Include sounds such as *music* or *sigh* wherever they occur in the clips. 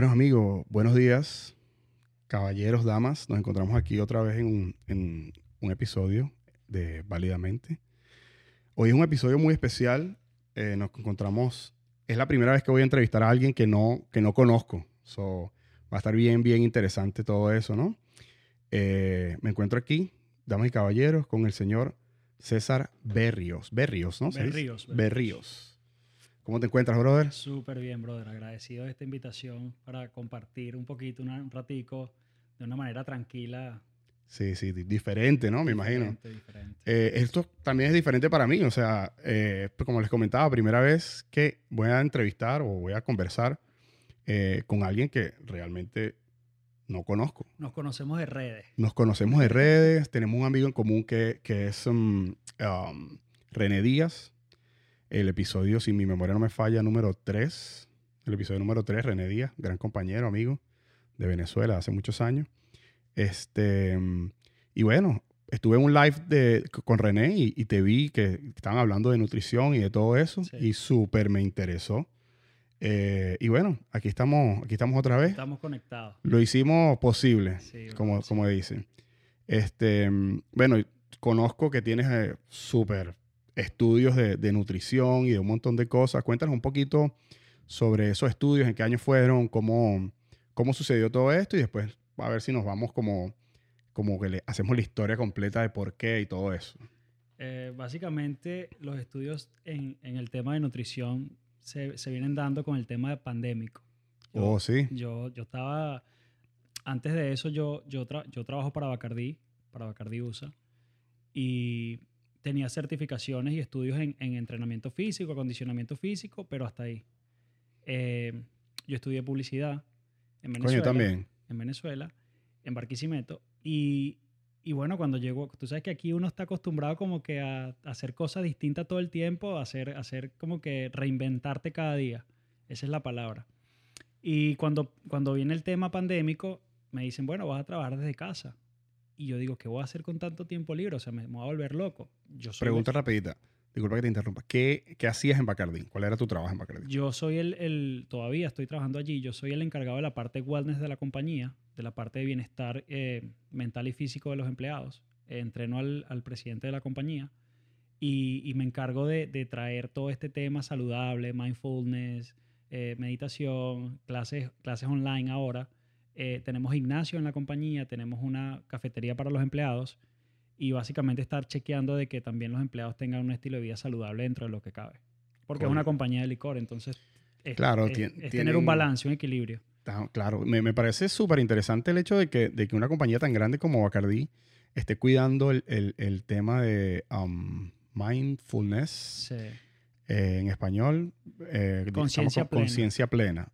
Buenos amigos, buenos días, caballeros, damas. Nos encontramos aquí otra vez en un, en un episodio de Válidamente. Hoy es un episodio muy especial. Eh, nos encontramos, es la primera vez que voy a entrevistar a alguien que no, que no conozco. So, va a estar bien, bien interesante todo eso, ¿no? Eh, me encuentro aquí, damas y caballeros, con el señor César Berrios. Berrios, ¿no? ¿Se dice? Berríos. ¿Cómo te encuentras, brother? Súper bien, brother. Agradecido de esta invitación para compartir un poquito, una- un ratico, de una manera tranquila. Sí, sí, di- diferente, ¿no? Me imagino. diferente, diferente. Eh, esto también es diferente para mí, o sea, eh, pues como les comentaba, primera vez que voy a entrevistar o voy a conversar eh, con alguien que realmente no conozco. Nos conocemos de redes. Nos conocemos de redes, tenemos un amigo en común que, que es um, um, René Díaz. El episodio, si mi memoria no me falla, número 3. El episodio número 3, René Díaz, gran compañero, amigo de Venezuela hace muchos años. Este, y bueno, estuve en un live de, con René y, y te vi que estaban hablando de nutrición y de todo eso Sí. y súper me interesó. Eh, y bueno, aquí estamos, aquí estamos otra vez. Estamos conectados. Lo hicimos posible Sí, como, como dicen. Este, bueno, conozco que tienes eh, súper estudios de, de nutrición y de un montón de cosas. Cuéntanos un poquito sobre esos estudios, en qué años fueron, cómo, cómo sucedió todo esto y después a ver si nos vamos como, como que le hacemos la historia completa de por qué y todo eso. Eh, básicamente, los estudios en, en el tema de nutrición se, se vienen dando con el tema de pandémico. Yo- Oh, sí. Yo, yo estaba, antes de eso yo, yo, tra- yo trabajo para Bacardí, para Bacardí USA, y tenía certificaciones y estudios en, en entrenamiento físico, acondicionamiento físico, pero hasta ahí. Eh, yo estudié publicidad en Coño, Venezuela. también. En Venezuela, en Barquisimeto, y, y bueno, cuando llegó, tú sabes que aquí uno está acostumbrado como que a, a hacer cosas distintas todo el tiempo, a hacer, a hacer como que reinventarte cada día. Esa es la palabra. Y cuando, cuando viene el tema pandémico, me dicen, bueno, vas a trabajar desde casa. Y yo digo, ¿qué voy a hacer con tanto tiempo libre? O sea, me, me voy a volver loco. Yo soy, Pregunta rapidita. Disculpa que te interrumpa. ¿Qué, qué hacías en Bacardí? ¿Cuál era tu trabajo en Bacardí? yo soy el, el- todavía estoy trabajando allí, yo soy el encargado de la parte wellness de la compañía, de la parte de bienestar eh, mental y físico de los empleados. Eh, entreno al, al presidente de la compañía y, y me encargo de, de traer todo este tema saludable, mindfulness, eh, meditación, clases, clases online ahora. Eh, tenemos gimnasio en la compañía, tenemos una cafetería para los empleados y básicamente estar chequeando de que también los empleados tengan un estilo de vida saludable dentro de lo que cabe. Porque es una compañía de licor, entonces es, Claro, es- es tener tienen- un balance, un equilibrio. Claro, me, me parece súper interesante el hecho de que, de que una compañía tan grande como Bacardi esté cuidando el, el- el tema de um, mindfulness Sí. eh, en español. eh, Conciencia con- plena. Conciencia plena.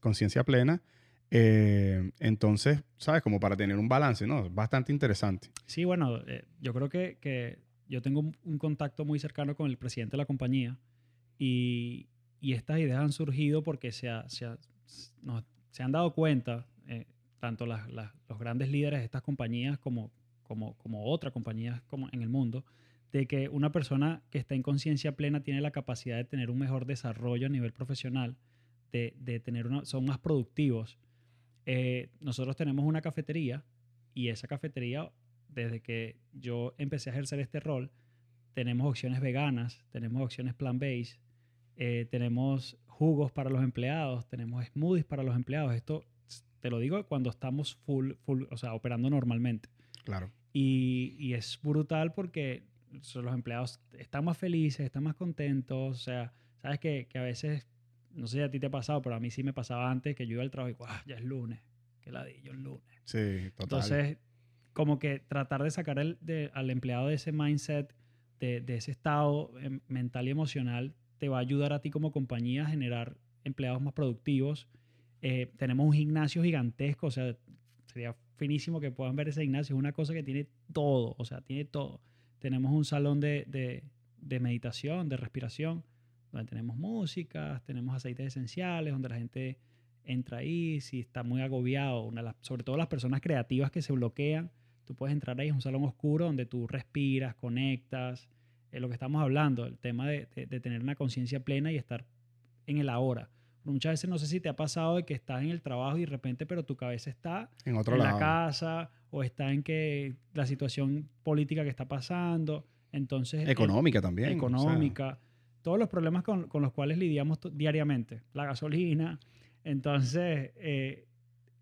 Conciencia plena. Eh, entonces, ¿sabes? Como para tener un balance, ¿no? Bastante interesante. Sí, bueno, eh, yo creo que, que yo tengo un, un contacto muy cercano con el presidente de la compañía y, y estas ideas han surgido porque se, ha- se, ha- nos- se han dado cuenta, eh, tanto las- las- los grandes líderes de estas compañías como, como, como otras compañías como en el mundo, de que una persona que está en conciencia plena tiene la capacidad de tener un mejor desarrollo a nivel profesional, de, de tener una, son más productivos. Eh, nosotros tenemos una cafetería y esa cafetería, desde que yo empecé a ejercer este rol, tenemos opciones veganas, tenemos opciones plant-based, eh, tenemos jugos para los empleados, tenemos smoothies para los empleados. Esto te lo digo cuando estamos full, full, o sea, operando normalmente. Claro. Y, y es brutal porque los empleados están más felices, están más contentos. O sea, sabes que, que a veces, no sé si a ti te ha pasado, pero a mí sí me pasaba antes que yo iba al trabajo y "Guau, ya es lunes, que ladillo el lunes. Sí, total. Entonces, como que tratar de sacar el, de- al empleado de ese mindset, de, de ese estado em, mental y emocional, te va a ayudar a ti como compañía a generar empleados más productivos. Eh, tenemos un gimnasio gigantesco, o sea, sería finísimo que puedan ver ese gimnasio. Es una cosa que tiene todo, o sea, tiene todo. Tenemos un salón de, de- de meditación, de respiración, donde tenemos música, tenemos aceites esenciales, donde la gente entra ahí, si está muy agobiado, una las- sobre todo las personas creativas que se bloquean, tú puedes entrar ahí, es un salón oscuro donde tú respiras, conectas, es lo que estamos hablando, el tema de, de- de tener una conciencia plena y estar en el ahora. Muchas veces no sé si te ha pasado de que estás en el trabajo y de repente, pero tu cabeza está En otro en lado. la casa o está en que la situación política que está pasando. Entonces, el- Económica también. o sea, económica, todos los problemas con, con los cuales lidiamos diariamente, la gasolina. Entonces, eh,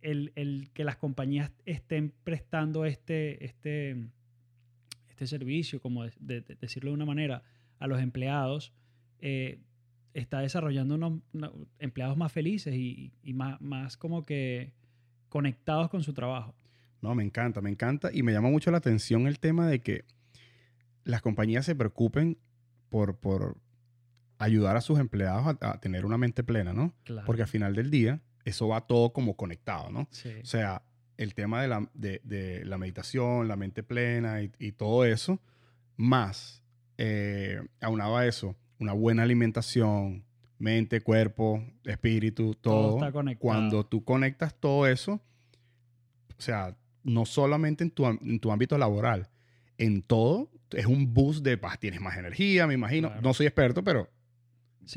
el, el que las compañías estén prestando este, este, este servicio, como de decirlo de una manera, a los empleados, eh, está desarrollando unos, unos empleados más felices y, y más, más como que conectados con su trabajo. No, me encanta, me encanta. Y me llama mucho la atención el tema de que las compañías se preocupen por, por ayudar a sus empleados a, a tener una mente plena, ¿no? Claro. Porque al final del día, eso va todo como conectado, ¿no? Sí. O sea, el tema de la, de, de la meditación, la mente plena y, y todo eso, más eh, aunado a eso, una buena alimentación, mente, cuerpo, espíritu, Todo todo. está conectado. Cuando tú conectas todo eso, o sea, no solamente en tu, en tu ámbito laboral, en todo, es un boost de, "Ah, tienes más energía, me imagino. Claro. No soy experto, pero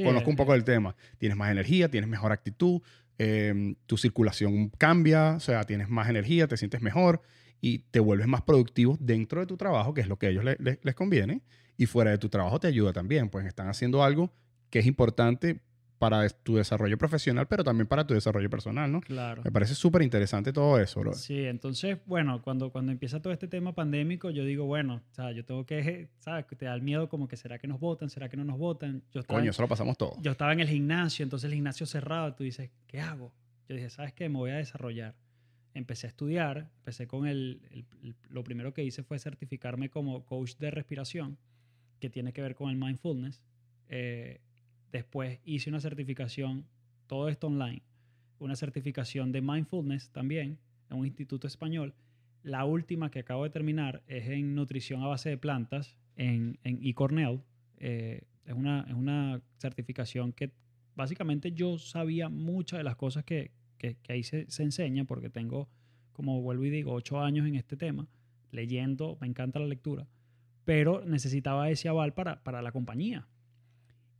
Conozco un poco del tema. Tienes más energía, tienes mejor actitud, eh, tu circulación cambia, o sea, tienes más energía, te sientes mejor y te vuelves más productivo dentro de tu trabajo, que es lo que a ellos le- le- les conviene, y fuera de tu trabajo te ayuda también, pues están haciendo algo que es importante para tu desarrollo profesional, pero también para tu desarrollo personal, ¿no? Claro. Me parece súper interesante todo eso, bro. Sí, entonces, bueno, cuando, cuando empieza todo este tema pandémico, yo digo, bueno, o sea, yo tengo que, ¿sabes? Te da el miedo como que será que nos votan, será que no nos votan. Yo estaba, Coño, eso lo pasamos todo. yo estaba en el gimnasio, entonces el gimnasio cerrado, tú dices, ¿qué hago? Yo dije, ¿sabes qué? Me voy a desarrollar. Empecé a estudiar, empecé con el, el- el- lo primero que hice fue certificarme como coach de respiración, que tiene que ver con el mindfulness. Eh, después hice una certificación, todo esto online, una certificación de mindfulness también en un instituto español. La última que acabo de terminar es en nutrición a base de plantas en, en eCornell. Eh, es, una, es una certificación que básicamente yo sabía muchas de las cosas que, que, que ahí se, se enseña porque tengo, como vuelvo y digo, ocho años en este tema, leyendo, me encanta la lectura, pero necesitaba ese aval para, para la compañía.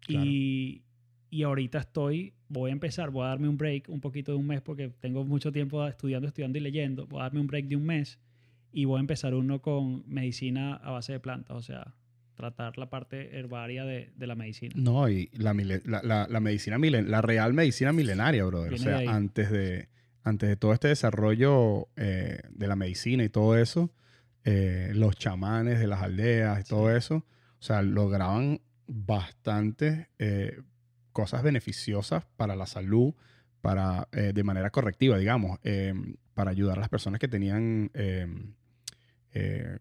Claro. Y, y ahorita estoy, voy a empezar, voy a darme un break un poquito de un mes porque tengo mucho tiempo estudiando, estudiando y leyendo. Voy a darme un break de un mes y voy a empezar uno con medicina a base de plantas, o sea, tratar la parte herbaria de, de la medicina. No, y la, la, la- la medicina milen, la real medicina milenaria, brother. O sea, de antes de, antes de todo este desarrollo eh, de la medicina y todo eso, eh, los chamanes de las aldeas y todo eso, o sea, lograban bastantes eh, cosas beneficiosas para la salud, para, eh, de manera correctiva, digamos, eh, para ayudar a las personas que tenían eh, eh,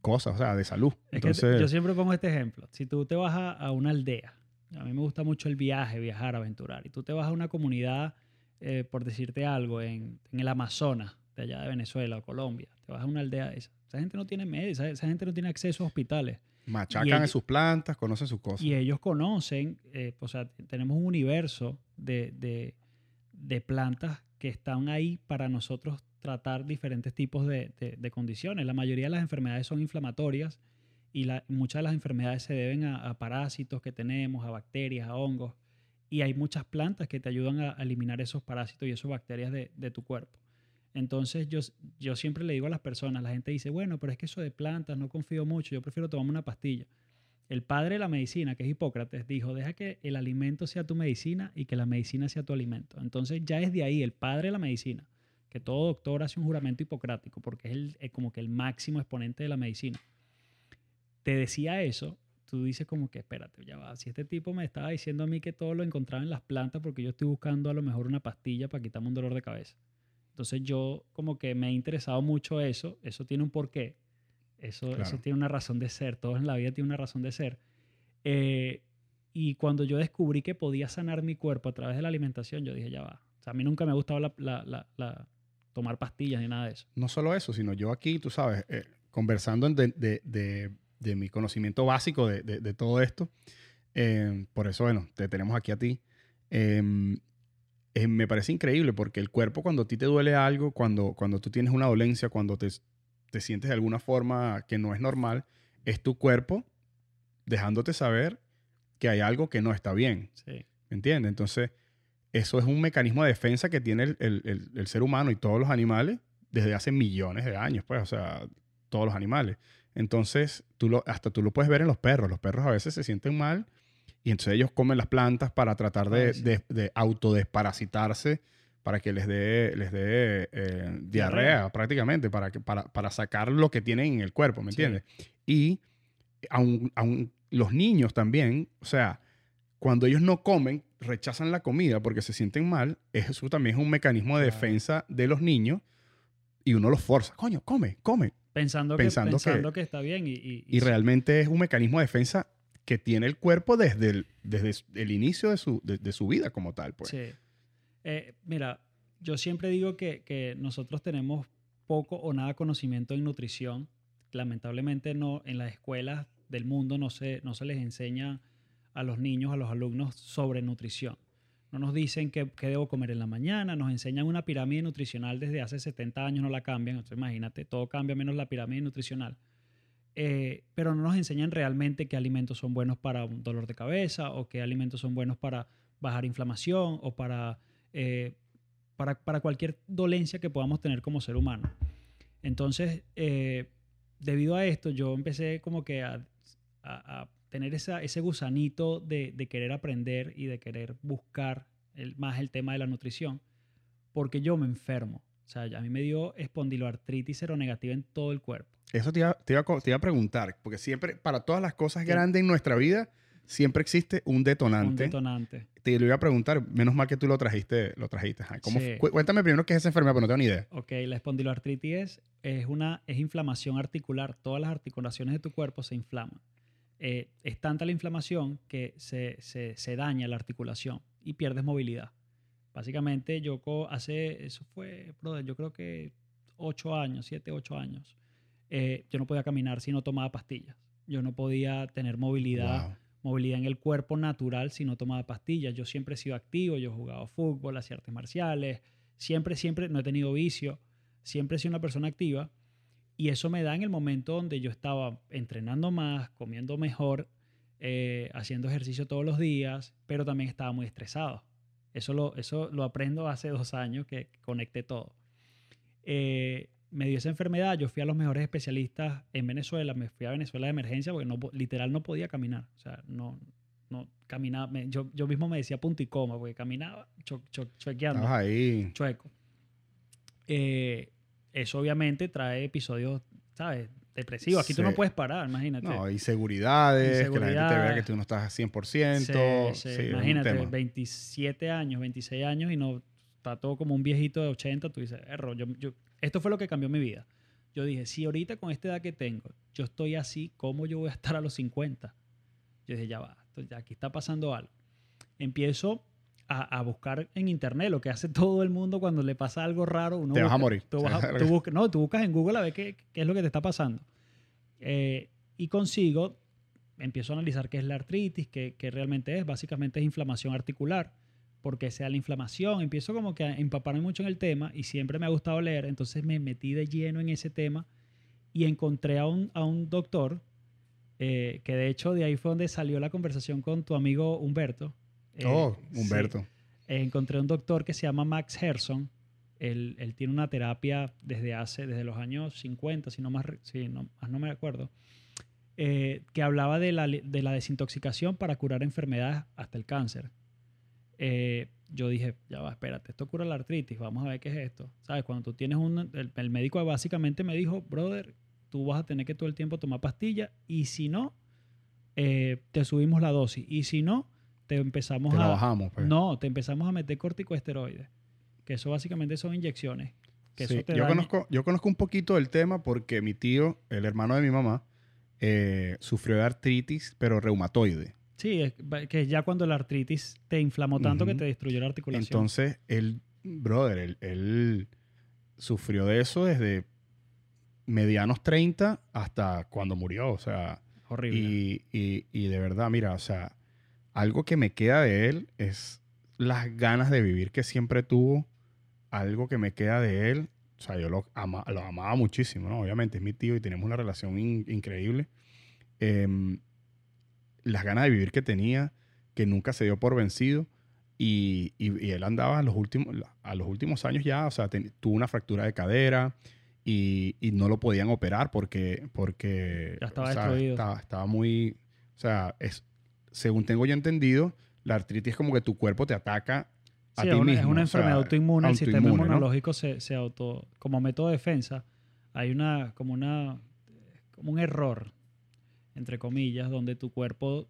cosas, o sea, de salud. Es que Entonces, yo siempre pongo este ejemplo. Si tú te vas a, a una aldea, a mí me gusta mucho el viaje, viajar, aventurar, y tú te vas a una comunidad, por decirte algo, en, en el Amazonas, de allá de Venezuela o Colombia, te vas a una aldea de esa. Esa gente no tiene medios, esa, esa gente no tiene acceso a hospitales. Machacan ellos- en sus plantas, conocen sus cosas. Y ellos conocen, eh, o sea, tenemos un universo de, de- de plantas que están ahí para nosotros tratar diferentes tipos de, de- condiciones. La mayoría de las enfermedades son inflamatorias y la- muchas de las enfermedades se deben a, a parásitos que tenemos, a bacterias, a hongos. Y hay muchas plantas que te ayudan a, a eliminar esos parásitos y esas bacterias de, de tu cuerpo. Entonces yo, yo siempre le digo a las personas, la gente dice, bueno, pero es que eso de plantas no confío mucho, yo prefiero tomarme una pastilla. El padre de la medicina, que es Hipócrates, dijo, deja que el alimento sea tu medicina y que la medicina sea tu alimento. Entonces ya es de ahí el padre de la medicina, que todo doctor hace un juramento hipocrático porque es, el, es como que el máximo exponente de la medicina. Te decía eso, tú dices como que espérate, ya va, si este tipo me estaba diciendo a mí que todo lo encontraba en las plantas porque yo estoy buscando a lo mejor una pastilla para quitarme un dolor de cabeza. Entonces yo como que me ha interesado mucho eso, eso tiene un porqué, eso, eso Claro. tiene una razón de ser, todo en la vida tiene una razón de ser. Eh, y cuando yo descubrí que podía sanar mi cuerpo a través de la alimentación, yo dije, ya va. O sea, a mí nunca me ha gustado la, la- la- la- tomar pastillas ni nada de eso. no solo eso, sino yo aquí, tú sabes, eh, conversando de, de- de- de mi conocimiento básico de, de- de todo esto, eh, por eso, bueno, te tenemos aquí a ti. eh, eh, me parece increíble porque el cuerpo cuando a ti te duele algo, cuando, cuando tú tienes una dolencia, cuando te, te sientes de alguna forma que no es normal, es tu cuerpo dejándote saber que hay algo que no está bien. Sí. ¿Me entiendes? Entonces, eso es un mecanismo de defensa que tiene el, el- el- el ser humano y todos los animales desde hace millones de años, pues, o sea, todos los animales. Entonces, tú lo, hasta tú lo puedes ver en los perros. Los perros a veces se sienten mal y entonces ellos comen las plantas para tratar de, de- de autodesparasitarse para que les dé, les dé eh, diarrea, prácticamente, para, que, para, para sacar lo que tienen en el cuerpo, ¿me Sí. entiendes? Y aun, aun los niños también, o sea, cuando ellos no comen, rechazan la comida porque se sienten mal, eso también es un mecanismo de Claro. defensa de los niños y uno los forza. Coño, come, come. Pensando, Pensando que, pensando que, está bien. Y, y- y Y sí. realmente es un mecanismo de defensa que tiene el cuerpo desde el, desde el inicio de su, de, su vida como tal. Pues. Eh, mira, yo siempre digo que, que nosotros tenemos poco o nada conocimiento en nutrición. Lamentablemente no, en las escuelas del mundo no se, no se les enseña a los niños, a los alumnos sobre nutrición. No nos dicen qué, qué debo comer en la mañana, nos enseñan una pirámide nutricional desde hace 70 años, no la cambian. Entonces imagínate, todo cambia menos la pirámide nutricional. Eh, pero no nos enseñan realmente qué alimentos son buenos para un dolor de cabeza o qué alimentos son buenos para bajar inflamación o para, eh, para, para cualquier dolencia que podamos tener como ser humano. Entonces, eh, debido a esto, yo empecé como que a, a- tener esa, ese gusanito de, de querer aprender y de querer buscar más el tema de la nutrición, porque yo me enfermo. O sea, a mí me dio espondiloartritis seronegativa en todo el cuerpo. Eso te iba, te, iba, te iba a preguntar, porque siempre, para todas las cosas grandes en nuestra vida, siempre existe un detonante. Un detonante. te lo iba a preguntar, menos mal que tú lo trajiste. Lo trajiste. ¿Cómo Sí. Cuéntame primero qué es esa enfermedad, pero no tengo ni idea. Ok, la espondiloartritis es, es una es inflamación articular. Todas las articulaciones de tu cuerpo se inflaman. Eh, es tanta la inflamación que se, se- se daña la articulación y pierdes movilidad. Básicamente, yo hace, eso fue, brother, yo creo que 8 años, 7, 8 años, eh, yo no podía caminar si no tomaba pastillas. Yo no podía tener movilidad Wow. movilidad en el cuerpo natural si no tomaba pastillas. Yo siempre he sido activo, yo he jugado fútbol, hacía artes marciales, siempre, siempre, no he tenido vicio, siempre he sido una persona activa y eso me da en el momento donde yo estaba entrenando más, comiendo mejor, eh, haciendo ejercicio todos los días, pero también estaba muy estresado. Eso lo, eso lo aprendo hace dos años que conecté todo. Eh, me dio esa enfermedad, yo fui a los mejores especialistas en Venezuela, me fui a Venezuela de emergencia porque no, literal no podía caminar, o sea, no, no caminaba, me- yo, yo mismo me decía punto y coma porque caminaba cho, cho- chuequeando, Estabas ahí. chueco. Eh, eso obviamente trae episodios, ¿sabes? Depresivos, aquí tú no Sí. puedes parar, imagínate. No, inseguridades, que la gente te vea que tú no estás a 100%. Sí, sí, sí, imagínate, tema. 27 años, 26 años y no está todo como un viejito de 80, tú dices, error, yo, yo- esto fue lo que cambió mi vida. Yo dije, si ahorita con esta edad que tengo, yo estoy así, ¿cómo yo voy a estar a los 50? Yo dije, ya va, ya aquí está pasando algo. Empiezo a, a buscar en internet lo que hace *laughs* todo el mundo cuando le pasa algo raro. Uno Te vas a busca- morir. Tú, vas a- *laughs* tú busca- no, tú buscas en Google a ver qué, qué es lo que te está pasando. Eh, y consigo, empiezo a analizar qué es la artritis, qué, qué realmente es. Básicamente es inflamación articular. Porque sea la inflamación. Empiezo como que a empaparme mucho en el tema y siempre me ha gustado leer. Entonces me metí de lleno en ese tema y encontré a un, a un doctor eh, que de hecho de ahí fue donde salió la conversación con tu amigo Humberto. Eh, oh, sí. Humberto. Eh, encontré un doctor que se llama Max Gerson. Él, él tiene una terapia desde hace, desde los años 50, si no más, sí, no, más no me acuerdo, eh, que hablaba de la, de la desintoxicación para curar enfermedades hasta el cáncer. Eh, yo dije, ya va, espérate, esto cura la artritis, vamos a ver qué es esto. ¿Sabes? Cuando tú tienes un... El, el médico básicamente me dijo, brother, tú vas a tener que todo el tiempo tomar pastillas y si no, eh, te subimos la dosis. Y si no, te empezamos Te a... bajamos. pues. No, te empezamos a meter corticosteroides. Que eso básicamente son inyecciones. Que Sí, eso te yo, daña- conozco, yo conozco un poquito del tema porque mi tío, el hermano de mi mamá, eh, sufrió de artritis, pero reumatoide. Sí, es que ya cuando la artritis te inflamó tanto que te destruyó la articulación. Entonces, él, brother, él, él sufrió de eso desde medianos 30 hasta cuando murió. O sea, Horrible. y, y- y de verdad, mira, o sea, algo que me queda de él es las ganas de vivir que siempre tuvo. Algo que me queda de él. O sea, yo lo, ama- lo amaba muchísimo, ¿no? Obviamente es mi tío y tenemos una relación in- increíble. Em, las ganas de vivir que tenía, que nunca se dio por vencido. Y, y- y él andaba a los, últimos, a los últimos años ya, o sea, ten- tuvo una fractura de cadera y, y no lo podían operar porque, porque Ya estaba o sea, destruido. estaba, estaba muy, o sea, es, según tengo yo entendido, la artritis es como que tu cuerpo te ataca a Sí, ti es una, es mismo. una o sea, enfermedad autoinmune. El sistema autoinmune, ¿no? inmunológico se, se auto... Como método de defensa, hay una... Como una... Como un error, entre comillas, donde tu cuerpo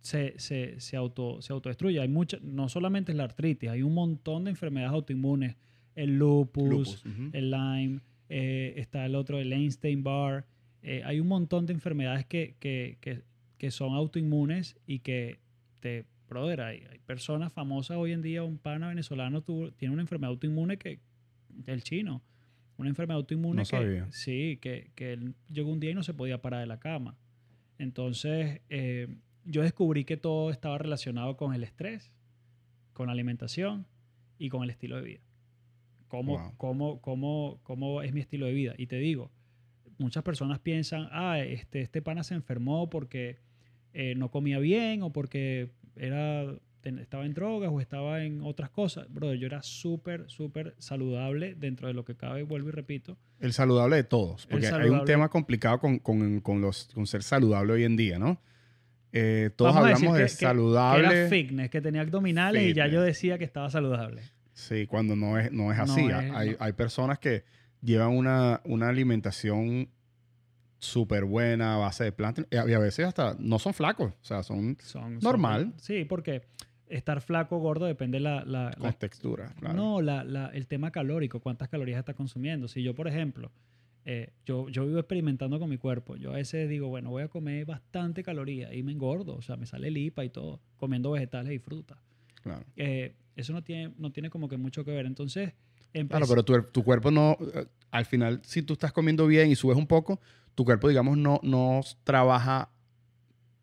se, se, se, auto, se autodestruye. Hay mucha... No solamente es la artritis, hay un montón de enfermedades autoinmunes. El lupus, el Lyme, eh, está el otro, el Einstein-Barr. Eh, hay un montón de enfermedades que, que, que, que son autoinmunes y que te, brother, hay, hay personas famosas hoy en día, un pana venezolano tuvo, tiene una enfermedad autoinmune que, del chino, una enfermedad autoinmune No que, sabía. sí, que, que él llegó un día y no se podía parar de la cama. Entonces, eh, yo descubrí que todo estaba relacionado con el estrés, con la alimentación y con el estilo de vida. ¿Cómo, Wow. cómo, cómo, cómo es mi estilo de vida? Y te digo, muchas personas piensan, ah, este, este pana se enfermó porque eh, no comía bien o porque era, estaba en drogas o estaba en otras cosas. Brother, yo era súper, súper saludable dentro de lo que cabe, vuelvo y repito. El saludable de todos. Porque hay un tema complicado con, con- con los, con ser saludable hoy en día, ¿no? Eh, todos Vamos hablamos de que- saludable. Que era fitness, que tenía abdominales y ya yo decía que estaba saludable. Sí, cuando no es, no es No así. es, hay, no. hay personas que llevan una, una alimentación súper buena a base de plantas y a veces hasta no son flacos. O sea, son Son, son- Normal. sí, porque estar flaco o gordo depende la, la, con la- textura. claro. No, la, la- el tema calórico, cuántas calorías está consumiendo. Si yo, por ejemplo, eh, yo, yo vivo experimentando con mi cuerpo, yo a veces digo, bueno, voy a comer bastante caloría y me engordo, o sea, me sale lipa y todo, comiendo vegetales y frutas. Claro. Eh, eso no tiene, no tiene como que mucho que ver. Entonces, Claro, pero tu, tu cuerpo no, eh, al final, si tú estás comiendo bien y subes un poco, tu cuerpo, digamos, no, no trabaja,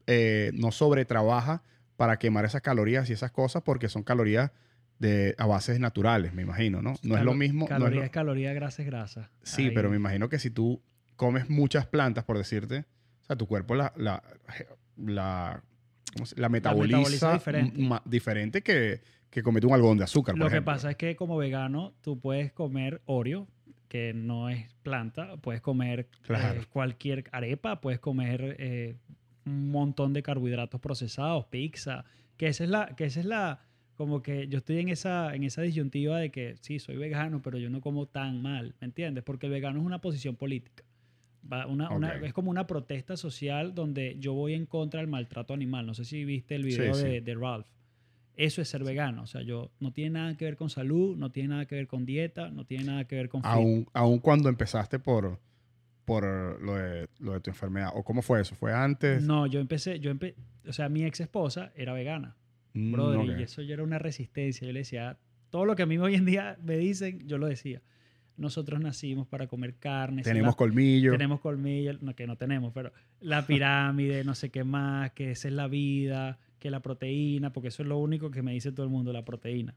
eh, no sobretrabaja para quemar esas calorías y esas cosas porque son calorías de, a bases naturales, me imagino, ¿no? No es lo mismo. no es Caloría lo- es caloría, grasa es grasa. sí, Ahí- pero me imagino que si tú comes muchas plantas, por decirte, o sea, tu cuerpo la, la, la, ¿cómo se- la metaboliza, metaboliza diferente. ma- diferente que, que comete un algodón de azúcar. Lo por que ejemplo. pasa es que como vegano tú puedes comer Oreo, que no es planta, puedes comer Claro. eh, cualquier arepa, puedes comer eh, un montón de carbohidratos procesados, pizza, que esa es la, que esa es la, como que yo estoy en esa, en esa disyuntiva de que sí, soy vegano, pero yo no como tan mal, ¿me entiendes? Porque el vegano es una posición política. Una- una- Ok. es como una protesta social donde yo voy en contra del maltrato animal. No sé si viste el Sí, video sí. de, de Ralph. Eso es ser vegano. O sea, yo no tiene nada que ver con salud, no tiene nada que ver con dieta, no tiene nada que ver con aún, aún cuando empezaste por, por lo, de, lo de tu enfermedad. ¿O cómo fue eso? ¿Fue antes? No, yo empecé, yo empe o sea, mi ex esposa era vegana, Mm, brother, y eso ya era una resistencia. Yo le decía, todo lo que a mí hoy en día me dicen, yo lo decía. Nosotros nacimos para comer carne. Tenemos la- colmillo. tenemos colmillos, no, que no tenemos, pero la pirámide, no sé qué más, que esa es la vida, que la proteína, porque eso es lo único que me dice todo el mundo, la proteína.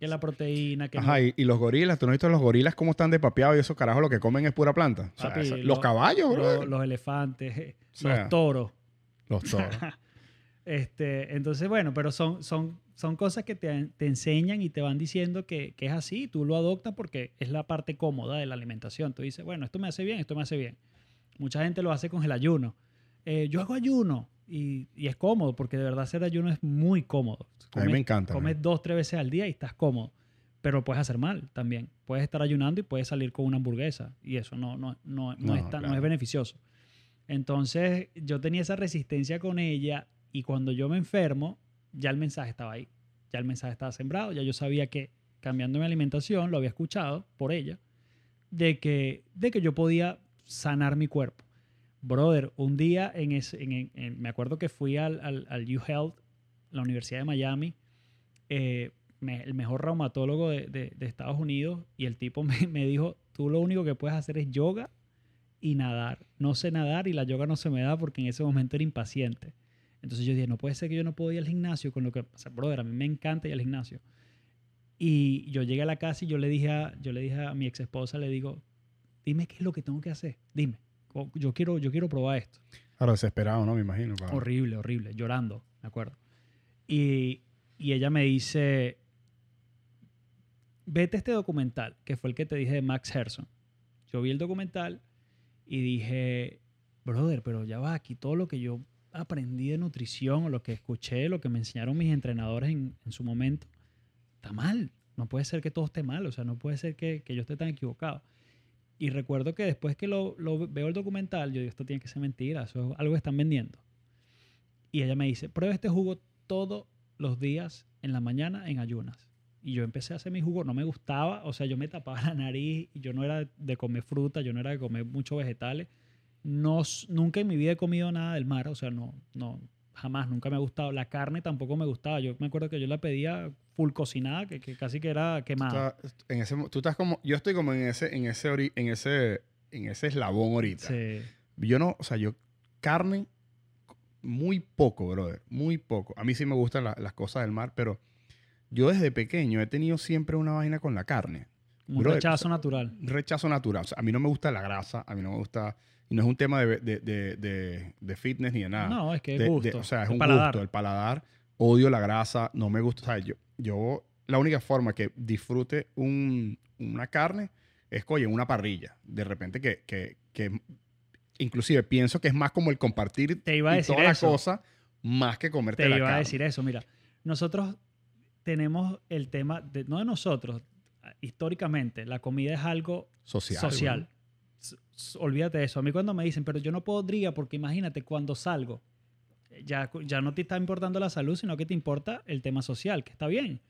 Que la proteína, que Ajá, no- y, y los gorilas, ¿tú no has visto los gorilas cómo están de papeados y esos carajos lo que comen es pura planta? O sea, Papi, esa- lo- los caballos, bro. lo- los elefantes, O sea, los toros. Los toros. *laughs* Este, entonces, bueno, pero son, son, son cosas que te, te enseñan y te van diciendo que, que es así, tú lo adoptas porque es la parte cómoda de la alimentación. Tú dices, bueno, esto me hace bien, esto me hace bien. Mucha gente lo hace con el ayuno. Eh, yo hago ayuno y, y es cómodo porque de verdad hacer ayuno es muy cómodo. A mí me encanta. Comes man. dos, tres veces al día y estás cómodo. Pero lo puedes hacer mal también. Puedes estar ayunando y puedes salir con una hamburguesa. Y eso no, no, no, no, No, es, tan- no es beneficioso. Entonces yo tenía esa resistencia con ella y cuando yo me enfermo, ya el mensaje estaba ahí. Ya el mensaje estaba sembrado. Ya yo sabía que cambiando mi alimentación, lo había escuchado por ella, de que, de que yo podía sanar mi cuerpo. Brother, un día en ese, en- en- me acuerdo que fui al, al, al UHealth, la Universidad de Miami, eh, el mejor reumatólogo de, de- Estados Unidos, y el tipo *laughs* me, dijo, tú lo único que puedes hacer es yoga y nadar. No sé nadar y la yoga no se me da porque en ese momento era impaciente. Entonces yo dije, no puede ser que yo no puedo ir al gimnasio con lo que... O brother, a mí me encanta ir al gimnasio. Y yo llegué a la casa y yo le dije a, yo le dije a mi ex esposa, le digo, dime qué es lo que tengo que hacer. Dime. Yo quiero, yo quiero probar esto. Claro, desesperado, ¿no? Me imagino. claro. Horrible, horrible, llorando, me acuerdo. Y y ella me dice, vete este documental, que fue el que te dije de Max Herson. Yo vi el documental y dije, brother, pero ya va, aquí todo lo que yo aprendí de nutrición o lo que escuché, lo que me enseñaron mis entrenadores en, en su momento, está mal. No puede ser que todo esté mal, o sea, no puede ser que, que yo esté tan equivocado. Y recuerdo que después que lo, veo el documental, yo digo, esto tiene que ser mentira, eso es algo que están vendiendo. Y ella me dice, prueba este jugo todos los días en la mañana en ayunas. Y yo empecé a hacer mi jugo, no me gustaba, o sea, yo me tapaba *laughs* la nariz, yo no era de comer fruta, yo no era de comer muchos vegetales. No, nunca en mi vida he comido nada del mar, o sea, no, no, jamás, nunca me ha gustado. La carne tampoco me gustaba. Yo me acuerdo que yo la pedía full cocinada, que, que casi que era quemada. Tú estás- en ese, tú estás como, yo estoy como en ese, en ese, ori- en ese, en ese eslabón ahorita. Sí. Yo no, o sea, yo carne muy poco, brother, muy poco. A mí sí me gustan la- las cosas del mar, pero yo desde pequeño he tenido siempre una vaina con la carne. Un Brother, rechazo o sea, natural. Rechazo natural. O sea, a mí no me gusta la grasa, a mí no me gusta, y no es un tema de, de, de, de- fitness ni de nada. No, es que es gusto. o sea, es el un paladar. gusto, el paladar. Odio la grasa, no me gusta. O sea, yo, yo la única forma que disfrute un- una carne es, oye, en una parrilla. De repente que, que, que inclusive pienso que es más como el compartir Te iba a decir toda eso. la cosa más que comerte Te la iba carne. a decir eso. Mira, nosotros tenemos el tema, de, no de nosotros, históricamente, la comida es algo social. Olvídate de eso. A mí cuando me dicen, pero yo no podría porque imagínate cuando salgo, ya, ya no te está importando la salud, sino que te importa el tema social, que está bien.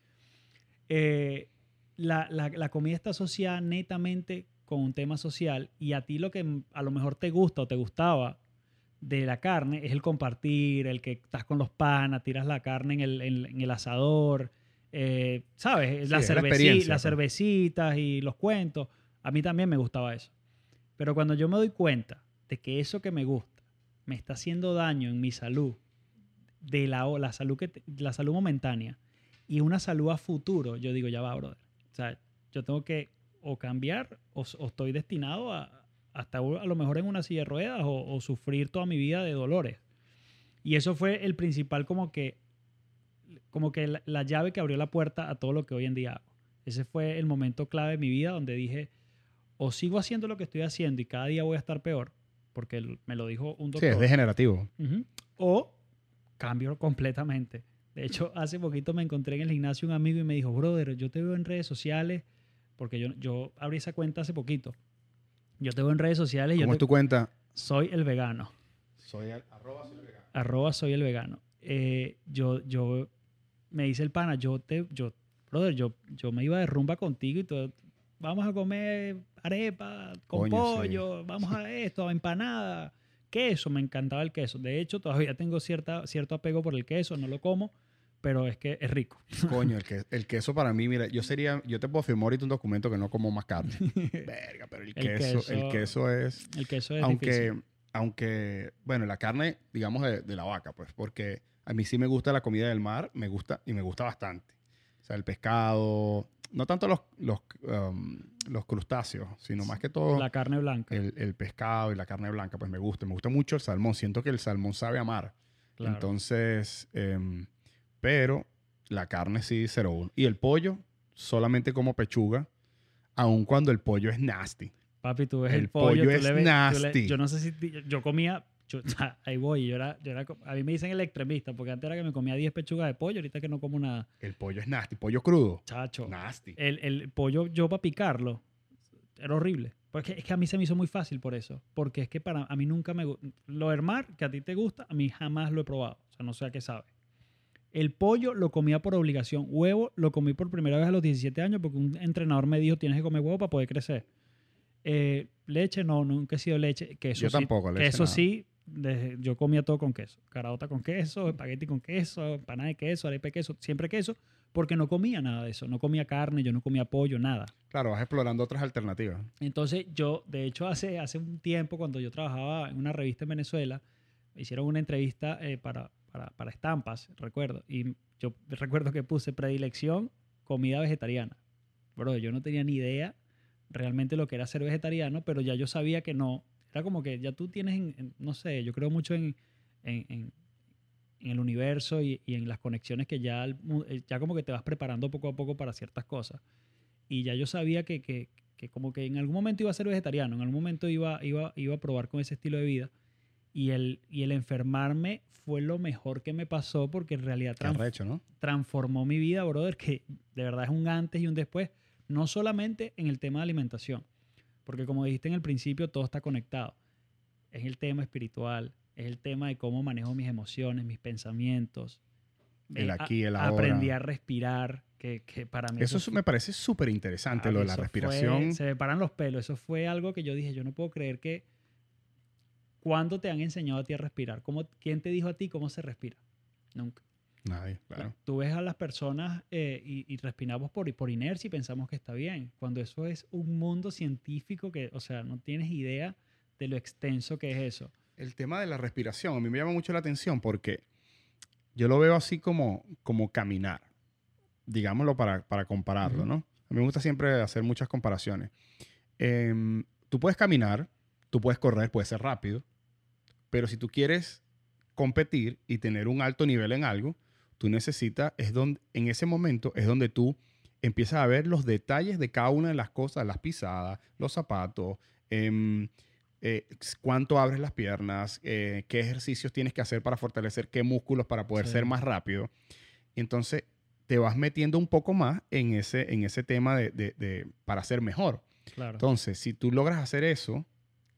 Eh, la, la- la comida está asociada netamente con un tema social y a ti lo que a lo mejor te gusta o te gustaba de la carne es el compartir, el que estás con los panas, tiras la carne en el, en- en el asador, eh, ¿sabes? Sí, la cerveci- las pues. cervecitas y los cuentos. A mí también me gustaba eso. Pero cuando yo me doy cuenta de que eso que me gusta me está haciendo daño en mi salud, de la, la, salud, que te- la salud momentánea y una salud a futuro, yo digo, ya va, brother. O sea, yo tengo que o cambiar o, estoy destinado a hasta a lo mejor en una silla de ruedas o, o sufrir toda mi vida de dolores. Y eso fue el principal como que, como que la, la llave que abrió la puerta a todo lo que hoy en día hago. Ese fue el momento clave de mi vida donde dije, o sigo haciendo lo que estoy haciendo y cada día voy a estar peor, porque me lo dijo un Sí, doctor. es degenerativo. Ujú. O cambio completamente. De hecho, *laughs* hace poquito me encontré en el gimnasio un amigo y me dijo, brother, yo te veo en redes sociales, porque yo, yo abrí esa cuenta hace poquito. Yo te veo en redes sociales y yo ¿Cómo te- es tu cuenta? soy el vegano. Soy el, arroba soy el vegano. Arroba soy el vegano. Eh, yo, yo, me dice el pana, yo te, yo, brother, yo, yo me iba de rumba contigo y todo. Vamos a comer arepa con Coño, sí. pollo, vamos a esto, empanada, queso, me encantaba el queso. De hecho, todavía tengo cierta, cierto apego por el queso, no lo como, pero es que es rico. Coño, el, que, *laughs* el queso para mí, mira, yo sería, yo te puedo firmar ahorita un documento que no como más carne. *laughs* Verga, pero el, El queso, el queso- queso es, El queso es aunque, difícil. aunque, bueno, la carne, digamos, de, de la vaca, pues, porque a mí sí me gusta la comida del mar, me gusta, y me gusta bastante. O sea, el pescado, no tanto los, los, um, los crustáceos, sino más que todo La carne blanca. el, el pescado y la carne blanca, pues me gusta. Me gusta mucho el salmón. Siento que el salmón sabe a mar. claro. Entonces, em, pero la carne sí 0-1. Y el pollo, solamente como pechuga, aun cuando el pollo es nasty. Papi, tú ves El el, pollo, pollo tú es le ves- tú le- nasty. yo no sé si yo comía, yo- *laughs* ahí voy, yo era, yo era, a mí me dicen el extremista, porque antes era que me comía 10 pechugas de pollo, ahorita que no como nada. El pollo es nasty. Pollo crudo. Chacho, Nasty. el, el pollo yo para picarlo era horrible. Porque es que a mí se me hizo muy fácil por eso. Porque es que para a mí nunca me gu- Lo del mar, que a ti te gusta, a mí jamás lo he probado. O sea, no sé a qué sabe. El pollo lo comía por obligación. Huevo lo comí por primera vez a los 17 años porque un entrenador me dijo tienes que comer huevo para poder crecer. Eh, leche no, nunca he sido leche. Queso Yo sí, tampoco, leche nada. sí, desde- yo comía todo con queso. Caraota con queso, espagueti con queso, empanada de queso, arepa de queso, siempre queso, porque no comía nada de eso. No comía carne, yo no comía pollo, nada. Claro, vas explorando otras alternativas. Entonces yo, de hecho, hace, hace un tiempo, cuando yo trabajaba en una revista en Venezuela, me hicieron una entrevista eh, para, para, para estampas, recuerdo. Y yo recuerdo que puse predilección comida vegetariana. Bro, yo no tenía ni idea realmente lo que era ser vegetariano, pero ya yo sabía que no. Era como que ya tú tienes, en- en- no sé, yo creo mucho en, en, el universo y, y en las conexiones que ya, eh, ya como que te vas preparando poco a poco para ciertas cosas. Y ya yo sabía que, que, que como que en algún momento iba a ser vegetariano, en algún momento iba, iba, iba a probar con ese estilo de vida. Y el, y el enfermarme fue lo mejor que me pasó porque en realidad ¿no? transformó mi vida, brother, que de verdad es un antes y un después, no solamente en el tema de alimentación, porque como dijiste en el principio, todo está conectado. Es el tema espiritual, es el tema de cómo manejo mis emociones, mis pensamientos. El Eh, aquí, el ahora. Aprendí a respirar, que, que para mí Eso me parece súper interesante, lo de la fue- respiración. se me paran los pelos. Eso fue algo que yo dije, yo no puedo creer que... ¿Cuándo te han enseñado a ti a respirar? ¿Cómo, ¿Quién te dijo a ti cómo se respira? Nunca. Nadie, claro. Tú ves a las personas eh, y, y respiramos por, por inercia y pensamos que está bien, cuando eso es un mundo científico que, o sea, no tienes idea de lo extenso que es eso. El tema de la respiración a mí me llama mucho la atención porque yo lo veo así como, como caminar, digámoslo para, para compararlo. ¿no? A mí me gusta siempre hacer muchas comparaciones. Em, tú puedes caminar, tú puedes correr, puedes ser rápido, pero si tú quieres competir y tener un alto nivel en algo, tú necesitas, es donde, en ese momento es donde tú empiezas a ver los detalles de cada una de las cosas, las pisadas, los zapatos, em, eh, cuánto abres las piernas, eh, qué ejercicios tienes que hacer para fortalecer qué músculos para poder Sí. ser más rápido. Entonces te vas metiendo un poco más en ese, en ese tema de, de- de- para ser mejor. Claro. Entonces, si tú logras hacer eso,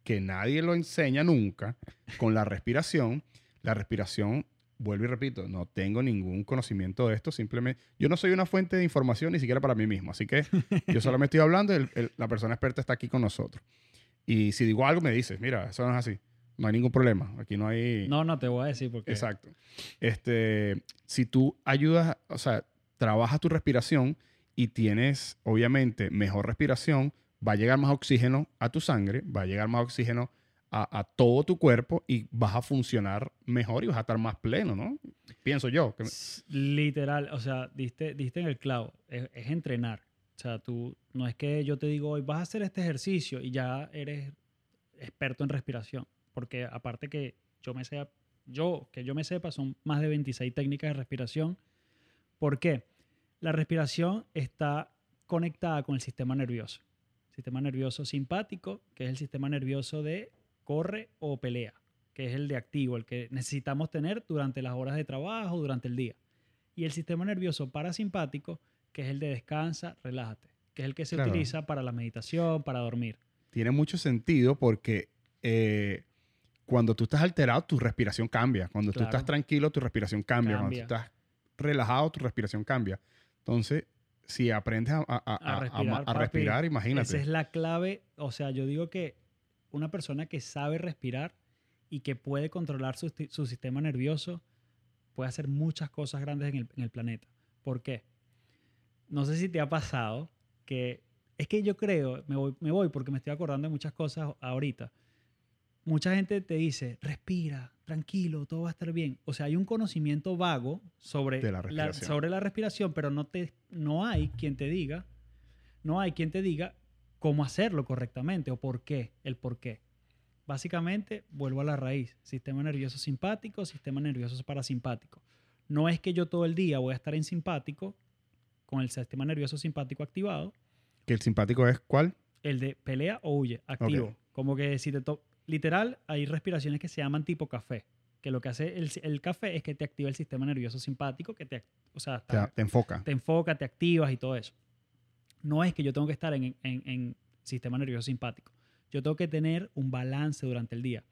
que nadie lo enseña nunca, con la respiración, la respiración, vuelvo y repito, no tengo ningún conocimiento de esto, simplemente, yo no soy una fuente de información ni siquiera para mí mismo, así que yo *laughs* solamente estoy hablando, el- el- la persona experta está aquí con nosotros. Y si digo algo, me dices, mira, eso no es así, no hay ningún problema, aquí no hay... no, no te voy a decir porque... Exacto. Este, si tú ayudas, o sea, trabajas tu respiración y tienes, obviamente, mejor respiración, va a llegar más oxígeno a tu sangre, va a llegar más oxígeno a, todo tu cuerpo y vas a funcionar mejor y vas a estar más pleno, ¿no? Pienso yo. que Literal, o sea, diste, diste en el clavo, es, es entrenar. O sea, tú, no es que yo te digo hoy vas a hacer este ejercicio y ya eres experto en respiración, porque aparte que yo me sea, yo, que yo me sepa, son más de 26 técnicas de respiración. ¿Por qué? La respiración está conectada con el sistema nervioso. Sistema nervioso simpático, que es el sistema nervioso de corre o pelea, que es el de activo, el que necesitamos tener durante las horas de trabajo, durante el día. Y el sistema nervioso parasimpático, que es el de descansa, relájate, que es el que se Claro. utiliza para la meditación, para dormir. Tiene mucho sentido porque eh, cuando tú estás alterado, tu respiración cambia. Cuando tú estás tranquilo, tu respiración cambia. Cuando tú estás relajado, tu respiración cambia. Entonces, si aprendes a, a- a- A a- a respirar, papi. respirar, imagínate. Esa es la clave. O sea, yo digo que una persona que sabe respirar y que puede controlar su, su sistema nervioso puede hacer muchas cosas grandes en el, en el planeta. ¿Por qué? No sé si te ha pasado que... Es que yo creo, me voy, me voy porque me estoy acordando de muchas cosas ahorita. Mucha gente te dice, respira, tranquilo, todo va a estar bien. O sea, hay un conocimiento vago sobre la respiración. sobre la respiración, pero no, te, no hay quien te diga, no hay quien te diga cómo hacerlo correctamente o por qué, el por qué. Básicamente, vuelvo a la raíz, sistema nervioso simpático, sistema nervioso parasimpático. No es que yo todo el día voy a estar en simpático con el sistema nervioso simpático activado, Que el simpático es cuál? el de pelea o huye, activo. Como que si te to- literal, hay respiraciones que se llaman tipo café, que lo que hace el, el café es que te activa el sistema nervioso simpático, que te, o sea, te enfoca. te enfoca, te activas y todo eso. No es que yo tengo que estar en, en- en sistema nervioso simpático. Yo tengo que tener un balance durante el día.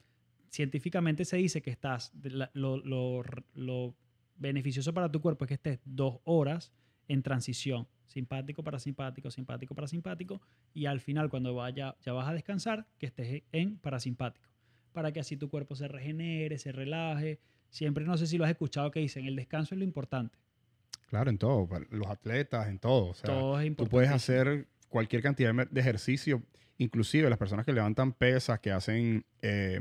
Científicamente se dice que estás, lo, lo- lo beneficioso para tu cuerpo es que estés dos horas en transición, simpático, parasimpático, simpático, parasimpático, y al final cuando vaya, ya vas a descansar, que estés en parasimpático, para que así tu cuerpo se regenere, se relaje. Siempre, no sé si lo has escuchado que dicen, el descanso es lo importante. Claro, en todo. Los atletas, en todo. O sea, Todo es tú importante. puedes hacer cualquier cantidad de- ejercicio, inclusive las personas que levantan pesas, que hacen, eh,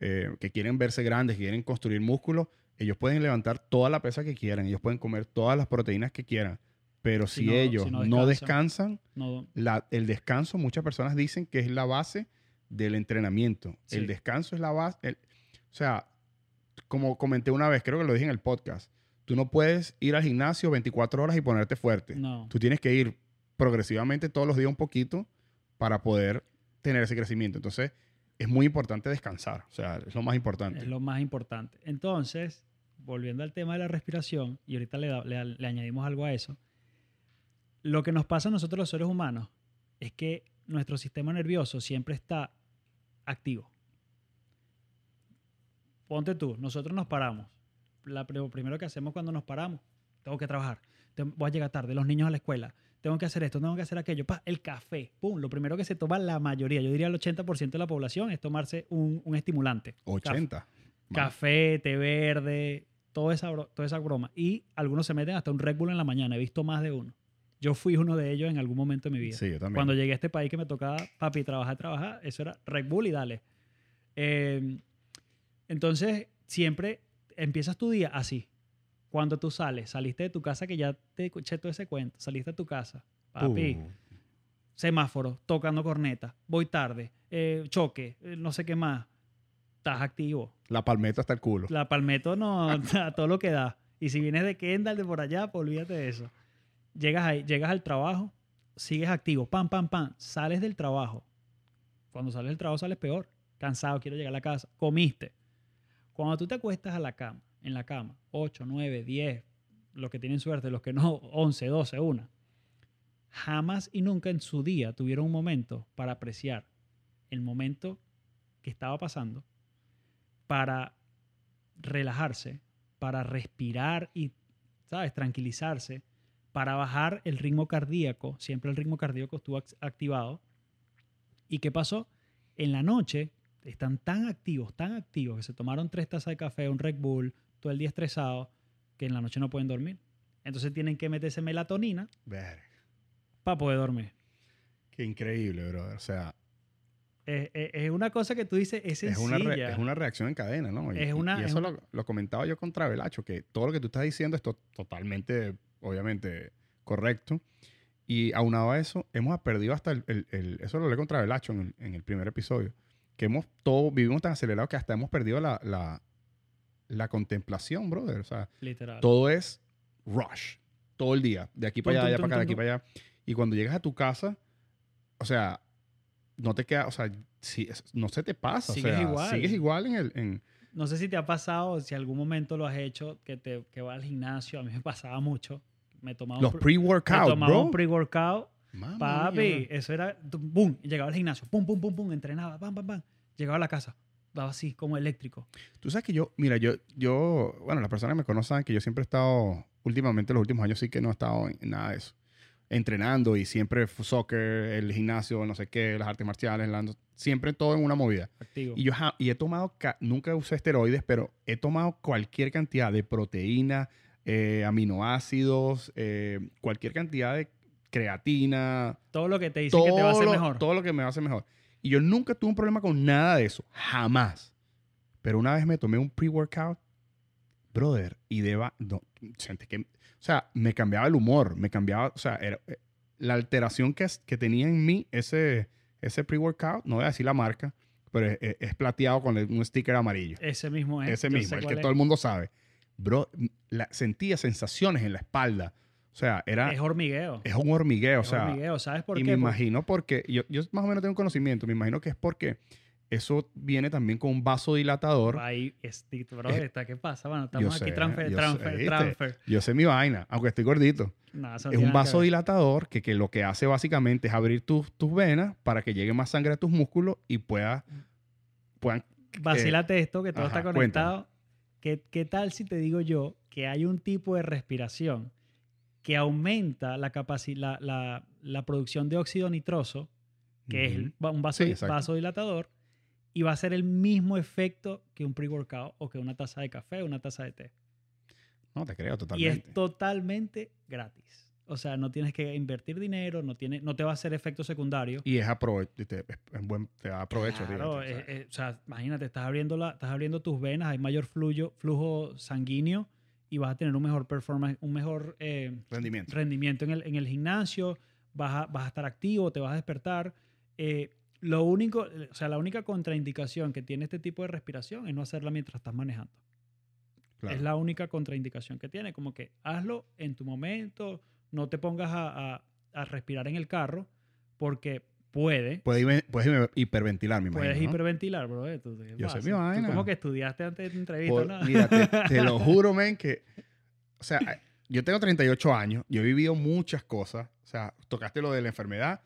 eh, que quieren verse grandes, que quieren construir músculos, ellos pueden levantar toda la pesa que quieran, ellos pueden comer todas las proteínas que quieran, pero Si si, no- ellos si no, no descansan, No, la- el descanso, muchas personas dicen que es la base del entrenamiento. Sí. El descanso es la base. el- o sea, como comenté una vez, creo que lo dije en el podcast, tú no puedes ir al gimnasio 24 horas y ponerte fuerte. No. Tú tienes que ir progresivamente todos los días un poquito para poder tener ese crecimiento. Entonces, es muy importante descansar. O sea, es lo más importante. Es lo más importante. Entonces, volviendo al tema de la respiración, y ahorita le, le añadimos algo a eso, lo que nos pasa a nosotros los seres humanos es que nuestro sistema nervioso siempre está activo. Ponte tú, nosotros nos paramos. La, lo primero que hacemos cuando nos paramos, tengo que trabajar, voy a llegar tarde, los niños a la escuela, tengo que hacer esto, tengo que hacer aquello, pa, el café, pum, lo primero que se toma la mayoría, yo diría el 80% de la población es tomarse un, un estimulante. Café. 80. Mano. Café, té verde, toda esa, toda esa broma. Y algunos se meten hasta un Red Bull en la mañana. He visto más de uno. Yo fui uno de ellos en algún momento de mi vida. Sí, yo también. Cuando llegué a este país que me tocaba, papi, trabajar, trabajar, eso era Red Bull y dale. Eh, entonces, siempre empiezas tu día así. Cuando tú sales, saliste de tu casa, que ya te escuché todo ese cuento, saliste de tu casa, papi, Uh, semáforo, tocando corneta, voy tarde, eh, choque, eh, no sé qué más. Estás activo. la palmeta hasta el culo. La palmeto no, *laughs* a todo lo que da. Y si vienes de Kendall, de por allá, pues olvídate de eso. Llegas ahí, llegas al trabajo, sigues activo, pam, pam, pam, sales del trabajo. Cuando sales del trabajo sales peor. Cansado, quiero llegar a la casa. Comiste. Cuando tú te acuestas a la cama, en la cama, 8, 9, 10, los que tienen suerte, los que no, 11, 12, 1, jamás y nunca en su día tuvieron un momento para apreciar el momento que estaba pasando, para relajarse, para respirar y, ¿sabes?, tranquilizarse, para bajar el ritmo cardíaco, siempre el ritmo cardíaco estuvo act- activado. ¿Y qué pasó? En la noche están tan activos, tan activos, que se tomaron tres tazas de café, un Red Bull, todo el día estresados, que en la noche no pueden dormir. Entonces tienen que meterse melatonina para poder dormir. Qué increíble, brother. O sea, Es, es- es una cosa que tú dices, es es sencilla. una, re- es una reacción en cadena, ¿no? Y, Es y- una- y es eso lo, lo comentaba yo con Travelacho, que todo lo que tú estás diciendo es to- totalmente, obviamente, correcto. Y aunado a eso, hemos perdido hasta el, el- el- eso lo hablé con Travelacho en el, en el primer episodio, que hemos todo, vivimos tan acelerados que hasta hemos perdido la, la, la contemplación, brother. O sea, Literal. todo es rush, todo el día, de aquí para allá, de allá para acá, de aquí para allá. Y cuando llegas a tu casa, o sea, no te queda, o sea, si, no se te pasa, Sigues o sea, igual. sigues igual en el, en, No sé si te ha pasado, si algún momento lo has hecho, que, te, que vas al gimnasio. A mí me pasaba mucho. Me tomaba los un, pre- me tomaba bro. un pre-workout. Mamma Papi, mía. eso era, boom, llegaba al gimnasio, pum, pum, pum, pum, entrenaba, pam, pam, pam. Llegaba a la casa, daba así como eléctrico. Tú sabes que yo, mira, yo, yo, bueno, las personas que me conocen saben que yo siempre he estado, últimamente, los últimos años sí que no he estado en, nada de eso. Entrenando y siempre soccer, el gimnasio, no sé qué, las artes marciales, la- siempre todo en una movida. Activo. Y yo y he tomado, ca- nunca usé esteroides, pero he tomado cualquier cantidad de proteína, eh, aminoácidos, eh, cualquier cantidad de creatina, todo lo que te dice todo, que te va a hacer lo, mejor. todo lo que me va a hacer mejor. Y yo nunca tuve un problema con nada de eso, jamás. Pero una vez me tomé un pre-workout, brother, y deba, no, sentí que, o sea, me cambiaba el humor, me cambiaba, o sea, era, eh, la alteración que, que tenía en mí ese, ese pre-workout, no voy a decir la marca, pero es, es- es plateado con un sticker amarillo. Ese mismo es. Ese mismo, el que es. todo el mundo sabe. Bro, la, sentía sensaciones en la espalda. O sea, era, Es hormigueo. es un hormigueo, o sea, hormigueo. ¿Sabes por y qué? me Por- imagino porque, yo, yo más o menos tengo conocimiento, me imagino que es porque eso viene también con un vasodilatador. Ahí, este, bro, está, ¿qué pasa? Bueno, estamos sé, aquí transfer, yo transfer, transfer. Yo sé mi vaina, aunque estoy gordito. No, Es un vasodilatador que, que lo que hace básicamente es abrir tus, tus venas para que llegue más sangre a tus músculos y pueda, puedan... Vacílate esto, que todo ajá, está conectado. ¿Qué, ¿Qué tal si te digo yo que hay un tipo de respiración que aumenta la, la, la, la producción de óxido nitroso, que es Ujú. el- va- un vaso, Sí, vasodilatador, y va a ser el mismo efecto que un pre-workout o que una taza de café o una taza de té. No, te creo Y totalmente. es totalmente gratis. O sea, no tienes que invertir dinero, no, tiene, no te va a hacer efecto secundario. Y es aprovecho, te, es- es buen, te da provecho. Claro, eh, eh, o sea, imagínate, estás abriendo, la, estás abriendo tus venas, hay mayor fluyo, flujo sanguíneo y vas a tener un mejor performance, un mejor eh, rendimiento. rendimiento en el, en el gimnasio, vas a, vas a estar activo, te vas a despertar. Eh, lo único, o sea, la única contraindicación que tiene este tipo de respiración es no hacerla mientras estás manejando. Claro. Es la única contraindicación que tiene. Como que hazlo en tu momento, no te pongas a, a- a respirar en el carro, porque puede. Puedes, puedes hiperventilar, imagino. Puedes ¿no? hiperventilar, bro. eh, tú- ¿qué Yo sé mi vaina. como que estudiaste antes de tu entrevista, Por- ¿no? mira, te, *laughs* te lo juro, men, que. O sea, yo tengo 38 años, yo he vivido muchas cosas. O sea, tocaste lo de la enfermedad,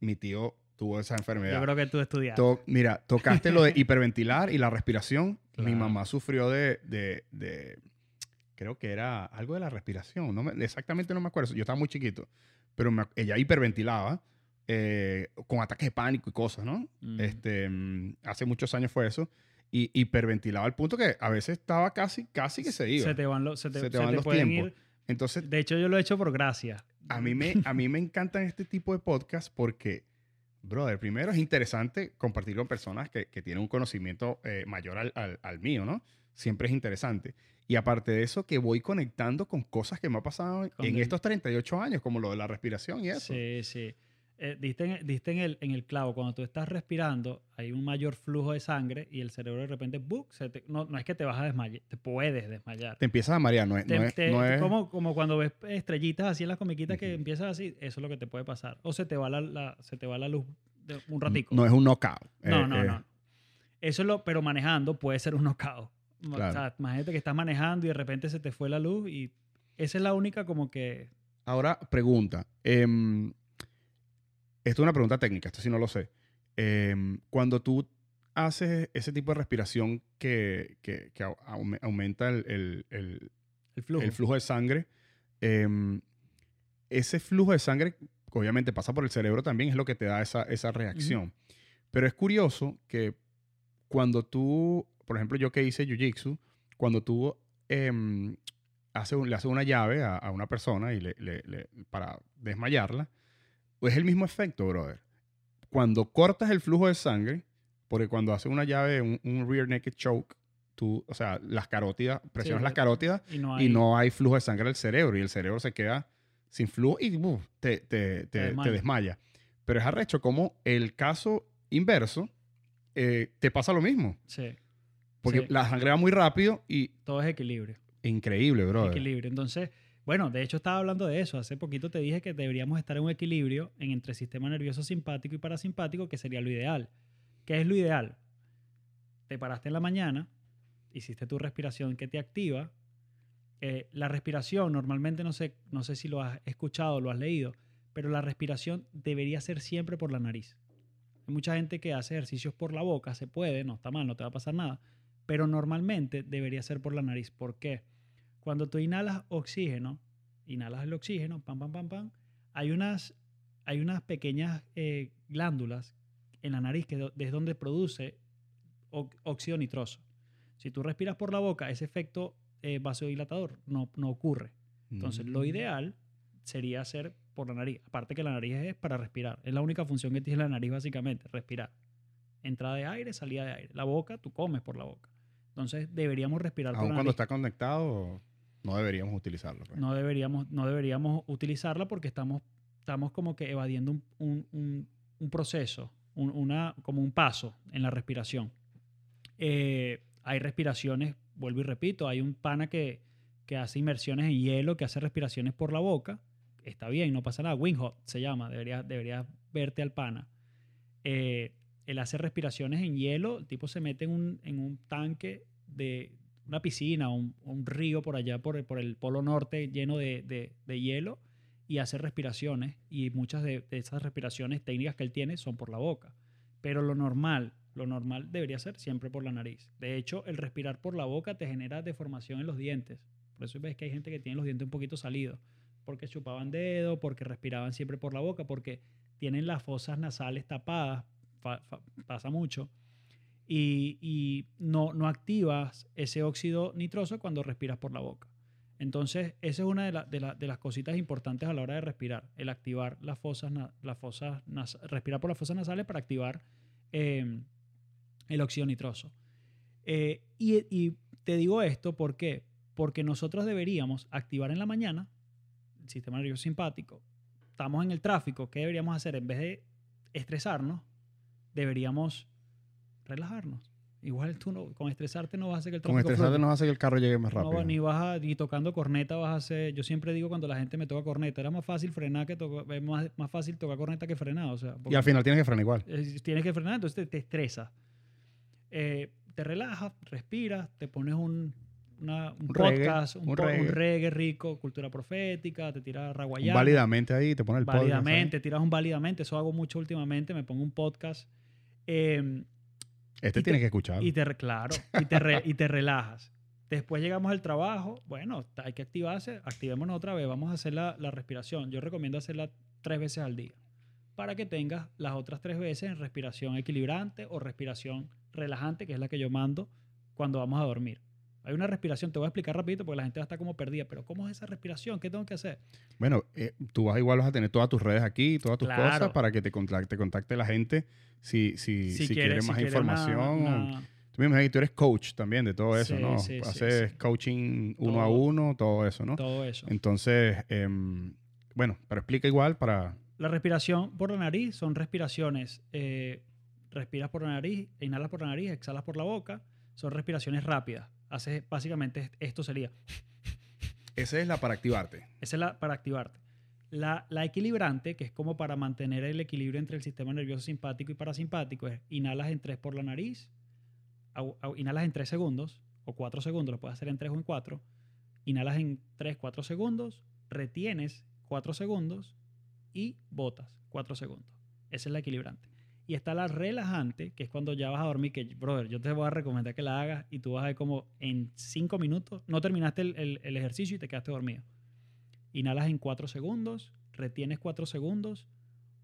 mi tío tuvo esa enfermedad. Yo creo que tú estudiaste. To- mira, tocaste lo de *laughs* hiperventilar y la respiración. Mi Claro. mamá sufrió de, de- de- Creo que era algo de la respiración. No me- exactamente no me acuerdo. Yo estaba muy chiquito. Pero me- ella hiperventilaba eh, con ataques de pánico y cosas, ¿no? Este, mm, hace muchos años fue eso. Y hiperventilaba al punto que a veces estaba casi, casi que se iba. se te van los, se te, Se te se van te los tiempos. ir. Entonces, De hecho, yo lo he hecho por gracia. a mí, me, a mí me encantan este tipo de podcasts porque, brother, primero es interesante compartir con personas que, que tienen un conocimiento eh, mayor al, al- al mío, ¿no? Siempre es interesante. Y aparte de eso, que voy conectando con cosas que me ha pasado en- Con en el- estos 38 años, como lo de la respiración y eso. Sí, sí. Eh, diste en, diste en el, en el clavo. Cuando tú estás respirando, hay un mayor flujo de sangre y el cerebro de repente, ¡buc! se te- no, no es que te vas a desmayar, te puedes desmayar. Te empiezas a marear, no es... Te- no es- te- no es- como, como cuando ves estrellitas así en las comiquitas que empiezas así, eso es lo que te puede pasar. O se te va la, la- se te va la luz de un ratico. no es un knockout. No, Eh, no, eh, no. Eso es lo, pero manejando puede ser un knockout. O Claro. sea, imagínate que estás manejando y de repente se te fue la luz y esa es la única como que... Ahora, pregunta. em, esto es una pregunta técnica, esto sí no lo sé. Em, cuando tú haces ese tipo de respiración que, que- que au- aume- aumenta el, el- el- El flujo. el flujo de sangre, em, ese flujo de sangre obviamente pasa por el cerebro también, es lo que te da esa, esa reacción. Pero es curioso que cuando tú, por ejemplo, yo que hice Jiu-Jitsu, cuando tú em, haces un- le haces una llave a, a una persona y le, le- le- para desmayarla, es el mismo efecto, brother. Cuando cortas el flujo de sangre, porque cuando haces una llave, un, un rear naked choke, tú, o sea, las carótidas, presionas las de- carótidas Y no hay... y no hay flujo de sangre al cerebro y el cerebro se queda sin flujo y te, te- te- te desmaya. desmaya. Pero es arrecho como el caso inverso eh, te pasa lo mismo. Sí, Porque Sí. la sangre va muy rápido y todo es equilibrio. increíble, bro. Equilibrio. Entonces, bueno, de hecho estaba hablando de eso. Hace poquito te dije que deberíamos estar en un equilibrio en entre sistema nervioso simpático y parasimpático, que sería lo ideal. ¿Qué es lo ideal? Te paraste en la mañana, hiciste tu respiración que te activa. Eh, la respiración, normalmente no sé, no sé si lo has escuchado lo has leído, pero la respiración debería ser siempre por la nariz. Hay mucha gente que hace ejercicios por la boca, se puede, no está mal, no te va a pasar nada, pero normalmente debería ser por la nariz. ¿Por qué? Cuando tú inhalas oxígeno, inhalas el oxígeno, pam, pam, pam, pam, hay unas, hay unas pequeñas eh, glándulas en la nariz que es donde produce óxido nitroso. Si tú respiras por la boca, ese efecto eh, vasodilatador no, no ocurre. Entonces, lo Mm. ideal sería hacer por la nariz. Aparte que la nariz es para respirar. Es la única función que tiene la nariz básicamente, respirar. Entrada de aire, salida de aire. La boca, tú comes por la boca. Entonces, deberíamos respirar por la cuando nariz. está conectado, no deberíamos utilizarlo. pues. No deberíamos, no deberíamos utilizarla porque estamos, estamos como que evadiendo un, un- un- proceso, un- una, como un paso en la respiración. Eh, hay respiraciones, vuelvo y repito, hay un pana que, que hace inmersiones en hielo, que hace respiraciones por la boca. Está bien, no pasa nada. Winghot se llama, deberías, deberías verte al pana. Eh, él hace respiraciones en hielo, el tipo se mete en un, en un tanque de una piscina un, río por allá, por, el- polo norte lleno de, hielo y hace respiraciones y muchas de, esas respiraciones técnicas que él tiene son por la boca. Pero lo normal, lo normal debería ser siempre por la nariz. De hecho, el respirar por la boca te genera deformación en los dientes. Por eso ves que hay gente que tiene los dientes un poquito salidos, porque chupaban dedo, porque respiraban siempre por la boca, porque tienen las fosas nasales tapadas, pasa mucho, y, no, no activas ese óxido nitroso cuando respiras por la boca. Entonces, esa es una de, la- de la- de las cositas importantes a la hora de respirar, el activar las fosas, las fosas respirar por las fosas nasales para activar eh, el óxido nitroso. Eh, y, te digo esto ¿por porque nosotros deberíamos activar en la mañana el sistema nervioso simpático. Estamos en el tráfico, ¿qué deberíamos hacer? En vez de estresarnos, deberíamos relajarnos. Igual tú no, con estresarte no vas a hacer que el Con estresarte fluya. no hace que el carro llegue más No, rápido. ni vas a, ni tocando corneta vas a hacer. Yo siempre digo cuando la gente me toca corneta, era más fácil frenar que tocar, es más, más fácil tocar corneta que frenar. O sea, y al final tienes que frenar igual. tienes que frenar, entonces te, te estresas. Eh, te relajas, respiras, te pones un, una- un Un reggae, podcast, un, un reggae. rico, cultura profética, te tiras raguayana. válidamente ahí, te pone el podcast, ¿eh? Válidamente, tiras un válidamente. Eso hago mucho últimamente, me pongo un podcast. eh, Este te- que escucharlo. y te, claro, y te, re- y te relajas. Después llegamos al trabajo, bueno, hay que activarse, activémonos otra vez, vamos a hacer la, la respiración. Yo recomiendo hacerla tres veces al día para que tengas las otras tres veces en respiración equilibrante o respiración relajante, que es la que yo mando cuando vamos a dormir. Hay una respiración, te voy a explicar rapidito porque la gente va a estar como perdida, pero ¿cómo es esa respiración? ¿Qué tengo que hacer? Bueno, eh, tú vas igual vas a tener todas tus redes aquí, todas tus Claro. cosas para que te contacte, contacte la gente si, si, si, quiere quieres- más si quieres una- información. una- Tú que tú eres coach también de todo eso, Sí, ¿no? sí, Haces sí. coaching uno a Todo. uno, todo eso, ¿no? todo eso. Entonces, em, bueno, pero explica igual para... La respiración por la nariz son respiraciones. eh, respiras por la nariz, inhalas por la nariz, exhalas por la boca. Son respiraciones rápidas. Haces básicamente esto sería. Esa es la para activarte. Esa es la para activarte. La, la equilibrante, que es como para mantener el equilibrio entre el sistema nervioso simpático y parasimpático, es inhalas en 3 por la nariz, au- au- inhalas en 3 segundos o 4 segundos, lo puedes hacer en 3 o en 4. Inhalas en 3, 4 segundos, retienes 4 segundos y botas 4 segundos. Esa es la equilibrante. Y está la relajante, que es cuando ya vas a dormir, que, brother, yo te voy a recomendar que la hagas y tú vas a ver como en 5 minutos, no terminaste el- el- el ejercicio y te quedaste dormido. Inhalas en 4 segundos, retienes 4 segundos,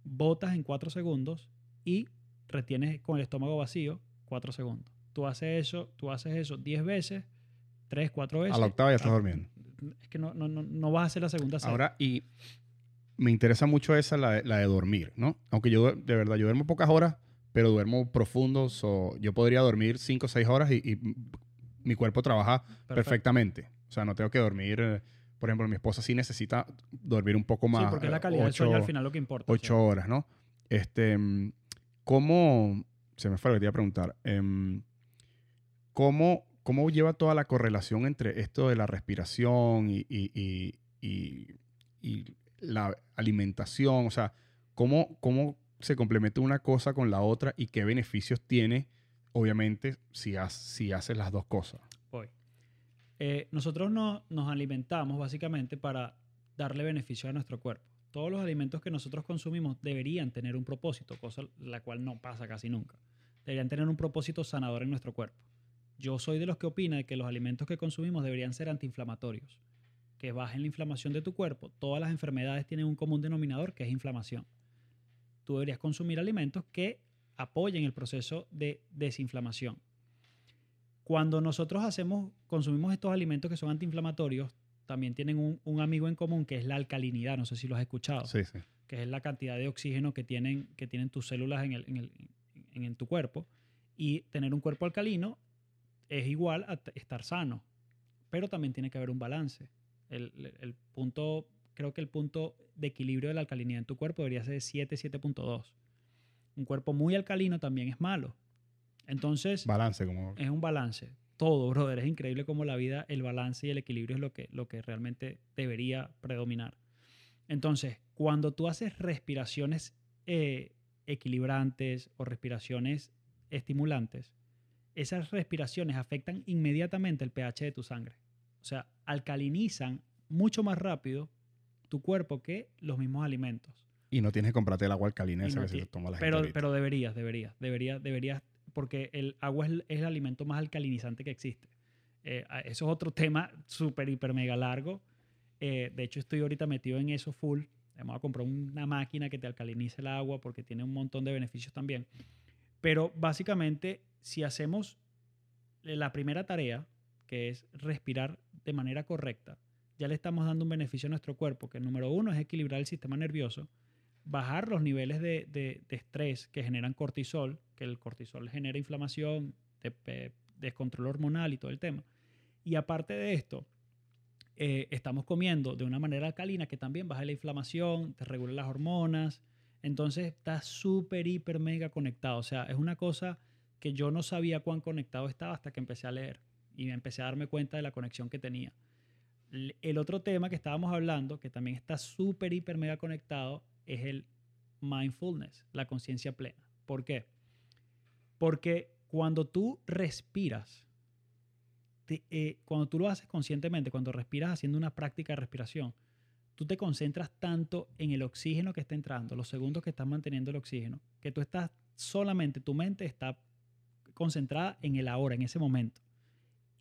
botas en 4 segundos y retienes con el estómago vacío 4 segundos. Tú haces eso, tú haces eso 10 veces, 3, 4 veces. A la octava ya estás Ah, durmiendo. Es que no, no, no, no vas a hacer la segunda serie. Ahora, y me interesa mucho esa, la, de- la de dormir, ¿no? Aunque yo, de verdad, yo duermo pocas horas, pero duermo profundo. so, yo podría dormir 5 o 6 horas y, y mi cuerpo trabaja Perfecto. perfectamente. O sea, no tengo que dormir... eh, Por ejemplo, mi esposa sí necesita dormir un poco más. Sí, porque es la eh, calidad del sueño al ocho- final lo que importa. o sea. ocho horas, ¿no? Este, ¿cómo, se me fue lo que te iba a preguntar, Em, ¿cómo, ¿cómo lleva toda la correlación entre esto de la respiración y, y- y- y- y la alimentación? O sea, ¿cómo, ¿cómo se complementa una cosa con la otra y qué beneficios tiene, obviamente, si, ha- si haces las dos cosas? Eh, nosotros no, nos alimentamos básicamente para darle beneficio a nuestro cuerpo. Todos los alimentos que nosotros consumimos deberían tener un propósito, cosa la cual no pasa casi nunca. Deberían tener un propósito sanador en nuestro cuerpo. Yo soy de los que opina de que los alimentos que consumimos deberían ser antiinflamatorios, que bajen la inflamación de tu cuerpo. Todas las enfermedades tienen un común denominador que es inflamación. Tú deberías consumir alimentos que apoyen el proceso de desinflamación. Cuando nosotros hacemos, consumimos estos alimentos que son antiinflamatorios, también tienen un, un amigo en común que es la alcalinidad. No sé si lo has escuchado Sí, sí. que es la cantidad de oxígeno que tienen, que tienen tus células en, el- en el- en- en tu cuerpo. Y tener un cuerpo alcalino es igual a estar sano, pero también tiene que haber un balance. El, punto, creo que el punto de equilibrio de la alcalinidad en tu cuerpo debería ser 7, 7.2. Un cuerpo muy alcalino también es malo. Entonces, Balance, como... es un balance. Todo, brother. Es increíble cómo la vida, el balance y el equilibrio es lo que, lo que realmente debería predominar. Entonces, cuando tú haces respiraciones eh, equilibrantes o respiraciones estimulantes, esas respiraciones afectan inmediatamente el pH de tu sangre. O sea, alcalinizan mucho más rápido tu cuerpo que los mismos alimentos. Y no tienes que comprarte el agua alcalina esa no que se toma la gente Pero, ahorita. pero deberías, deberías, deberías, deberías, porque el agua es, el- es el alimento más alcalinizante que existe. Eh, eso es otro tema súper, hiper, mega largo. Eh, de hecho, estoy ahorita metido en eso full. Vamos a comprar una máquina que te alcalinice el agua porque tiene un montón de beneficios también. Pero básicamente, si hacemos la primera tarea, que es respirar de manera correcta, ya le estamos dando un beneficio a nuestro cuerpo, que número uno es equilibrar el sistema nervioso, bajar los niveles de, de- de estrés que generan cortisol, que el cortisol genera inflamación, de- descontrol hormonal y todo el tema. Y aparte de esto, eh, estamos comiendo de una manera alcalina que también baja la inflamación, te regula las hormonas. Entonces está súper, hiper, mega conectado. O sea, es una cosa que yo no sabía cuán conectado estaba hasta que empecé a leer y empecé a darme cuenta de la conexión que tenía. El otro tema que estábamos hablando, que también está súper, hiper, mega conectado, es el mindfulness, la conciencia plena. ¿Por qué? Porque cuando tú respiras, eh, cuando tú lo haces conscientemente, cuando respiras haciendo una práctica de respiración, tú te concentras tanto en el oxígeno que está entrando, los segundos que estás manteniendo el oxígeno, que tú estás solamente, tu mente está concentrada en el ahora, en ese momento.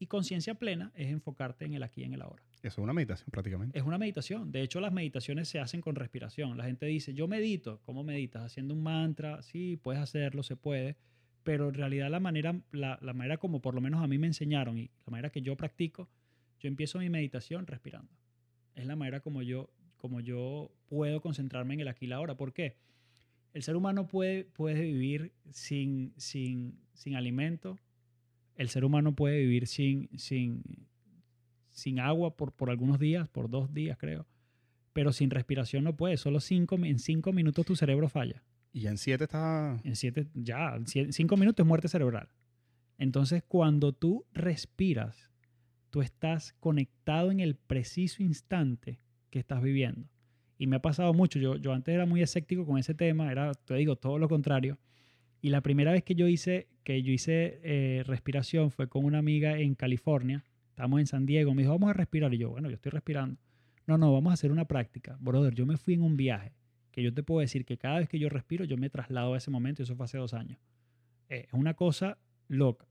Y conciencia plena es enfocarte en el aquí, en el ahora. Eso es una meditación prácticamente. Es una meditación. De hecho, las meditaciones se hacen con respiración. La gente dice, yo medito. ¿Cómo meditas? Haciendo un mantra. Sí, puedes hacerlo, se puede. Pero en realidad la manera, la, la manera como por lo menos a mí me enseñaron y la manera que yo practico, yo empiezo mi meditación respirando. Es la manera como yo, como yo puedo concentrarme en el aquí y la ahora. ¿Por qué? El ser humano puede, puede vivir sin, sin, sin alimento. El ser humano puede vivir sin, sin, sin agua por, por algunos días, por dos días creo. Pero sin respiración no puede. Solo cinco, en cinco minutos tu cerebro falla. Y en siete está... En siete, ya, en cinco minutos es muerte cerebral. Entonces, cuando tú respiras, tú estás conectado en el preciso instante que estás viviendo. Y me ha pasado mucho. Yo, yo antes era muy escéptico con ese tema, era, te digo, todo lo contrario. Y la primera vez que yo hice, que yo hice eh, respiración fue con una amiga en California. Estamos en San Diego. Me dijo, vamos a respirar. Y yo, bueno, yo estoy respirando. No, no, vamos a hacer una práctica. Brother, yo me fui en un viaje que yo te puedo decir que cada vez que yo respiro, yo me traslado a ese momento. Y eso fue hace dos años. Eh, es una cosa loca.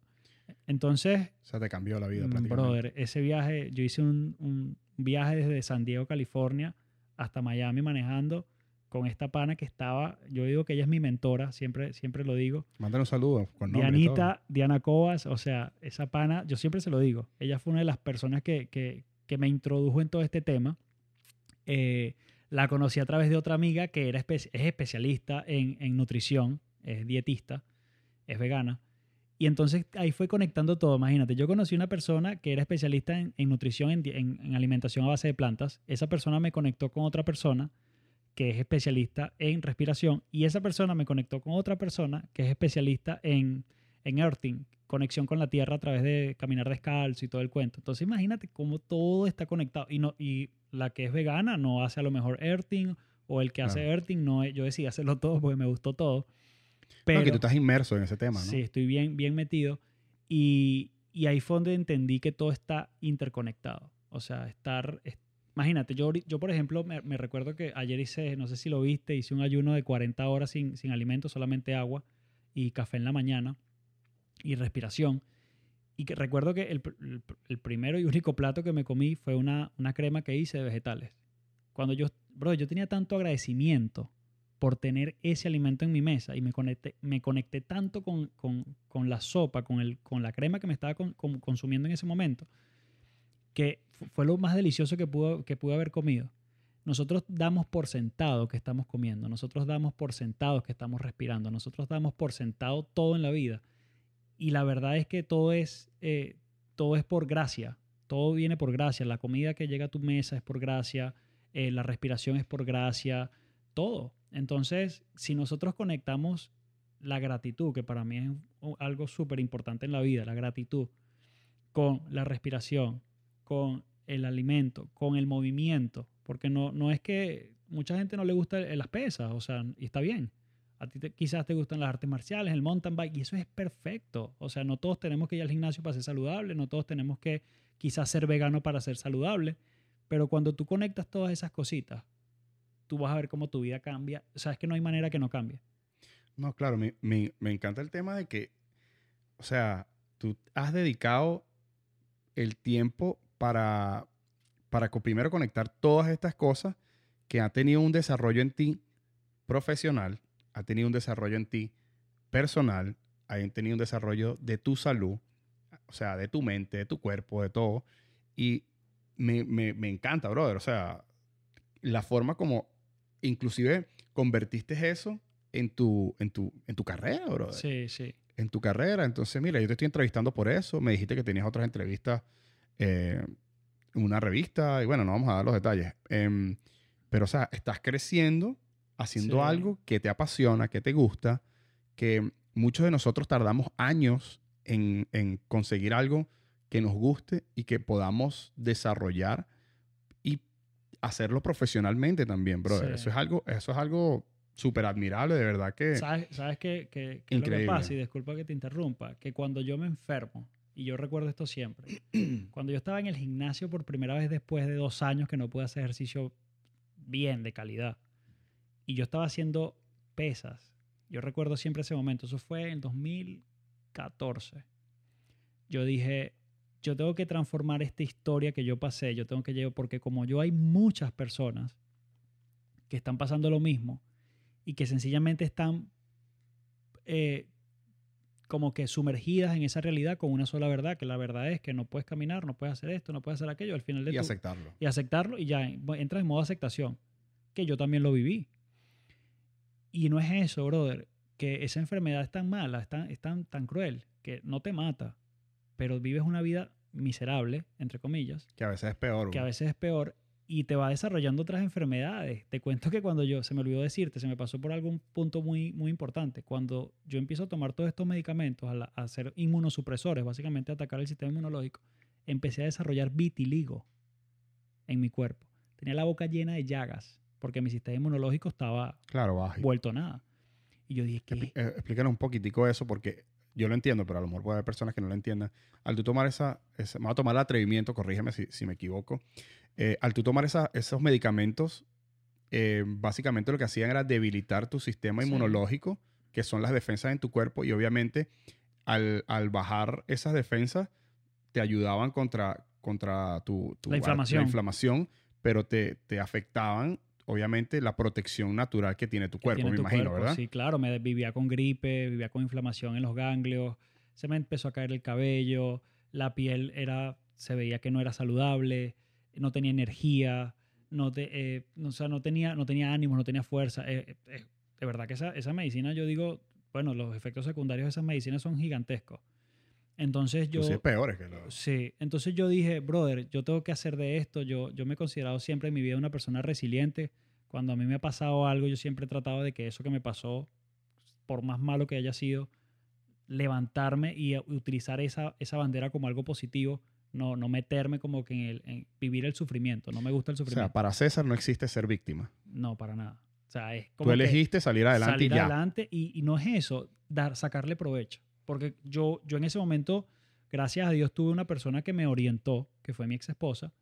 Entonces... O sea, te cambió la vida mm, prácticamente. Brother, ese viaje, yo hice un, un viaje desde San Diego, California, hasta Miami manejando con esta pana que estaba, yo digo que ella es mi mentora, siempre, siempre lo digo. Mándale un saludo con nombre Dianita, Diana Cobas, o sea, esa pana, yo siempre se lo digo, ella fue una de las personas que, que, que me introdujo en todo este tema. Eh, la conocí a través de otra amiga que era es especialista en, en nutrición, es dietista, es vegana. Y entonces ahí fue conectando todo. Imagínate, yo conocí una persona que era especialista en, nutrición, en, en, alimentación a base de plantas. Esa persona me conectó con otra persona que es especialista en respiración. Y esa persona me conectó con otra persona que es especialista en, en earthing, conexión con la tierra a través de caminar descalzo y todo el cuento. Entonces imagínate cómo todo está conectado. Y, no, y la que es vegana no hace a lo mejor earthing o el que hace earthing no. Yo decidí hacerlo todo porque me gustó todo. Pero, que tú estás inmerso en ese tema, ¿no? Sí, estoy bien, bien metido. Y, y ahí fue donde entendí que todo está interconectado. O sea, estar... imagínate, yo, yo por ejemplo, me, recuerdo que ayer hice, no sé si lo viste, hice un ayuno de 40 horas sin, sin alimento, solamente agua y café en la mañana y respiración. Y que recuerdo que el, el, primero y único plato que me comí fue una, una crema que hice de vegetales. Cuando yo, bro, yo tenía tanto agradecimiento por tener ese alimento en mi mesa y me conecté, me conecté tanto con, con, con la sopa, con, el, con la crema que me estaba con, consumiendo en ese momento, que fue lo más delicioso que pude, que pude haber comido. Nosotros damos por sentado que estamos comiendo, nosotros damos por sentado que estamos respirando, nosotros damos por sentado todo en la vida. Y la verdad es que todo es, eh, todo es por gracia, todo viene por gracia. La comida que llega a tu mesa es por gracia, eh, la respiración es por gracia, todo. Entonces, si nosotros conectamos la gratitud, que para mí es algo súper importante en la vida, la gratitud, con la respiración, con el alimento, con el movimiento, porque no, no es que mucha gente no le gusta las pesas, o sea, y está bien. A ti quizás te gustan las artes marciales, el mountain bike, y eso es perfecto. O sea, no todos tenemos que ir al gimnasio para ser saludable, no todos tenemos que quizás ser vegano para ser saludable, pero cuando tú conectas todas esas cositas tú vas a ver cómo tu vida cambia. O sea, es que no hay manera que no cambie. No, claro, me, me, me encanta el tema de que, o sea, tú has dedicado el tiempo para, para primero conectar todas estas cosas que ha tenido un desarrollo en ti profesional, ha tenido un desarrollo en ti personal, ha tenido un desarrollo de tu salud, o sea, de tu mente, de tu cuerpo, de todo. Y me, me, me encanta, brother. O sea, la forma como inclusive convertiste eso en tu, en tu, en tu carrera, bro. Sí, sí. En tu carrera. Entonces, mira, yo te estoy entrevistando por eso. Me dijiste que tenías otras entrevistas eh, una revista. Y bueno, no vamos a dar los detalles. Em, pero, o sea, estás creciendo haciendo algo que te apasiona, que te gusta, que muchos de nosotros tardamos años en, en conseguir algo que nos guste y que podamos desarrollar y hacerlo profesionalmente también, brother. Sí. Eso es algo, eso es algo súper admirable, de verdad que... ¿Sabes, sabes qué, qué es lo que Increíble. pasa? Y disculpa que te interrumpa, que cuando yo me enfermo, y yo recuerdo esto siempre, *clears throat* cuando yo estaba en el gimnasio por primera vez después de dos años que no pude hacer ejercicio bien, de calidad, y yo estaba haciendo pesas, yo recuerdo siempre ese momento, eso fue en el 2014, yo dije, yo tengo que transformar esta historia que yo pasé, yo tengo que llevar, porque como yo hay muchas personas que están pasando lo mismo y que sencillamente están eh, como que sumergidas en esa realidad con una sola verdad, que la verdad es que no puedes caminar, no puedes hacer esto, no puedes hacer aquello, al final de Y tu- aceptarlo. y aceptarlo y ya en- entras en modo aceptación, que yo también lo viví. Y no es eso, brother, que esa enfermedad es tan mala, es tan, es tan, tan cruel, que no te mata, pero vives una vida miserable, entre comillas, Que a veces es peor. que a veces es peor y te va desarrollando otras enfermedades. Te cuento que cuando yo, se me olvidó decirte, se me pasó por algún punto muy, muy importante. Cuando yo empiezo a tomar todos estos medicamentos, a, la- a ser inmunosupresores, básicamente a atacar el sistema inmunológico, empecé a desarrollar vitiligo en mi cuerpo. Tenía la boca llena de llagas porque mi sistema inmunológico estaba Claro, baja. vuelto nada. Y yo dije, ¿qué? eh, explícanos un poquitico eso porque yo lo entiendo, pero a lo mejor puede haber personas que no lo entiendan. Al tú tomar esa, esa- me voy a tomar el atrevimiento, corrígeme si, si me equivoco. Eh, al tú tomar esa- esos medicamentos, eh, básicamente lo que hacían era debilitar tu sistema Sí. inmunológico, que son las defensas en tu cuerpo, y obviamente al, al bajar esas defensas, te ayudaban contra, contra tu, tu- La inflamación. inflamación, pero te, te afectaban, obviamente, la protección natural que tiene tu que cuerpo, tiene me tu imagino, cuerpo. ¿verdad? Sí, claro, me vivía con gripe, vivía con inflamación en los ganglios, se me empezó a caer el cabello, la piel era, se veía que no era saludable, no tenía energía, no, te, eh, no, o sea, no, tenía, no tenía ánimos, no tenía fuerza. Eh, eh, de verdad que esa, esa medicina, yo digo, bueno, los efectos secundarios de esas medicinas son gigantescos. Entonces yo... Inclusive peores que los... Sí, entonces yo dije, brother, yo tengo que hacer de esto. Yo, yo me he considerado siempre en mi vida una persona resiliente. Cuando a mí me ha pasado algo, yo siempre he tratado de que eso que me pasó, por más malo que haya sido, levantarme y utilizar esa, esa bandera como algo positivo, no, no meterme como que en, el, en vivir el sufrimiento. No me gusta el O sufrimiento. sea, para César no existe ser víctima. no, para nada. O sea, es Tú como que elegiste salir adelante salir y ya. adelante y, y no es eso, dar, sacarle provecho. Porque yo, yo en ese momento, gracias a Dios, tuve una persona que me orientó, que fue mi ex esposa,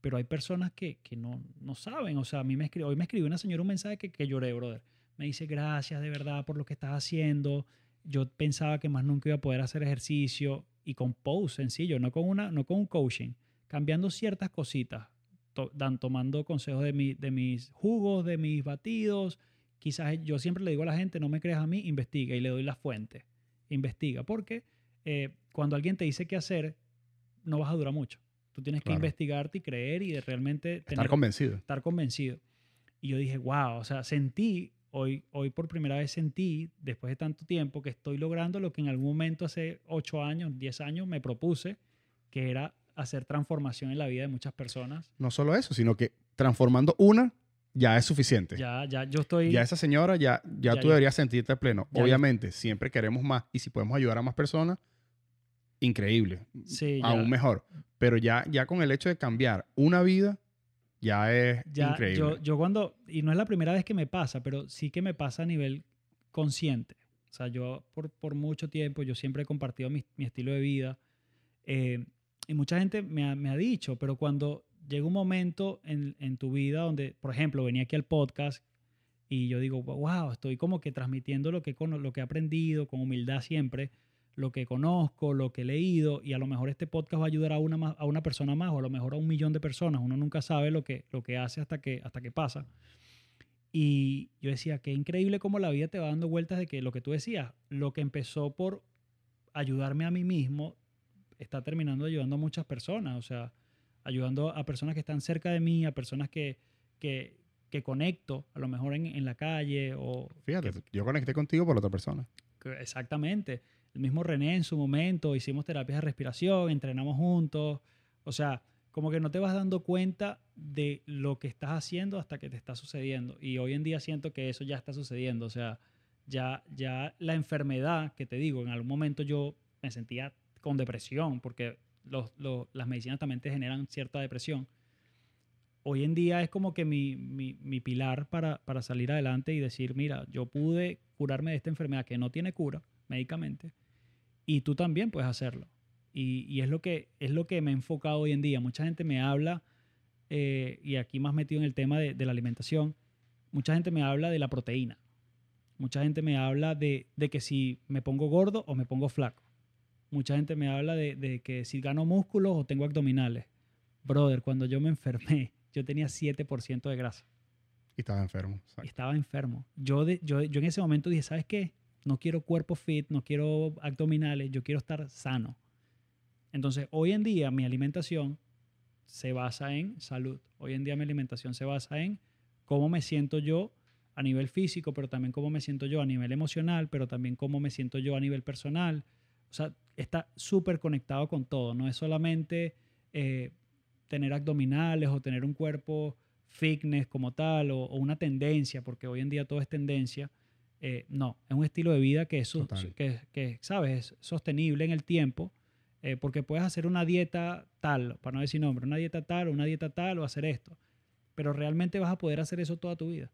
pero hay personas que, que no, no saben. O sea, a mí me escribió, hoy me escribió una señora un mensaje que, que lloré, brother. Me dice, gracias de verdad por lo que estás haciendo. Yo pensaba que más nunca iba a poder hacer ejercicio y con post sencillo, no con, una, no con un coaching, cambiando ciertas cositas, to- dan, tomando consejos de, mi, de mis jugos, de mis batidos. Quizás yo siempre le digo a la gente, no me creas a mí, investiga y le doy la fuente. Investiga, porque eh, cuando alguien te dice qué hacer, no vas a durar mucho. Tú tienes que Claro. investigarte y creer y de realmente Estar tener- convencido. estar convencido. Y yo dije, wow, o sea, sentí, hoy, hoy por primera vez sentí, después de tanto tiempo, que estoy logrando lo que en algún momento hace 8 años, 10 años me propuse, que era hacer transformación en la vida de muchas personas. No solo eso, sino que transformando una ya es suficiente. Ya, Ya, ya yo estoy... esa señora, ya, ya, Ya, tú ya. deberías sentirte pleno. Ya, ya. Obviamente, siempre queremos más. Y si podemos ayudar a más personas, increíble. sí, ya- Aún mejor. Pero ya, ya con el hecho de cambiar una vida, ya es ya, increíble. Yo, yo cuando, y no es la primera vez que me pasa, pero sí que me pasa a nivel consciente. O sea, yo por, por mucho tiempo, yo siempre he compartido mi, mi estilo de vida. eh, y mucha gente me ha, me ha dicho, pero cuando llega un momento en, en tu vida donde, por ejemplo, venía aquí al podcast y yo digo, wow, estoy como que transmitiendo lo que, lo que he aprendido con humildad siempre, lo que conozco, lo que he leído, y a lo mejor este podcast va a ayudar a una, más- a una persona más o a lo mejor a un millón de personas. Uno nunca sabe lo que, lo que hace hasta que, hasta que pasa. Y yo decía, qué increíble cómo la vida te va dando vueltas de que lo que tú decías, lo que empezó por ayudarme a mí mismo, está terminando ayudando a muchas personas. O sea, ayudando a personas que están cerca de mí, a personas que, que, que conecto, a lo mejor en, en la calle o... Fíjate, yo conecté contigo por otra persona. que- Exactamente. El mismo René en su momento, hicimos terapias de respiración, entrenamos juntos. O sea, como que no te vas dando cuenta de lo que estás haciendo hasta que te está sucediendo. Y hoy en día siento que eso ya está sucediendo. O sea, Ya, ya la enfermedad, que te digo, en algún momento yo me sentía con depresión, porque los, los- las medicinas también te generan cierta depresión. Hoy en día es como que mi, mi- mi pilar para, para salir adelante y decir, mira, yo pude curarme de esta enfermedad que no tiene cura médicamente y tú también puedes hacerlo. Y, y es, lo que, es lo que me he enfocado hoy en día. Mucha gente me habla, eh, y aquí más metido en el tema de, de la alimentación, mucha gente me habla de la proteína. Mucha gente me habla de, de que si me pongo gordo o me pongo flaco. Mucha gente me habla de, de que si gano músculos o tengo abdominales. Brother, cuando yo me enfermé, *laughs* yo tenía 7% de grasa Y estaba enfermo. y estaba enfermo. Yo, de- yo, yo en ese momento dije, ¿sabes qué? No quiero cuerpo fit, no quiero abdominales, yo quiero estar sano. Entonces, hoy en día mi alimentación se basa en salud. Hoy en día mi alimentación se basa en cómo me siento yo a nivel físico, pero también cómo me siento yo a nivel emocional, pero también cómo me siento yo a nivel personal. O sea, está súper conectado con todo. No es solamente eh, tener abdominales o tener un cuerpo fitness como tal o, o una tendencia, porque hoy en día todo es tendencia. Eh, no, es un estilo de vida que es, que, que, ¿sabes? es sostenible en el tiempo, eh, porque puedes hacer una dieta tal, para no decir nombre, una dieta tal o una dieta tal o hacer esto, pero realmente vas a poder hacer eso toda tu vida.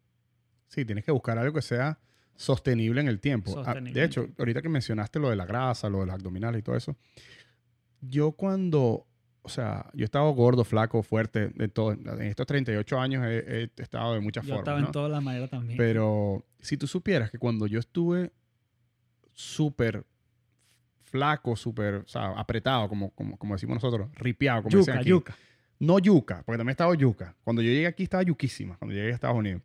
Sí, tienes que buscar algo que sea sostenible en el tiempo. Ah, de hecho, ahorita que mencionaste lo de la grasa, lo de los abdominales y todo eso, yo cuando, o sea, yo he estado gordo, flaco, fuerte, de todo. En estos 38 años he, he estado de muchas Yo formas. estaba ¿no? en todas las maneras también. Pero si tú supieras que cuando yo estuve súper flaco, súper, o sea, apretado, como, como, como decimos nosotros, ripiado, como yuca, aquí. yuca. No yuca, porque también estaba yuca. Cuando yo llegué aquí estaba yuquísima, cuando llegué a Estados Unidos.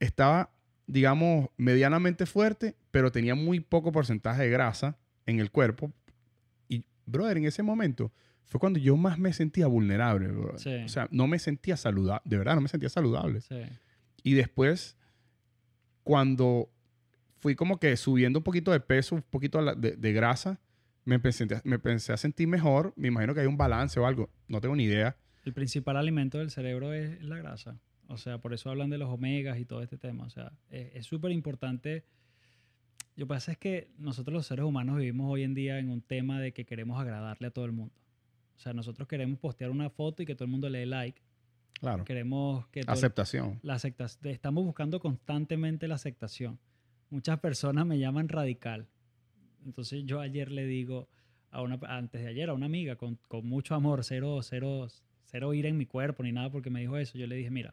Estaba, digamos, medianamente fuerte, pero tenía muy poco porcentaje de grasa en el cuerpo. Y, brother, en ese momento fue cuando yo más me sentía vulnerable, brother. Sí. O sea, no me sentía saludable, de verdad, no me sentía saludable. Sí. Y después, cuando fui como que subiendo un poquito de peso, un poquito de, de grasa, me empecé, a- me empecé a sentir mejor. Me imagino que hay un balance o algo. No tengo ni idea. El principal alimento del cerebro es la grasa. O sea, por eso hablan de los omegas y todo este tema. O sea, es súper importante. Lo que pasa es que nosotros los seres humanos vivimos hoy en día en un tema de que queremos agradarle a todo el mundo. O sea, nosotros queremos postear una foto y que todo el mundo le dé like. Claro. Queremos que Aceptación. la acepta- estamos buscando constantemente la aceptación. Muchas personas me llaman radical. Entonces yo ayer le digo, a una, antes de ayer, a una amiga con, con mucho amor, cero, cero, cero ir en mi cuerpo ni nada porque me dijo eso. Yo le dije, mira,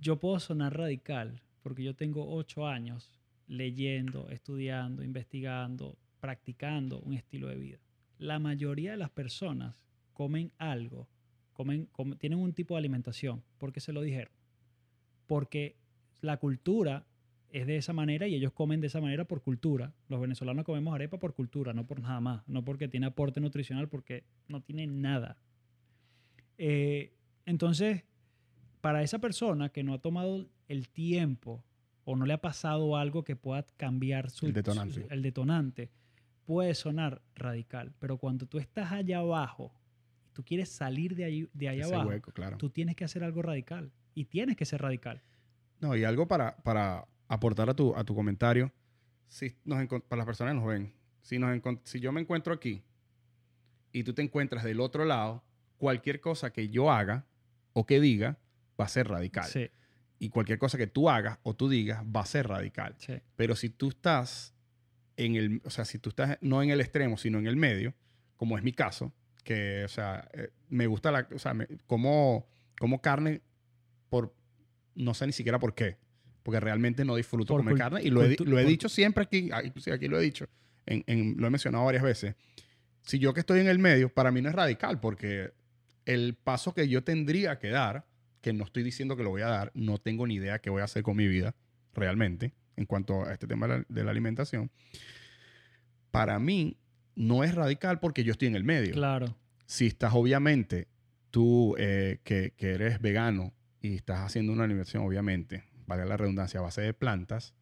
yo puedo sonar radical porque yo tengo ocho años leyendo, estudiando, investigando, practicando un estilo de vida. La mayoría de las personas comen algo, comen, com- tienen un tipo de alimentación porque se lo dijeron. Porque la cultura es de esa manera y ellos comen de esa manera por cultura. Los venezolanos comemos arepa por cultura, no por nada más, no porque tiene aporte nutricional, porque no tiene nada. Eh, entonces, para esa persona que no ha tomado el tiempo o no le ha pasado algo que pueda cambiar su, El detonante. su- el detonante, puede sonar radical. Pero cuando tú estás allá abajo, tú quieres salir de ahí, de Ese abajo, hueco, claro. tú tienes que hacer algo radical. Y tienes que ser radical. No, y algo para, para aportar a tu, a tu comentario. Si nos para las personas que nos ven, si, nos si yo me encuentro aquí y tú te encuentras del otro lado, cualquier cosa que yo haga o que diga va a ser radical. Sí, Y cualquier cosa que tú hagas o tú digas va a ser radical. sí. Pero si tú estás en el, o sea, si tú estás no en el extremo, sino en el medio, como es mi caso, que, o sea, eh, me gusta la, o sea, me- como, como carne por, no sé ni siquiera por qué, porque realmente no disfruto Por comer carne y lo he, lo he dicho siempre aquí, ah, inclusive aquí lo he dicho, en, en- lo he mencionado varias veces. Si yo que estoy en el medio, para mí no es radical, porque el paso que yo tendría que dar, que no estoy diciendo que lo voy a dar, no tengo ni idea qué voy a hacer con mi vida realmente en cuanto a este tema de la, de la alimentación, para mí no es radical porque yo estoy en el medio. Claro. Si estás obviamente tú eh, que, que eres vegano y estás haciendo una alimentación, obviamente, vale la redundancia, a base de plantas,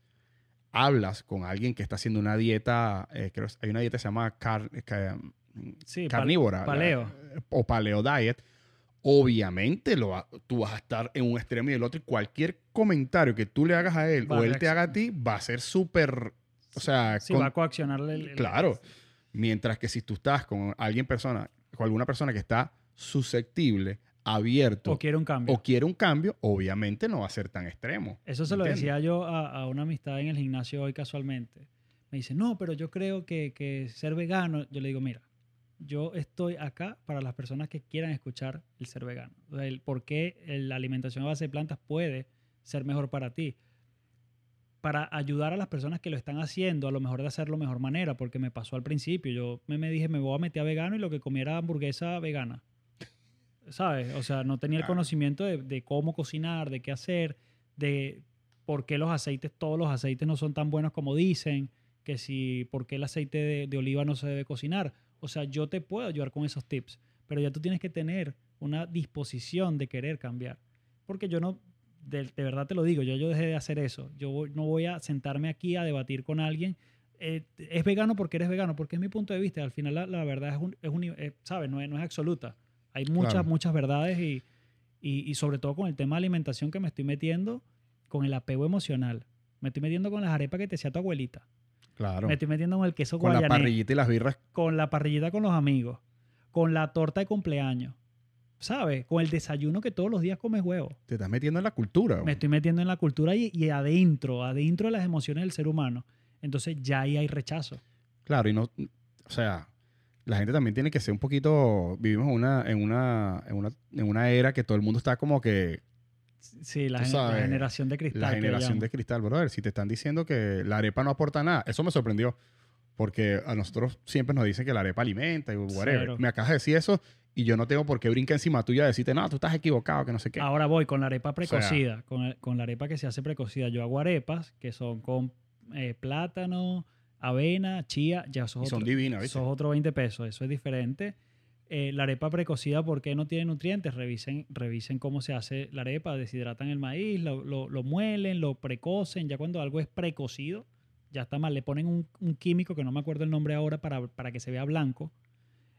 hablas con alguien que está haciendo una dieta, eh, creo hay una dieta que se llama car- ca- Sí, carnívora. paleo. la- o paleo diet. Obviamente lo va- tú vas a estar en un extremo y el otro. Y cualquier comentario que tú le hagas a él Va o él te haga a ti va a ser súper. O sea, Sí, con- va a coaccionarle el, el- Claro. Mientras que si tú estás con alguien persona, con alguna persona que está susceptible, abierto O quiere un cambio. o quiere un cambio, obviamente no va a ser tan extremo. Eso se lo decía yo a, a una amistad en el gimnasio hoy casualmente. Me dice, no, pero yo creo que, que ser vegano, yo le digo, mira, yo estoy acá para las personas que quieran escuchar el ser vegano. O sea, el por qué la alimentación a base de plantas puede ser mejor para ti. Para ayudar a las personas que lo están haciendo, a lo mejor de hacerlo de mejor manera, porque me pasó al principio. Yo me, me dije, me voy a meter a vegano y lo que comía era hamburguesa vegana. ¿Sabes? O sea, no tenía el conocimiento de, de cómo cocinar, de qué hacer, de por qué los aceites, todos los aceites no son tan buenos como dicen, que si, por qué el aceite de, de oliva no se debe cocinar. O sea, yo te puedo ayudar con esos tips, pero ya tú tienes que tener una disposición de querer cambiar. Porque yo no, de, de verdad te lo digo, yo, yo dejé de hacer eso. Yo voy- no voy a sentarme aquí a debatir con alguien. eh, es vegano porque eres vegano, porque es mi punto de vista. Al final la, la verdad es, un, es un- eh, ¿sabes? No es, no es absoluta. Hay muchas, Claro. muchas verdades y, y, y sobre todo con el tema de alimentación que me estoy metiendo con el apego emocional. Me estoy metiendo con las arepas que te hacía tu abuelita. Claro. Me estoy metiendo con el queso Con la guayanés, parrillita y las birras. con la parrillita con los amigos, con la torta de cumpleaños. ¿Sabes? Con el desayuno que todos los días comes huevo. Te estás metiendo en la cultura. Me estoy metiendo en la cultura y, y adentro, adentro de las emociones del ser humano. Entonces ya ahí hay rechazo. Claro, y no, o sea, la gente también tiene que ser un poquito, vivimos una, en una, en una, en una era que todo el mundo está como que Sí, la, generación de cristal. la generación de cristal, brother. Si te están diciendo que la arepa no aporta nada, eso me sorprendió. Porque a nosotros siempre nos dicen que la arepa alimenta y whatever. Cero. Me acabas de decir eso y yo no tengo por qué brincar encima tuya y decirte, no, tú estás equivocado, que no sé qué. Ahora voy con la arepa sea- precocida, con, el- con la arepa que se hace precocida. Yo hago arepas que son con eh, plátano, avena, chía, ya eso y son otro, divinas, ¿viste? es otro 20 pesos, eso es diferente. Eh, la arepa precocida, ¿por qué no tiene nutrientes? Revisen, revisen cómo se hace la arepa, deshidratan el maíz, lo, lo- lo muelen, lo precocen, ya cuando algo es precocido, ya está mal, le ponen un, un químico que no me acuerdo el nombre ahora para, para que se vea blanco.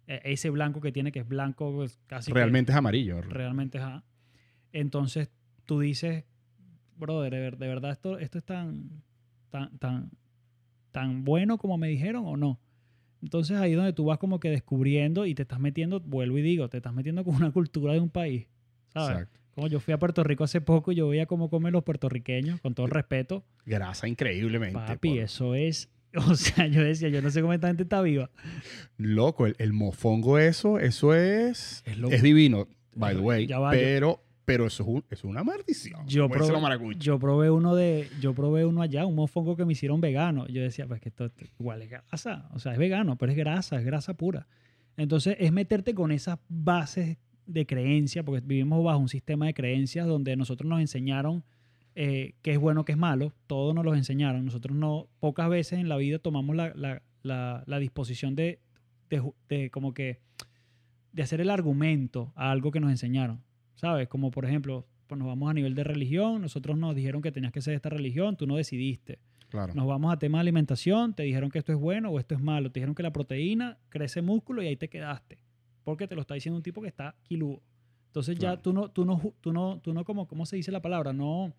Eh, ese blanco que tiene, que es blanco pues, casi que- Realmente es amarillo. realmente ajá. Entonces tú dices, brother, de, de verdad esto, esto es tan, tan, tan, tan bueno como me dijeron o no. Entonces ahí donde tú vas como que descubriendo y te estás metiendo, vuelvo y digo, te estás metiendo con una cultura de un país. ¿Sabes? Exacto. Como yo fui a Puerto Rico hace poco y yo veía cómo comen los puertorriqueños, con todo el respeto. Grasa increíblemente. Papi, por- eso es. *laughs* O sea, yo decía, yo no sé cómo esta gente está viva. Loco, el, el mofongo eso, eso es... Es Es divino, by the way. Va, pero, pero eso es, un- eso es una maldición. Yo probé, yo probé uno de, yo probé uno allá, un mofongo que me hicieron vegano. Yo decía, pues que esto esto igual es grasa, o sea, es vegano, pero es grasa, es grasa pura. Entonces, es meterte con esas bases de creencia, porque vivimos bajo un sistema de creencias donde nosotros nos enseñaron eh, qué es bueno, qué es malo, todos nos los enseñaron. Nosotros no, pocas veces en la vida tomamos la, la- la- la disposición de, de como que, de hacer el argumento a algo que nos enseñaron. ¿Sabes? Como por ejemplo, pues nos vamos a nivel de religión, nosotros nos dijeron que tenías que ser de esta religión, tú no decidiste. Claro. Nos vamos a tema de alimentación, te dijeron que esto es bueno o esto es malo, te dijeron que la proteína crece músculo y ahí te quedaste, porque te lo está diciendo un tipo que está quiludo. Entonces Claro. ya tú no, tú no, tú no, tú no como, ¿cómo se dice la palabra? No,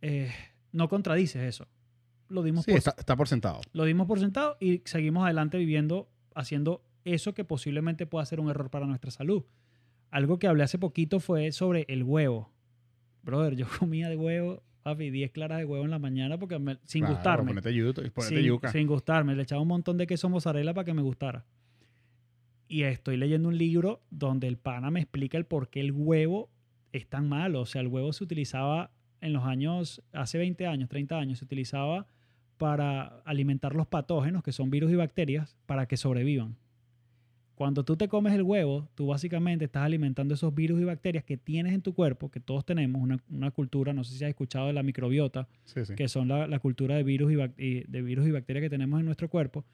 eh, no contradices eso. Lo dimos, Sí, por, está, está por sentado. lo dimos por sentado y seguimos adelante viviendo, haciendo eso que posiblemente pueda ser un error para nuestra salud. Algo que hablé hace poquito fue sobre el huevo. Brother, yo *laughs* comía de huevo, papi, 10 claras de huevo en la mañana porque me- sin Claro, gustarme. Ponete, ponete Sin, yuca. sin gustarme. Le echaba un montón de queso mozzarella para que me gustara. Y estoy leyendo un libro donde el pana me explica el por qué el huevo es tan malo. O sea, el huevo se utilizaba en los años, hace 20 años, 30 años, se utilizaba para alimentar los patógenos, que son virus y bacterias, para que sobrevivan. Cuando tú te comes el huevo, tú básicamente estás alimentando esos virus y bacterias que tienes en tu cuerpo, que todos tenemos, una, una cultura, no sé si has escuchado de la microbiota, Sí, sí. que son la, la cultura de virus, y, de virus y bacterias que tenemos en nuestro cuerpo,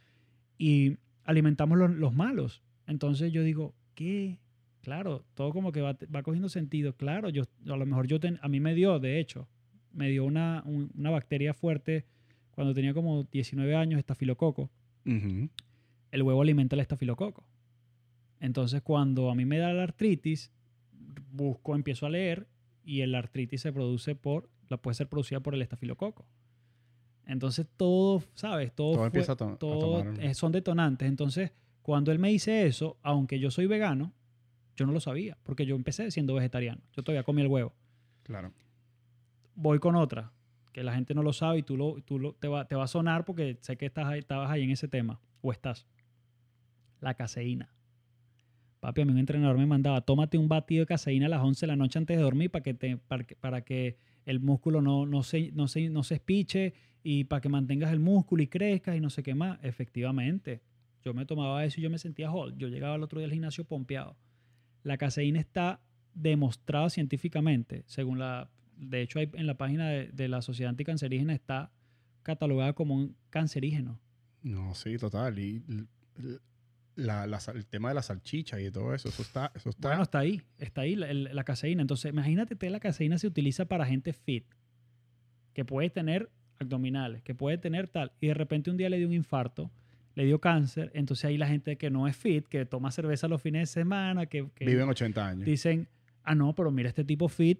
y alimentamos los, los malos. Entonces yo digo, ¿qué? Claro, todo como que va, va cogiendo sentido. Claro, yo, a lo mejor yo ten- a mí me dio, de hecho, me dio una, un- una bacteria fuerte cuando tenía como 19 años, estafilococo. Ujú. El huevo alimenta el estafilococo. Entonces cuando a mí me da la artritis, busco, empiezo a leer y el artritis se produce por, la puede ser producida por el estafilococo. Entonces todo, ¿sabes? Todo, Todo fue- empieza a to- a todo, tomar- eh, son detonantes. Entonces, cuando él me dice eso, aunque yo soy vegano, yo no lo sabía, porque yo empecé siendo vegetariano. Yo todavía comí el huevo. Claro. Voy con otra, que la gente no lo sabe y tú, lo, tú lo, te, va, te va a sonar porque sé que estás ahí- estabas ahí en ese tema, o estás. La caseína. Papi, a mí un entrenador me mandaba, tómate un batido de caseína a las 11 de la noche antes de dormir para que, te, para que, para que el músculo no, no, se, no, se, no se espiche y para que mantengas el músculo y crezcas y no sé qué más. Efectivamente, yo me tomaba eso y yo me sentía whole. Yo llegaba al otro día al gimnasio pompeado. La caseína está demostrada científicamente, según la... De hecho, hay, en la página de, de la Sociedad Anticancerígena está catalogada como un cancerígeno. No, sí, total. Y la- la el tema de la salchicha y todo eso, eso está, eso está. Bueno, está ahí, está ahí la, el- la caseína. Entonces, imagínate que la caseína se utiliza para gente fit, que puede tener abdominales, que puede tener tal, y de repente un día le dio un infarto, le dio cáncer, entonces ahí la gente que no es fit, que toma cerveza los fines de semana, que, que viven 80 años. dicen, ah, no, pero mira, este tipo fit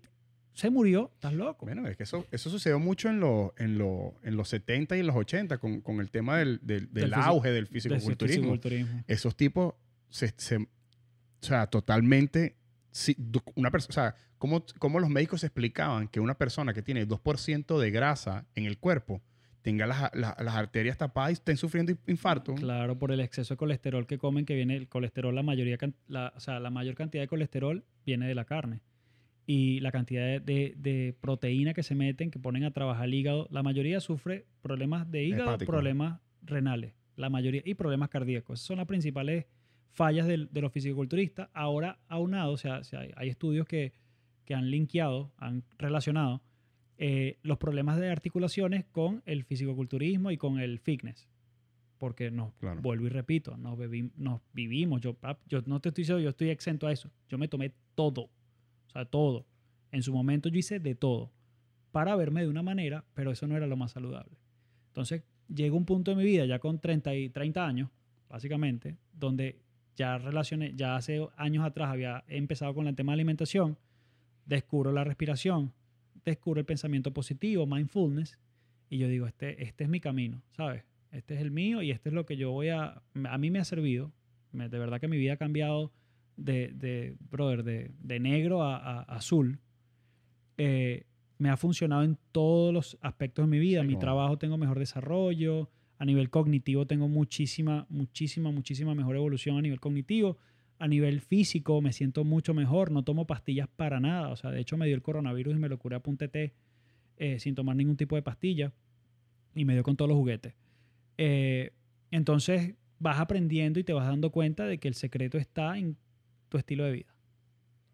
se murió, estás loco. Bueno, es que eso, eso sucedió mucho en, lo- en, lo- en los 70 y en los 80 con, con el tema del, del- del auge del fisicoculturismo. fisiculturismo. Esos tipos, se, se- o sea, totalmente, du- una persona, o sea, ¿cómo, cómo los médicos explicaban que una persona que tiene 2% de grasa en el cuerpo tenga las, las- las arterias tapadas y estén sufriendo infarto? Claro, por el exceso de colesterol que comen, que viene el colesterol, la mayoría, la, o sea, la mayor cantidad de colesterol viene de la carne. Y la cantidad de, de- de proteína que se meten, que ponen a trabajar el hígado, la mayoría sufre problemas de hígado, Hepático. problemas renales, la mayoría, y problemas cardíacos. Esas son las principales fallas del- de los fisiculturistas. Ahora, aunado, o sea, hay, estudios que, que han linkeado, han relacionado eh, los problemas de articulaciones con el fisicoculturismo y con el fitness. Porque nos, Claro. vuelvo y repito, nos, vivimos. Yo, yo no te estoy diciendo, yo estoy exento a eso. Yo me tomé todo. Sea, todo. En su momento yo hice de todo para verme de una manera, pero eso no era lo más saludable. Entonces, llega un punto de mi vida, ya con 30, y 30 años, básicamente, donde ya relacioné, ya hace años atrás había empezado con el tema de alimentación, descubro la respiración, descubro el pensamiento positivo, mindfulness, y yo digo, este, este es mi camino, ¿sabes? Este es el mío y este es lo que yo voy a... A mí me ha servido, de verdad que mi vida ha cambiado de, de brother, de, de negro a, azul. Eh, me ha funcionado en todos los aspectos de mi vida. Sí, mi trabajo tengo mejor desarrollo, a nivel cognitivo tengo muchísima, muchísima, muchísima mejor evolución a nivel cognitivo. A nivel físico me siento mucho mejor, no tomo pastillas para nada. O sea, de hecho me dio el coronavirus y me lo curé a punta eh, sin tomar ningún tipo de pastilla y me dio con todos los juguetes. Eh, entonces vas aprendiendo y te vas dando cuenta de que el secreto está en tu estilo de vida.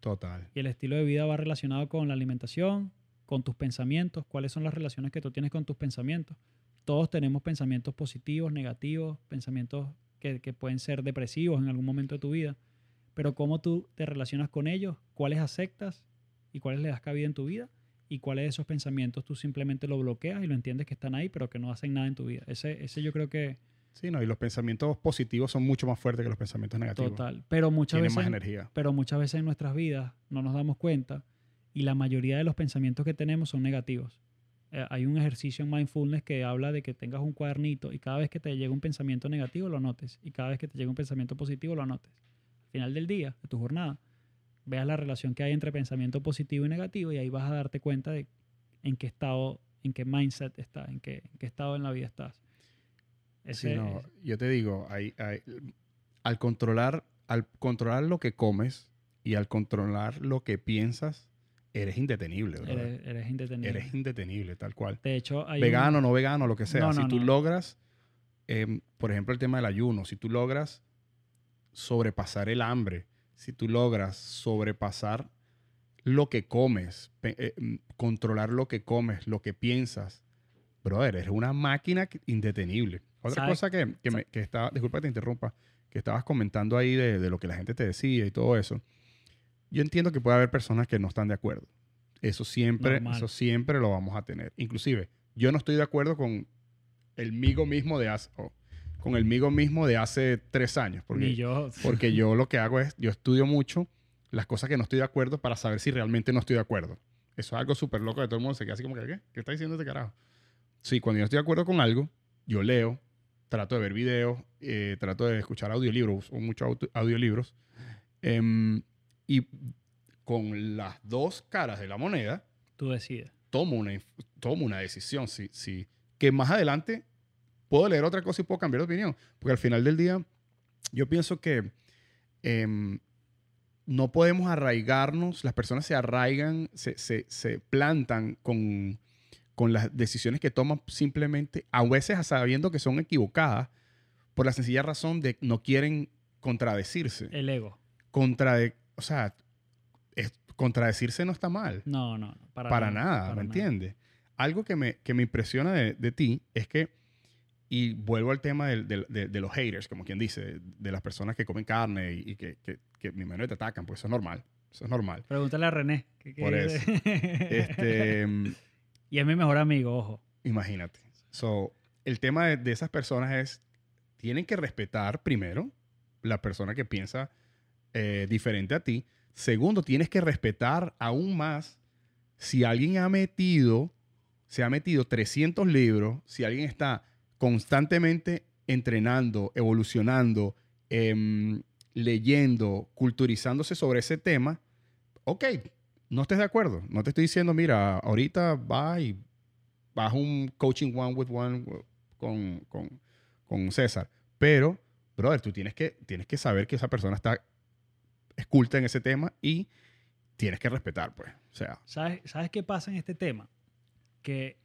Total. Y el estilo de vida va relacionado con la alimentación, con tus pensamientos, cuáles son las relaciones que tú tienes con tus pensamientos. Todos tenemos pensamientos positivos, negativos, pensamientos que, que pueden ser depresivos en algún momento de tu vida, pero cómo tú te relacionas con ellos, cuáles aceptas y cuáles le das cabida en tu vida y cuáles de esos pensamientos tú simplemente lo bloqueas y lo entiendes que están ahí, pero que no hacen nada en tu vida. Ese, ese yo creo que Sí, no, y los pensamientos positivos son mucho más fuertes que los pensamientos negativos. total. Pero muchas Tienen veces más energía. pero muchas veces en nuestras vidas no nos damos cuenta y la mayoría de los pensamientos que tenemos son negativos. Eh, hay un ejercicio en mindfulness que habla de que tengas un cuadernito y cada vez que te llega un pensamiento negativo lo anotes y cada vez que te llega un pensamiento positivo lo anotes. Al final del día, de tu jornada, veas la relación que hay entre pensamiento positivo y negativo y ahí vas a darte cuenta de en qué estado, en qué mindset estás, en qué, en qué estado en la vida estás. No, yo te digo, hay- hay- al, controlar, al controlar lo que comes y al controlar lo que piensas, eres indetenible. eres, eres indetenible. Eres indetenible, tal cual. de hecho, hay un- Vegano, no vegano, lo que sea. No, si tú logras, em, por ejemplo, el tema del ayuno, si tú logras sobrepasar el hambre, si tú logras sobrepasar lo que comes, eh, mm, controlar lo que comes, lo que piensas, brother, eres una máquina indetenible. Otra cosa que, que, me, que estaba, disculpa que te interrumpa, que estabas comentando ahí de, de lo que la gente te decía y todo eso. Yo entiendo que puede haber personas que no están de acuerdo. Eso siempre, Normal. eso siempre lo vamos a tener. Inclusive, yo no estoy de acuerdo con el migo mismo de hace, o con el migo mismo de hace tres años. Porque, ni yo. porque yo lo que hago es, yo estudio mucho las cosas que no estoy de acuerdo para saber si realmente no estoy de acuerdo. Eso es algo súper loco de todo el mundo. Se queda así como que, ¿qué? ¿Qué está diciendo este carajo? Sí, cuando yo no estoy de acuerdo con algo, yo leo, trato de ver videos, eh, trato de escuchar audiolibros, o muchos audiolibros. em, y con las dos caras de la moneda, Tú decides. tomo una, tomo una decisión. Si, si, que más adelante puedo leer otra cosa y puedo cambiar de opinión. Porque al final del día, yo pienso que em, no podemos arraigarnos, las personas se arraigan, se, se- se plantan con, con las decisiones que toman simplemente, a veces sabiendo que son equivocadas, por la sencilla razón de no quieren contradecirse. El ego. Contrade, o sea, es- contradecirse no está mal No, no, no, para, para nada, para ¿me entiendes? Algo que me, que me impresiona de, de ti es que, y vuelvo al tema del- de, de los haters, como quien dice, de las personas que comen carne y, y que, que, que mi te atacan, pues eso es normal, eso es normal. Pregúntale a René. que- que- Por eso. *laughs* Este, y es mi mejor amigo, ojo. imagínate. So, el tema de, esas personas es, tienen que respetar primero la persona que piensa eh, diferente a ti. Segundo, tienes que respetar aún más si alguien ha metido, se ha metido 300 libros, si alguien está constantemente entrenando, evolucionando, em, leyendo, culturizándose sobre ese tema, ok, no estés de acuerdo. No te estoy diciendo, mira, ahorita va y vas un coaching one with one con, con, con César. Pero, brother, tú tienes que, tienes que saber que esa persona está esculta en ese tema y tienes que respetar, pues. O sea, ¿Sabes, ¿Sabes qué pasa en este tema? Que,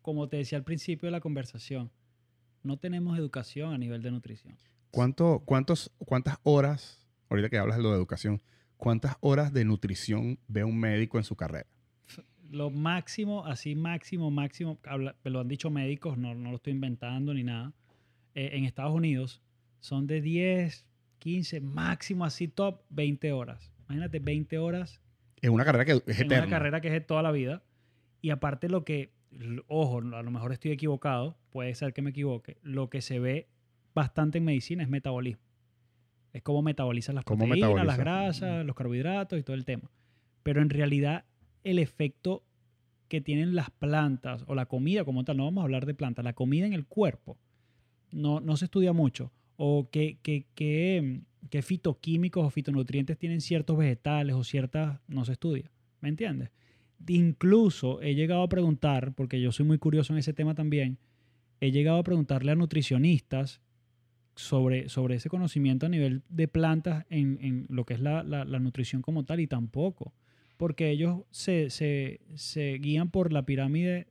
como te decía al principio de la conversación, no tenemos educación a nivel de nutrición. ¿cuánto, cuántos, ¿cuántas horas, ahorita que hablas de lo de educación, cuántas horas de nutrición ve un médico en su carrera? Lo máximo, así máximo, máximo, habla- me lo han dicho médicos, no, no lo estoy inventando ni nada, eh, en Estados Unidos son de 10, 15, máximo así top, 20 horas. Imagínate, 20 horas Es una carrera que es en eterna. una carrera que es de toda la vida. Y aparte lo que, ojo, a lo mejor estoy equivocado, puede ser que me equivoque, lo que se ve bastante en medicina es metabolismo. Es cómo metabolizan las Cómo proteínas, las grasas, los carbohidratos y todo el tema. Pero en realidad el efecto que tienen las plantas o la comida como tal, no vamos a hablar de plantas, la comida en el cuerpo, no, no se estudia mucho. O qué, qué, qué, qué fitoquímicos o fitonutrientes tienen ciertos vegetales o ciertas, no se estudia. ¿Me entiendes? Incluso he llegado a preguntar, porque yo soy muy curioso en ese tema también, he llegado a preguntarle a nutricionistas sobre, sobre ese conocimiento a nivel de plantas en, en lo que es la, la- la nutrición como tal y tampoco, porque ellos se, se- se guían por la pirámide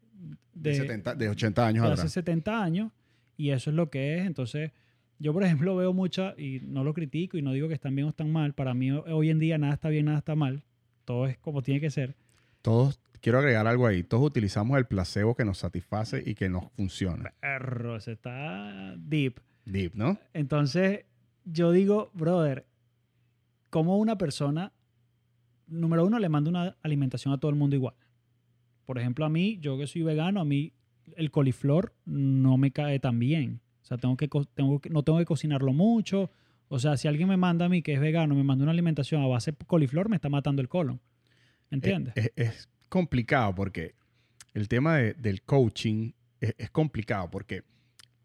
de, de, 70, de 80 años de hace atrás. 70 años y eso es lo que es. Entonces, yo por ejemplo veo mucha, y no lo critico y no digo que están bien o están mal, para mí hoy en día nada está bien, nada está mal, todo es como tiene que ser. Todos, quiero agregar algo ahí, todos utilizamos el placebo que nos satisface y que nos funciona. Perro, se está deep. Deep, ¿no? Entonces, yo digo, brother, como una persona, número uno, le manda una alimentación a todo el mundo igual. Por ejemplo, a mí, yo que soy vegano, a mí el coliflor no me cae tan bien. O sea, tengo que, tengo que- no tengo que cocinarlo mucho. O sea, si alguien me manda a mí que es vegano, me manda una alimentación a base de coliflor, me está matando el colon. ¿Entiendes? Es, es- es complicado porque el tema de- del coaching es, es complicado porque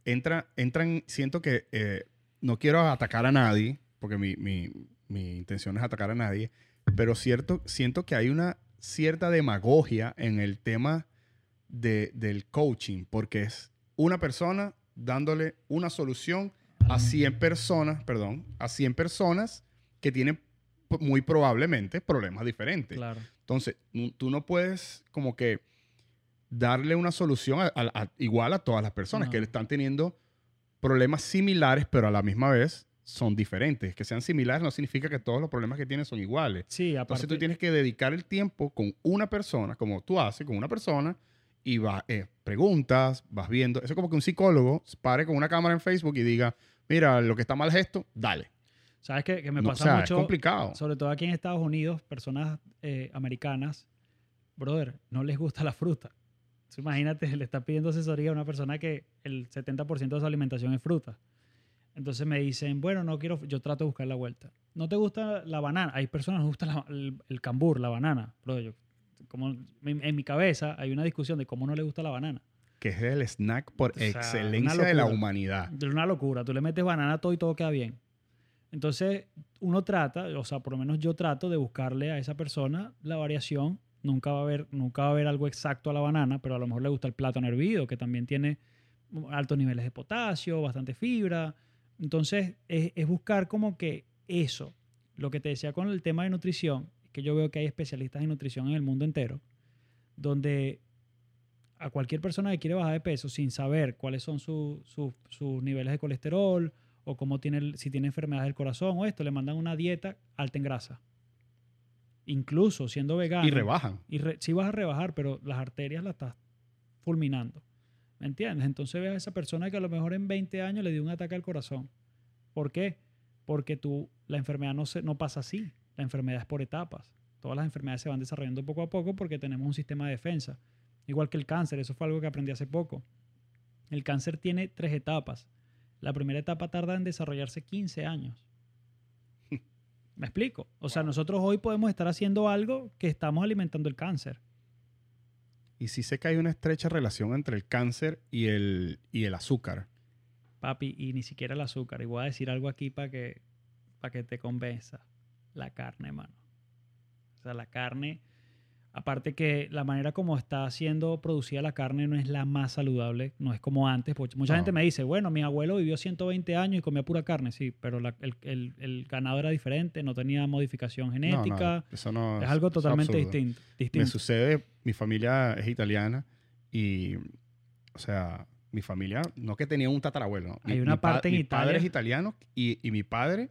entra, entran, siento que eh, no quiero atacar a nadie, porque mi, mi- mi intención es atacar a nadie, pero cierto, siento que hay una cierta demagogia en el tema de- del coaching, porque es una persona dándole una solución a 100 personas, perdón, a 100 personas que tienen muy probablemente problemas diferentes. Claro. Entonces, tú no puedes como que darle una solución a- a- a- igual a todas las personas No. que están teniendo problemas similares, pero a la misma vez son diferentes. Que sean similares no significa que todos los problemas que tienen son iguales. Sí, Entonces aparte. tú tienes que dedicar el tiempo con una persona, como tú haces, con una persona, y vas, eh, preguntas, vas viendo. Eso es como que un psicólogo pare con una cámara en Facebook y diga, mira, lo que está mal es esto, dale. ¿Sabes qué? Que me No, pasa o sea, mucho. es complicado. sobre todo aquí en Estados Unidos, personas eh, americanas, brother, no les gusta la fruta. Imagínate, le está pidiendo asesoría a una persona que el 70% de su alimentación es fruta. Entonces me dicen, bueno, no quiero, yo trato de buscar la vuelta. no te gusta la banana. Hay personas que gusta la- el, el cambur, la banana. Bro, yo- como, en, mi cabeza hay una discusión de cómo no le gusta la banana. Que es el snack por O sea, excelencia de la humanidad. Es una locura. Tú le metes banana a todo y todo queda bien. Entonces, uno trata, o sea, por lo menos yo trato de buscarle a esa persona la variación. Nunca va a haber, nunca va a haber algo exacto a la banana, pero a lo mejor le gusta el plátano hervido, que también tiene altos niveles de potasio, bastante fibra. Entonces, es, es buscar como que eso, lo que te decía con el tema de nutrición, que yo veo que hay especialistas en nutrición en el mundo entero, donde a cualquier persona que quiere bajar de peso sin saber cuáles son su- su- sus niveles de colesterol o cómo tiene si tiene enfermedades del corazón o esto, le mandan una dieta alta en grasa. Incluso siendo vegano. Y rebajan. Y re- sí vas a rebajar, pero las arterias las estás fulminando. ¿Me entiendes? Entonces ves a esa persona que a lo mejor en 20 años le dio un ataque al corazón. ¿Por qué? Porque tú, la enfermedad no, se, no pasa así. La enfermedad es por etapas. Todas las enfermedades se van desarrollando poco a poco porque tenemos un sistema de defensa. Igual que el cáncer, eso fue algo que aprendí hace poco. El cáncer tiene tres etapas. La primera etapa tarda en desarrollarse 15 años. ¿Me explico? O sea, nosotros hoy podemos estar haciendo algo que estamos alimentando el cáncer. Y sí sé que hay una estrecha relación entre el cáncer y el, y el azúcar. Papi, y ni siquiera el azúcar. Y voy a decir algo aquí para que, para que te convenza. La carne, mano. O sea, la carne, aparte que la manera como está siendo producida la carne no es la más saludable, no es como antes. Porque mucha No. gente me dice, bueno, mi abuelo vivió 120 años y comía pura carne. Sí, pero la- el, el- el ganado era diferente, no tenía modificación genética. no, eso es algo totalmente absurdo. distinto. Me distinto. sucede, mi familia es italiana y, o sea, mi familia, no que tenía un tatarabuelo. Mi- Hay una mi pa- parte en Mi padre Italia- es italiano y, y mi padre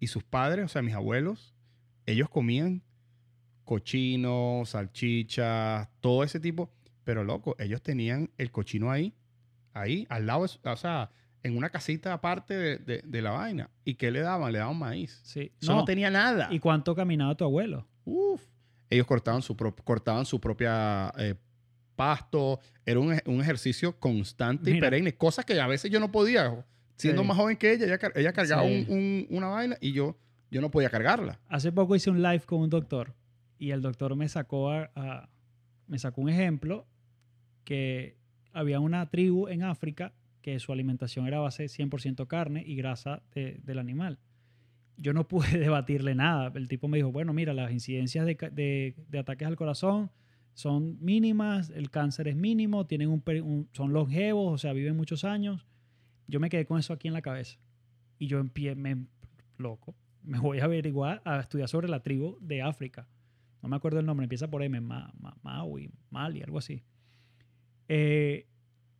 y sus padres, o sea, mis abuelos, ellos comían cochino, salchichas, todo ese tipo. Pero loco, ellos tenían el cochino ahí, ahí, al lado, o sea, en una casita aparte de, de- de la vaina. ¿Y qué le daban? Le daban maíz. Sí. Eso no, No, tenía nada. ¿Y cuánto caminaba tu abuelo? Uf. Ellos cortaban su, pro- cortaban su propia eh, pasto. Era un, ej- un ejercicio constante y perenne. Cosas que a veces yo no podía. Siendo Sí. más joven que ella, ella, car- ella cargaba Sí. un- un- una vaina y yo, yo no podía cargarla. Hace poco hice un live con un doctor y el doctor me sacó, me sacó un ejemplo que había una tribu en África que su alimentación era base de 100% carne y grasa de- del animal. Yo no pude *laughs* debatirle nada. El tipo me dijo, bueno, mira, las incidencias de, ataques al corazón son mínimas, el cáncer es mínimo, tienen son longevos, o sea, viven muchos años. Yo me quedé con eso aquí en la cabeza. Y yo me, loco, me voy a averiguar, a estudiar sobre la tribu de África. No me acuerdo el nombre, empieza por M, Ma- Ma- Maui, Mali, algo así. Eh,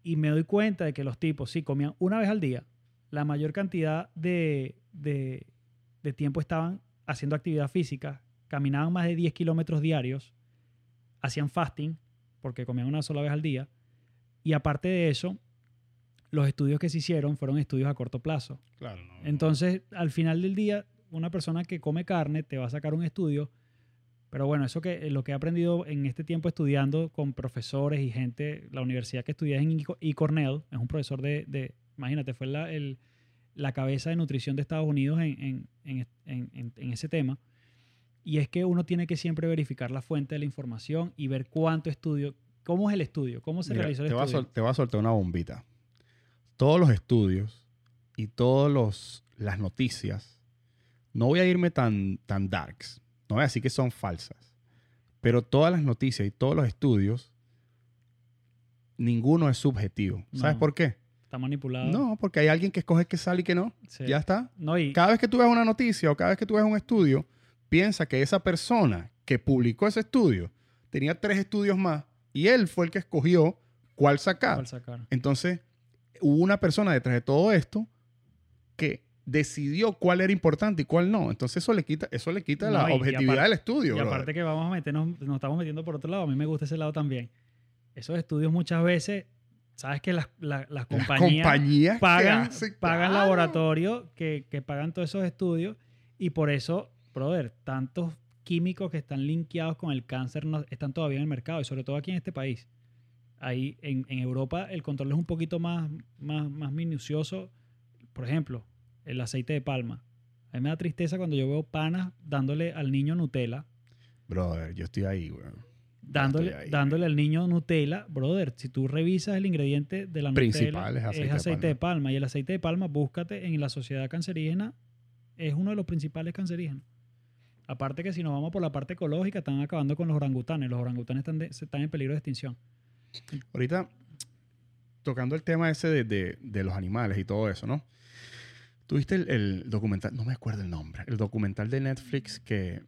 y me doy cuenta de que los tipos, sí, comían una vez al día. La mayor cantidad de, de- de tiempo estaban haciendo actividad física, caminaban más de 10 kilómetros diarios, hacían fasting, porque comían una sola vez al día. Y aparte de eso, los estudios que se hicieron fueron estudios a corto plazo. Claro, no. Entonces, al final del día, una persona que come carne te va a sacar un estudio. Pero bueno, eso que lo que he aprendido en este tiempo estudiando con profesores y gente, la universidad que estudié en E. E. Cornell, es un profesor de, de- imagínate, fue la, el- la cabeza de nutrición de Estados Unidos en, en- en- en- en- en ese tema. Y es que uno tiene que siempre verificar la fuente de la información y ver cuánto estudio, cómo es el estudio, cómo se Mira, realizó el te, a estudio. sol- te voy a soltar una bombita. Todos los estudios y todas las noticias, no voy a irme tan, tan darks, no voy a decir que son falsas, pero todas las noticias y todos los estudios, ninguno es subjetivo. ¿Sabes No. por qué? Está manipulado. No, porque hay alguien que escoge que sale y que no. Sí. Ya está. No, y, Cada vez que tú ves una noticia o cada vez que tú ves un estudio, piensa que esa persona que publicó ese estudio tenía tres estudios más y él fue el que escogió cuál sacar. ¿cuál sacar? Entonces, hubo una persona detrás de todo esto que decidió cuál era importante y cuál no. Entonces, eso le quita, eso le quita No, la objetividad aparte- del estudio. Y brother. aparte que vamos a meternos, nos estamos metiendo por otro lado, a mí me gusta ese lado también. Esos estudios muchas veces, sabes que las, la- las Las compañías pagan, hacen- pagan claro. laboratorios que, que pagan todos esos estudios y por eso, brother, tantos químicos que están linkeados con el cáncer no, están todavía en el mercado y sobre todo aquí en este país. Ahí en, en Europa el control es un poquito más, más, más minucioso. Por ejemplo, el aceite de palma. A mí me da tristeza cuando yo veo panas dándole al niño Nutella. Brother, yo estoy ahí, weón. Dándole, ahí. dándole al niño Nutella, brother, si tú revisas el ingrediente de la Principal Nutella, es aceite de palma. de palma. Y el aceite de palma, búscate en la sociedad cancerígena, es uno de los principales cancerígenos. Aparte que si nos vamos por la parte ecológica, están acabando con los orangutanes. Los orangutanes están, de- están en peligro de extinción. Ahorita, tocando el tema ese de, de- de los animales y todo eso, ¿no? Tuviste el, el documental, no me acuerdo el nombre, el documental de Netflix que,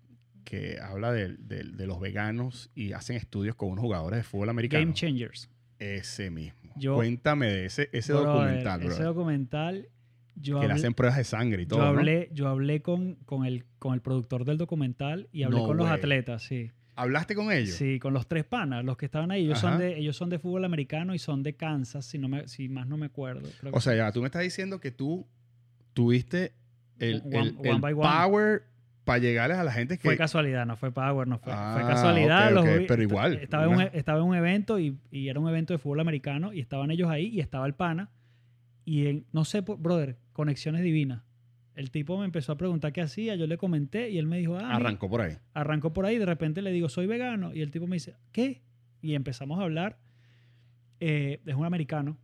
que habla de, de- de los veganos y hacen estudios con unos jugadores de fútbol americano. Game Changers. Ese mismo. Yo- Cuéntame de ese, ese Brother, documental, Ese brother. documental, yo Que le hacen pruebas de sangre y todo, yo ¿no? hablé, yo hablé con, con, el, con el productor del documental y hablé No con los atletas, sí. ¿Hablaste con ellos? Sí, con los tres panas, los que estaban ahí. Ellos, son de, ellos son de fútbol americano y son de Kansas, si, no me, si más no me acuerdo. Creo O que sea, ya, tú me estás diciendo que tú tuviste el, One- el- one el one. power para llegarles a la gente que... fue casualidad, no fue Power, no fue. fue Ah, casualidad. ok, los ok, vi- pero igual, Estaba, en un, una- e- estaba en un evento y, y era un evento de fútbol americano y estaban ellos ahí y estaba el pana. Y no sé, brother, conexiones divinas. El tipo me empezó a preguntar qué hacía, yo le comenté y él me dijo, ah, Arrancó por ahí. arrancó por ahí, de repente le digo, soy vegano. Y el tipo me dice, ¿qué? Y empezamos a hablar. Eh, es un americano.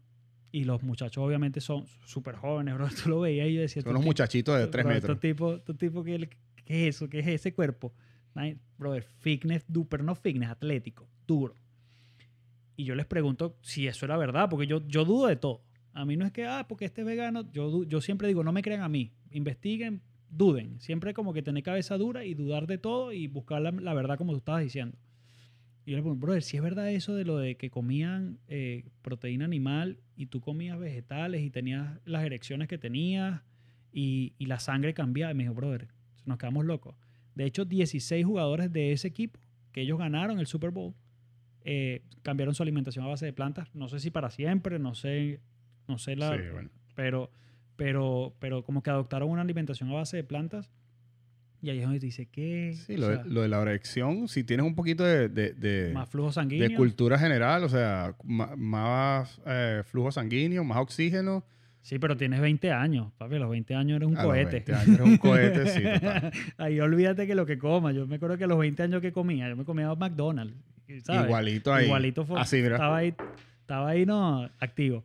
Y los muchachos obviamente son súper jóvenes, bro. *laughs* Tú lo veías y yo decía... Son "Tú unos muchachitos de tres bro, metros. Tipos, estos tipos, ¿qué, qué es eso? ¿Qué es ese cuerpo? Brother, fitness, du- pero no fitness, atlético, duro. Y yo les pregunto si eso era verdad, porque yo, yo dudo de todo. A mí no es que, ah, porque este es vegano. Yo, yo siempre digo, no me crean a mí. Investiguen, duden. Siempre como que tener cabeza dura y dudar de todo y buscar la, la verdad como tú estabas diciendo. Y yo le pregunto, brother, si es verdad eso de lo de que comían eh, proteína animal y tú comías vegetales y tenías las erecciones que tenías y, y la sangre cambiaba. Y me dijo, brother, nos quedamos locos. De hecho, 16 jugadores de ese equipo que ellos ganaron el Super Bowl eh, cambiaron su alimentación a base de plantas. No sé si para siempre, no sé, no sé la, Sí, bueno. pero, pero, pero como que adoptaron una alimentación a base de plantas. Y ahí es donde dice que Sí, lo, de, lo de la erección, si tienes un poquito de, de, de- más flujo de sanguíneo. cultura general, o sea, ma- más eh, flujo sanguíneo, más oxígeno. Sí, pero tienes 20 años, papi. A los 20 años eres un a los cohete. 20 años eres un cohete, sí, *laughs* total. Ahí olvídate que lo que coma. Yo me acuerdo que a los 20 años que comía, yo me comía McDonald's. ¿sabes? Igualito ahí. Igualito fue. Así, mira. Estaba ahí, estaba ahí, no, activo.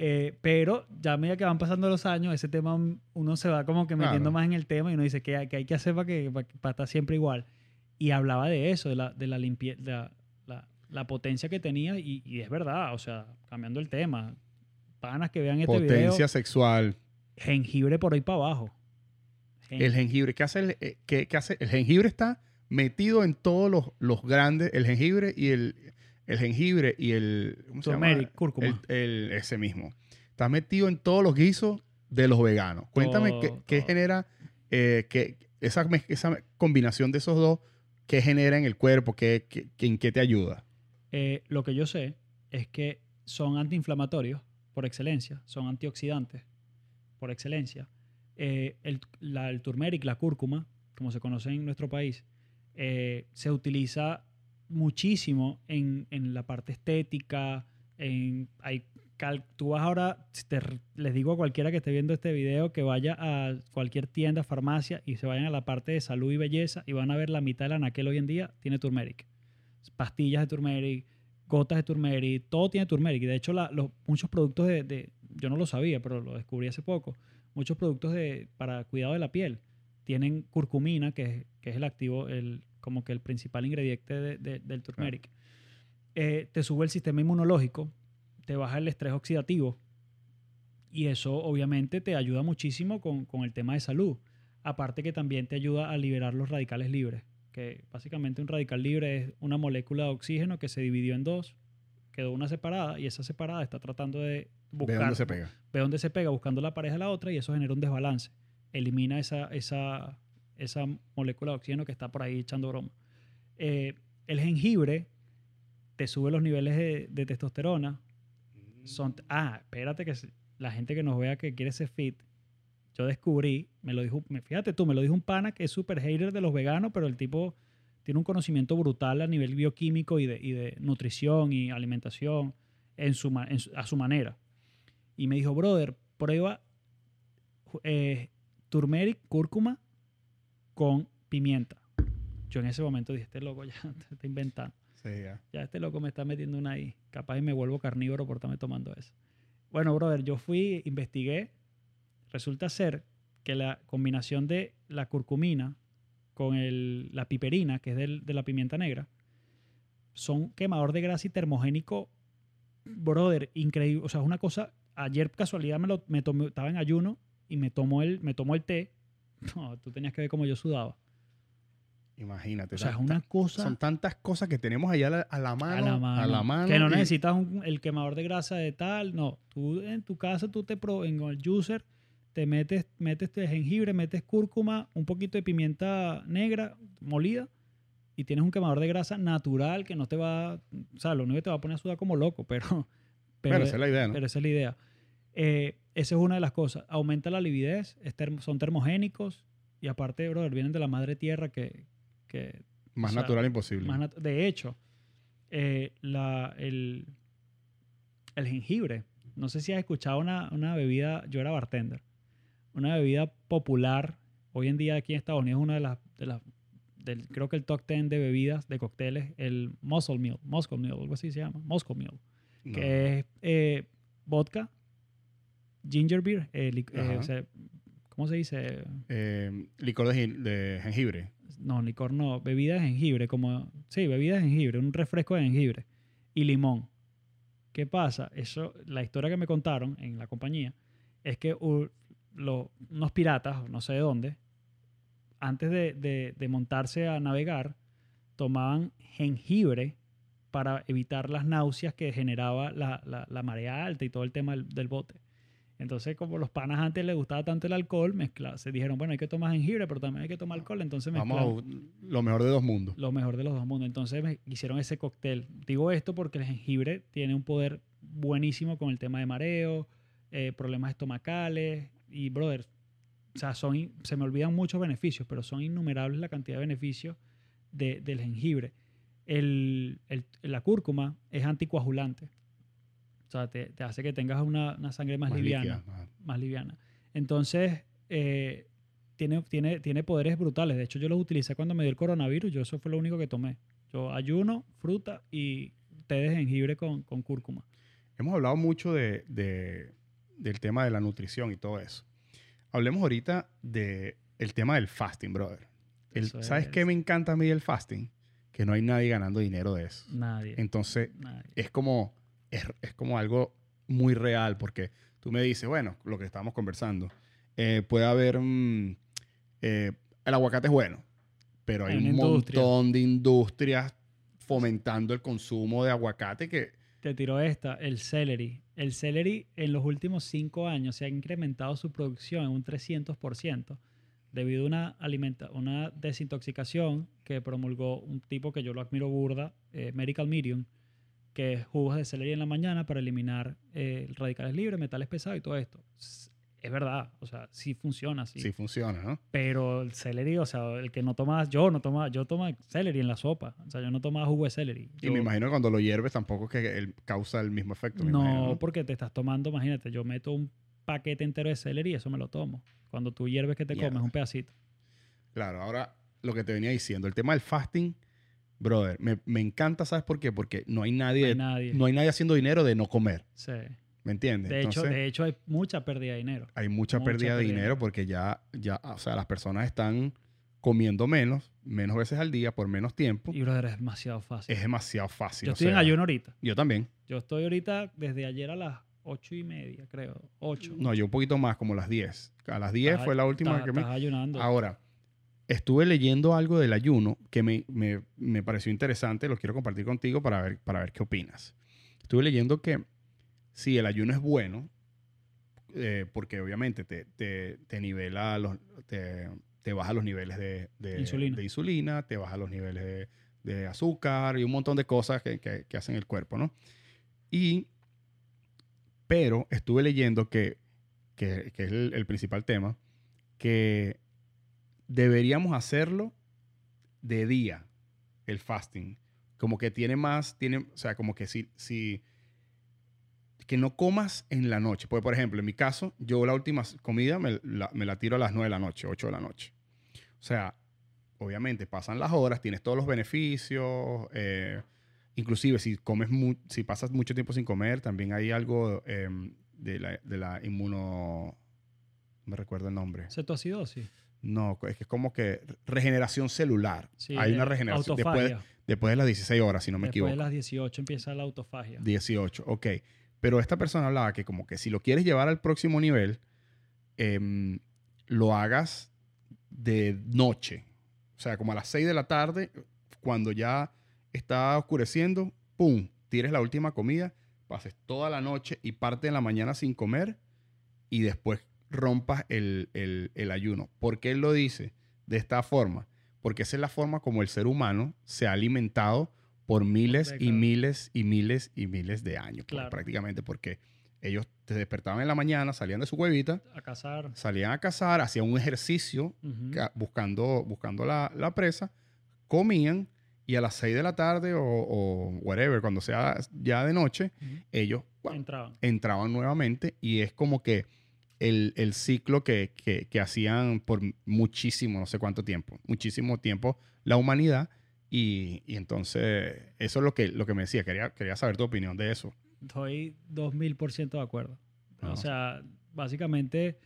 Eh, pero ya a medida que van pasando los años, ese tema uno se va como que metiendo Claro. más en el tema y uno dice que hay que, hay que hacer para, que, para, para estar siempre igual. Y hablaba de eso, de la, de la limpieza, la, la, la potencia que tenía y, y es verdad, o sea, cambiando el tema. Panas que vean este video, Potencia sexual. jengibre por ahí para abajo. Gen- El jengibre, ¿qué hace el, eh, qué- qué hace? El jengibre está metido en todos los, los grandes, el jengibre y el, el jengibre y el, ¿cómo se llama? Turmeric, cúrcuma. El, el- ese mismo. Está metido en todos los guisos de los veganos. Cuéntame qué, Todo, qué todo. genera eh, qué- esa, mez- esa combinación de esos dos, qué genera en el cuerpo, qué, qué- qué- en qué te ayuda. Eh, lo que yo sé es que son antiinflamatorios por excelencia, son antioxidantes por excelencia. Eh, el, la- el turmeric, la cúrcuma, como se conoce en nuestro país, eh, se utiliza muchísimo en, en la parte estética. En, hay tú vas ahora, les digo a cualquiera que esté viendo este video que vaya a cualquier tienda, farmacia y se vayan a la parte de salud y belleza y van a ver la mitad del anaquel hoy en día tiene turmeric. Pastillas de turmeric, gotas de turmeric, todo tiene turmeric. De hecho, los, muchos productos de, de- yo no lo sabía, pero lo descubrí hace poco, muchos productos de, para cuidado de la piel tienen curcumina, que es, que es el activo, el, como que el principal ingrediente de- de- del turmeric. Eh, te sube el sistema inmunológico, te baja el estrés oxidativo y eso obviamente te ayuda muchísimo con, con el tema de salud. Aparte que también te ayuda a liberar los radicales libres, que básicamente un radical libre es una molécula de oxígeno que se dividió en dos, quedó una separada y esa separada está tratando de ¿De buscar dónde se pega? ve dónde se pega buscando la pareja de la otra y eso genera un desbalance. Elimina esa, esa, esa molécula de oxígeno que está por ahí echando broma. Eh, el jengibre te sube los niveles de, de testosterona. Son, ah, espérate que la gente que nos vea que quiere ser fit, yo descubrí, me lo dijo, fíjate tú, me lo dijo un pana que es súper hater de los veganos, pero el tipo tiene un conocimiento brutal a nivel bioquímico y de, y de nutrición y alimentación en su, en su- a su manera. Y me dijo, brother, prueba eh, turmeric, cúrcuma con pimienta. Yo en ese momento dije, este loco ya *laughs* está inventando. Sí, ya. Ya este loco me está metiendo una ahí. Capaz y me vuelvo carnívoro por estarme tomando eso. Bueno, brother, yo fui, investigué. Resulta ser que la combinación de la curcumina con el- la piperina, que es del- de la pimienta negra, son quemador de grasa y termogénico, brother, increíble. O sea, es una cosa. Ayer casualidad me lo me tomé, estaba en ayuno y me tomó el, me tomó el té. No, tú tenías que ver cómo yo sudaba. Imagínate. O sea, es una cosa Son tantas cosas que tenemos allá a la, a la mano. a la mano. a la mano, que no y- necesitas un- el quemador de grasa de tal. No, tú en tu casa, tú te pro, en el juicer, te metes, metes este jengibre, metes cúrcuma, un poquito de pimienta negra molida y tienes un quemador de grasa natural que no te va, o sea, lo único que te va a poner a sudar como loco, pero... *laughs* pero esa es la idea, ¿no? pero esa es la idea. Eh, esa es una de las cosas. Aumenta la lividez, es son termogénicos y aparte, brother, vienen de la madre tierra que, que Más o sea, natural imposible. más nat- de hecho, eh, la, el, el jengibre. No sé si has escuchado una, una bebida, yo era bartender, una bebida popular. Hoy en día aquí en Estados Unidos una de las, de las del, creo que el top 10 de bebidas, de cócteles, el Muscle Meal, Moscow Meal, algo así se llama, Moscow Meal, No. que es eh, vodka, ginger beer, eh, eh, Ajá. o sea, ¿cómo se dice? Eh, licor de, jengibre. No, licor no. Bebida de jengibre, como. Sí, bebida de jengibre, un refresco de jengibre. Y limón. ¿Qué pasa? Eso, la historia que me contaron en la compañía es que u- lo- unos piratas, no sé de dónde, antes de, de- de montarse a navegar, tomaban jengibre para evitar las náuseas que generaba la, la- la marea alta y todo el tema del, del bote. Entonces, como los panas antes les gustaba tanto el alcohol, mezcla, se dijeron, bueno, hay que tomar jengibre, pero también hay que tomar alcohol. Entonces Vamos a lo mejor de dos mundos. lo mejor de los dos mundos. Entonces me hicieron ese cóctel. Digo esto porque el jengibre tiene un poder buenísimo con el tema de mareo, eh, problemas estomacales y, brother, o sea, son, se me olvidan muchos beneficios, pero son innumerables la cantidad de beneficios de- del jengibre. El, el- la cúrcuma es anticoagulante. O sea, te, te hace que tengas una, una sangre más, liviana líquida, más liviana. Entonces, eh, tiene, tiene, tiene poderes brutales. De hecho, yo los utilicé cuando me dio el coronavirus. Yo eso fue lo único que tomé. Yo ayuno, fruta y té de jengibre con, con cúrcuma. Hemos hablado mucho de, de- del tema de la nutrición y todo eso. Hablemos ahorita del el tema del fasting, brother. El- Eso ¿Sabes es- qué me encanta a mí del fasting? Que no hay nadie ganando dinero de eso. Nadie. Entonces, nadie. es como, es, es como algo muy real, porque tú me dices, bueno, lo que estábamos conversando, eh, puede haber, mm, eh, el aguacate es bueno, pero hay Hay un industria. montón de industrias fomentando el consumo de aguacate que, Te tiró esta, el celery. El celery en los últimos cinco años se ha incrementado su producción en un 300% debido a una, alimenta una desintoxicación que promulgó un tipo que yo lo admiro burda, eh, Medical Medium, que es jugos de celery en la mañana para eliminar eh, radicales libres, metales pesados y todo esto. Es verdad, o sea, sí funciona así. sí funciona, ¿no? Pero el celery, o sea, el que no toma, yo no toma, yo tomo celery en la sopa. O sea, yo no tomaba jugo de celery. Y Yo- me imagino que cuando lo hierves tampoco es que él causa el mismo efecto. me no, porque te estás tomando, imagínate, yo meto un paquete entero de celery y eso me lo tomo. Cuando tú hierves que te comes un pedacito. Claro, ahora lo que te venía diciendo, el tema del fasting, brother, me, me encanta, ¿sabes por qué? Porque no hay No nadie, hay nadie. no hay nadie haciendo dinero de no comer, Sí. ¿me entiendes? De, hecho, de hecho, hay mucha pérdida de dinero. hay mucha, mucha pérdida de pérdida de dinero porque ya, ya, o sea, las personas están comiendo menos, menos veces al día, por menos tiempo. Y, brother, es demasiado fácil. Es demasiado fácil. yo o estoy en ayuno ahorita. Yo también. Yo estoy ahorita desde ayer a las ocho y media, creo. Ocho. No, yo un poquito más, como las 10. A las 10 Estás- fue la última que me... estás ayunando. Ahora, estuve leyendo algo del ayuno que me, me- me pareció interesante, lo quiero compartir contigo para ver, para ver qué opinas. Estuve leyendo que si el ayuno es bueno, eh, porque obviamente te, te, te nivela, los, te, te baja los niveles de, de- Insulina. de insulina, te baja los niveles de, de azúcar y un montón de cosas que, que- que hacen el cuerpo, ¿no? Y, pero estuve leyendo que, que, que es el, el principal tema, que deberíamos hacerlo de día, el fasting. Como que tiene más, tiene, o sea, como que si, si que no comas en la noche. Porque, por ejemplo, en mi caso, yo la última comida me la, me la tiro a las 9 de la noche, 8 de la noche. O sea, obviamente pasan las horas, tienes todos los beneficios. eh, inclusive si comes si pasas mucho tiempo sin comer, también hay algo em, de, la, de la inmuno... No me recuerdo el nombre. Cetoacidosis. No, es que es como que regeneración celular. Sí, hay una eh, regeneración después, después de las 16 horas, si no me Después equivoco. de las 18 empieza la autofagia. 18, ok. Pero esta persona hablaba que como que si lo quieres llevar al próximo nivel, em, lo hagas de noche. O sea, como a las 6 de la tarde, cuando ya está oscureciendo, ¡pum! Tires la última comida, pases toda la noche y parte en la mañana sin comer y después rompas el, el- el ayuno. ¿Por qué él lo dice de esta forma? Porque esa es la forma como el ser humano se ha alimentado por miles y miles y miles y miles de años, pues, Claro. prácticamente, porque ellos se despertaban en la mañana, salían de su huevita, A cazar. salían a cazar, hacían un ejercicio Ujú. ca- buscando, buscando la, la presa, comían y a las 6 de la tarde o, o whatever, cuando sea ya de noche, Ujú. ellos ¡guau! Entraban. entraban nuevamente y es como que el, el ciclo que, que- que hacían por muchísimo, no sé cuánto tiempo, muchísimo tiempo la humanidad y, y entonces eso es lo que, lo que me decía, quería, quería saber tu opinión de eso. Estoy 2000% de acuerdo. No. O sea, básicamente,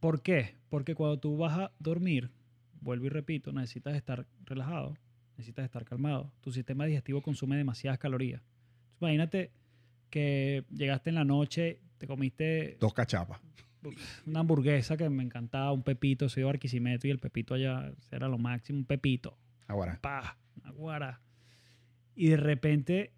¿por qué? Porque cuando tú vas a dormir, vuelvo y repito, necesitas estar relajado, necesitas estar calmado. Tu sistema digestivo consume demasiadas calorías. Imagínate que llegaste en la noche, te comiste Dos cachapas. una hamburguesa que me encantaba, un pepito, soy de Barquisimeto y el pepito allá era lo máximo, un pepito, Ahora, pa, una guara. Y de repente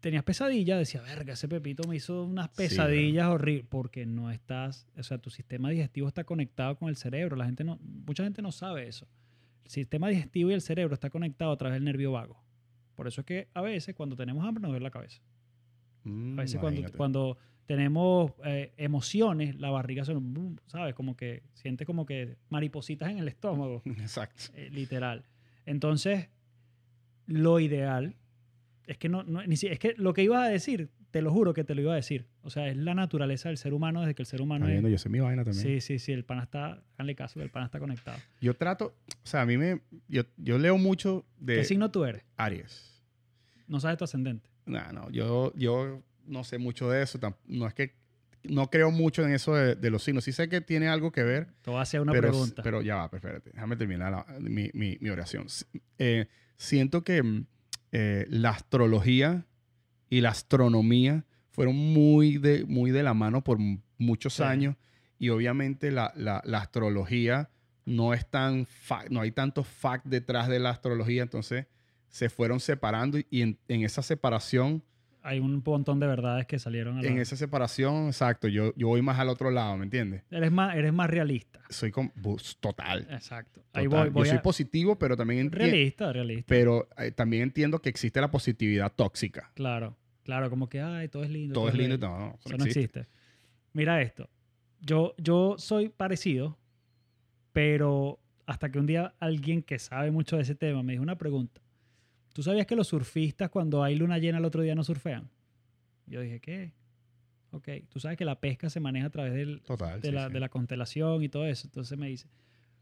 tenías pesadillas, decía, verga, ese pepito me hizo unas Sí, pesadillas horribles, porque no estás, o sea, tu sistema digestivo está conectado con el cerebro. La gente no, mucha gente no sabe eso. El sistema digestivo y el cerebro está conectado a través del nervio vago. Por eso es que a veces cuando tenemos hambre nos duele la cabeza. mm, A veces cuando tenemos eh, emociones, la barriga brum, ¿sabes? Como que siente como que maripositas en el estómago, *laughs* Exacto. eh, literal. Entonces, lo ideal es que no, no- ni si- es que lo que ibas a decir, te lo juro que te lo iba a decir. O sea, es la naturaleza del ser humano desde que el ser humano Está es... viendo, yo sé mi vaina también. Sí, sí, sí, el pana está, háganle caso, el pana está conectado. Yo trato, o sea, a mí me, yo, yo leo mucho de ¿Qué signo tú eres? Aries. No sabes tu ascendente. No, no, yo, yo no sé mucho de eso. No es que no creo mucho en eso de, de los signos. Sí sé que tiene algo que ver, Te voy a hacer una pero, pregunta. pero ya va, pues, espérate. Déjame terminar la- mi, mi- mi oración. Eh, siento que mm, eh, la astrología y la astronomía fueron muy de, muy de la mano por muchos Sí. años y obviamente la, la- la astrología no es tan no hay tanto fact detrás de la astrología, entonces se fueron separando y, y en, en esa separación, Hay un montón de verdades que salieron a la... en esa separación, exacto, yo, yo voy más al otro lado, ¿me entiendes? Eres más, eres más realista. Soy bus- total. Exacto. Ahí total. voy, voy yo soy positivo, pero también entiendo, Realista, realista. pero eh, también entiendo que existe la positividad tóxica. Claro, claro, como que, ay, todo es lindo. Todo es lindo, y bello". no, no, eso Eso no no existe. existe. Mira esto. Yo, yo soy parecido, pero hasta que un día alguien que sabe mucho de ese tema me dijo una pregunta. ¿Tú sabías que los surfistas cuando hay luna llena el otro día no surfean? Yo dije, ¿qué? Ok, tú sabes que la pesca se maneja a través del, Total. de, sí, la, sí. de la constelación y todo eso. Entonces me dice,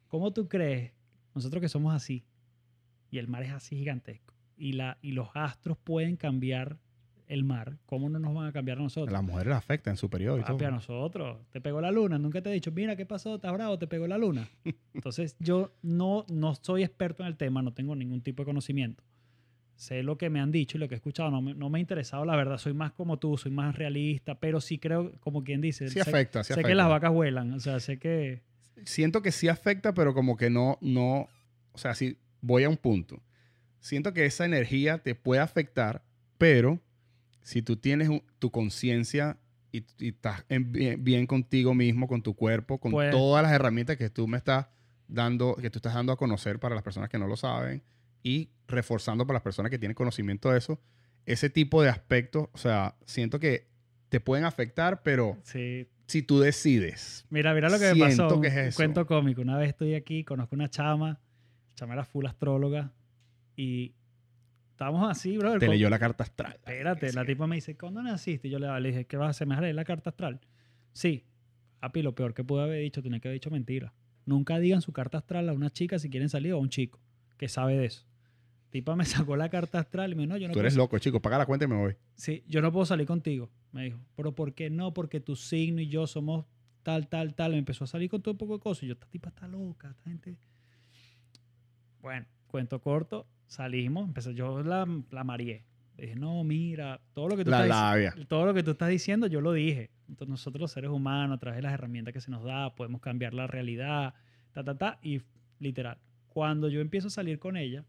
¿cómo tú crees, nosotros que somos así, y el mar es así gigantesco, y, la, y los astros pueden cambiar el mar, ¿cómo no nos van a cambiar a nosotros? las mujeres la afecta en su periodo y todo. Papi, a nosotros. Te pegó la luna. Nunca te he dicho, mira, ¿qué pasó? ¿Estás bravo? Te pegó la luna. *laughs* Entonces, yo no, no soy experto en el tema, no tengo ningún tipo de conocimiento. Sé lo que me han dicho y lo que he escuchado. No me, no me ha interesado, la verdad. Soy más como tú, soy más realista, pero sí creo, como quien dice, Sí sé, afecta, sí sé afecta. que las vacas vuelan. O sea, sé que... Siento que sí afecta, pero como que no, no, o sea, sí, voy a un punto. Siento que esa energía te puede afectar, pero si tú tienes un- tu conciencia y, y estás en bien, bien contigo mismo, con tu cuerpo, con Pues- todas las herramientas que tú me estás dando, que tú estás dando a conocer para las personas que no lo saben y reforzando para las personas que tienen conocimiento de eso, ese tipo de aspectos, o sea, siento que te pueden afectar, pero Sí. si tú decides. Mira, mira lo que me pasó. que es un cuento cómico. Una vez estoy aquí, conozco una chama. Chama era full astróloga. Y Estamos así, brother. Te con- leyó la carta astral. Espérate, la tipa me dice, ¿cuándo naciste? Y yo le, le dije, ¿qué vas a hacer? ¿Me vas a leer la carta astral? Sí. Papi, lo peor que pude haber dicho, tenía que haber dicho mentira. Nunca digan su carta astral a una chica si quieren salir o a un chico que sabe de eso. Tipa me *laughs* sacó la carta astral y me dijo, no, yo no Tú puedo eres sa- loco, chico. Paga la cuenta y me voy. Sí, yo no puedo salir contigo, me dijo. ¿Pero por qué no? Porque tu signo y yo somos tal, tal, tal. Me empezó a salir con todo un poco de cosas. Y yo, esta tipa está loca, esta gente... Bueno, cuento corto, salimos. Empecé, yo la, la mareé. Le dije, no, mira, todo lo que tú La estás labia. todo lo que tú estás diciendo, yo lo dije. Entonces, nosotros los seres humanos, a través de las herramientas que se nos da, podemos cambiar la realidad, ta, ta, ta. Y literal, cuando yo empiezo a salir con ella,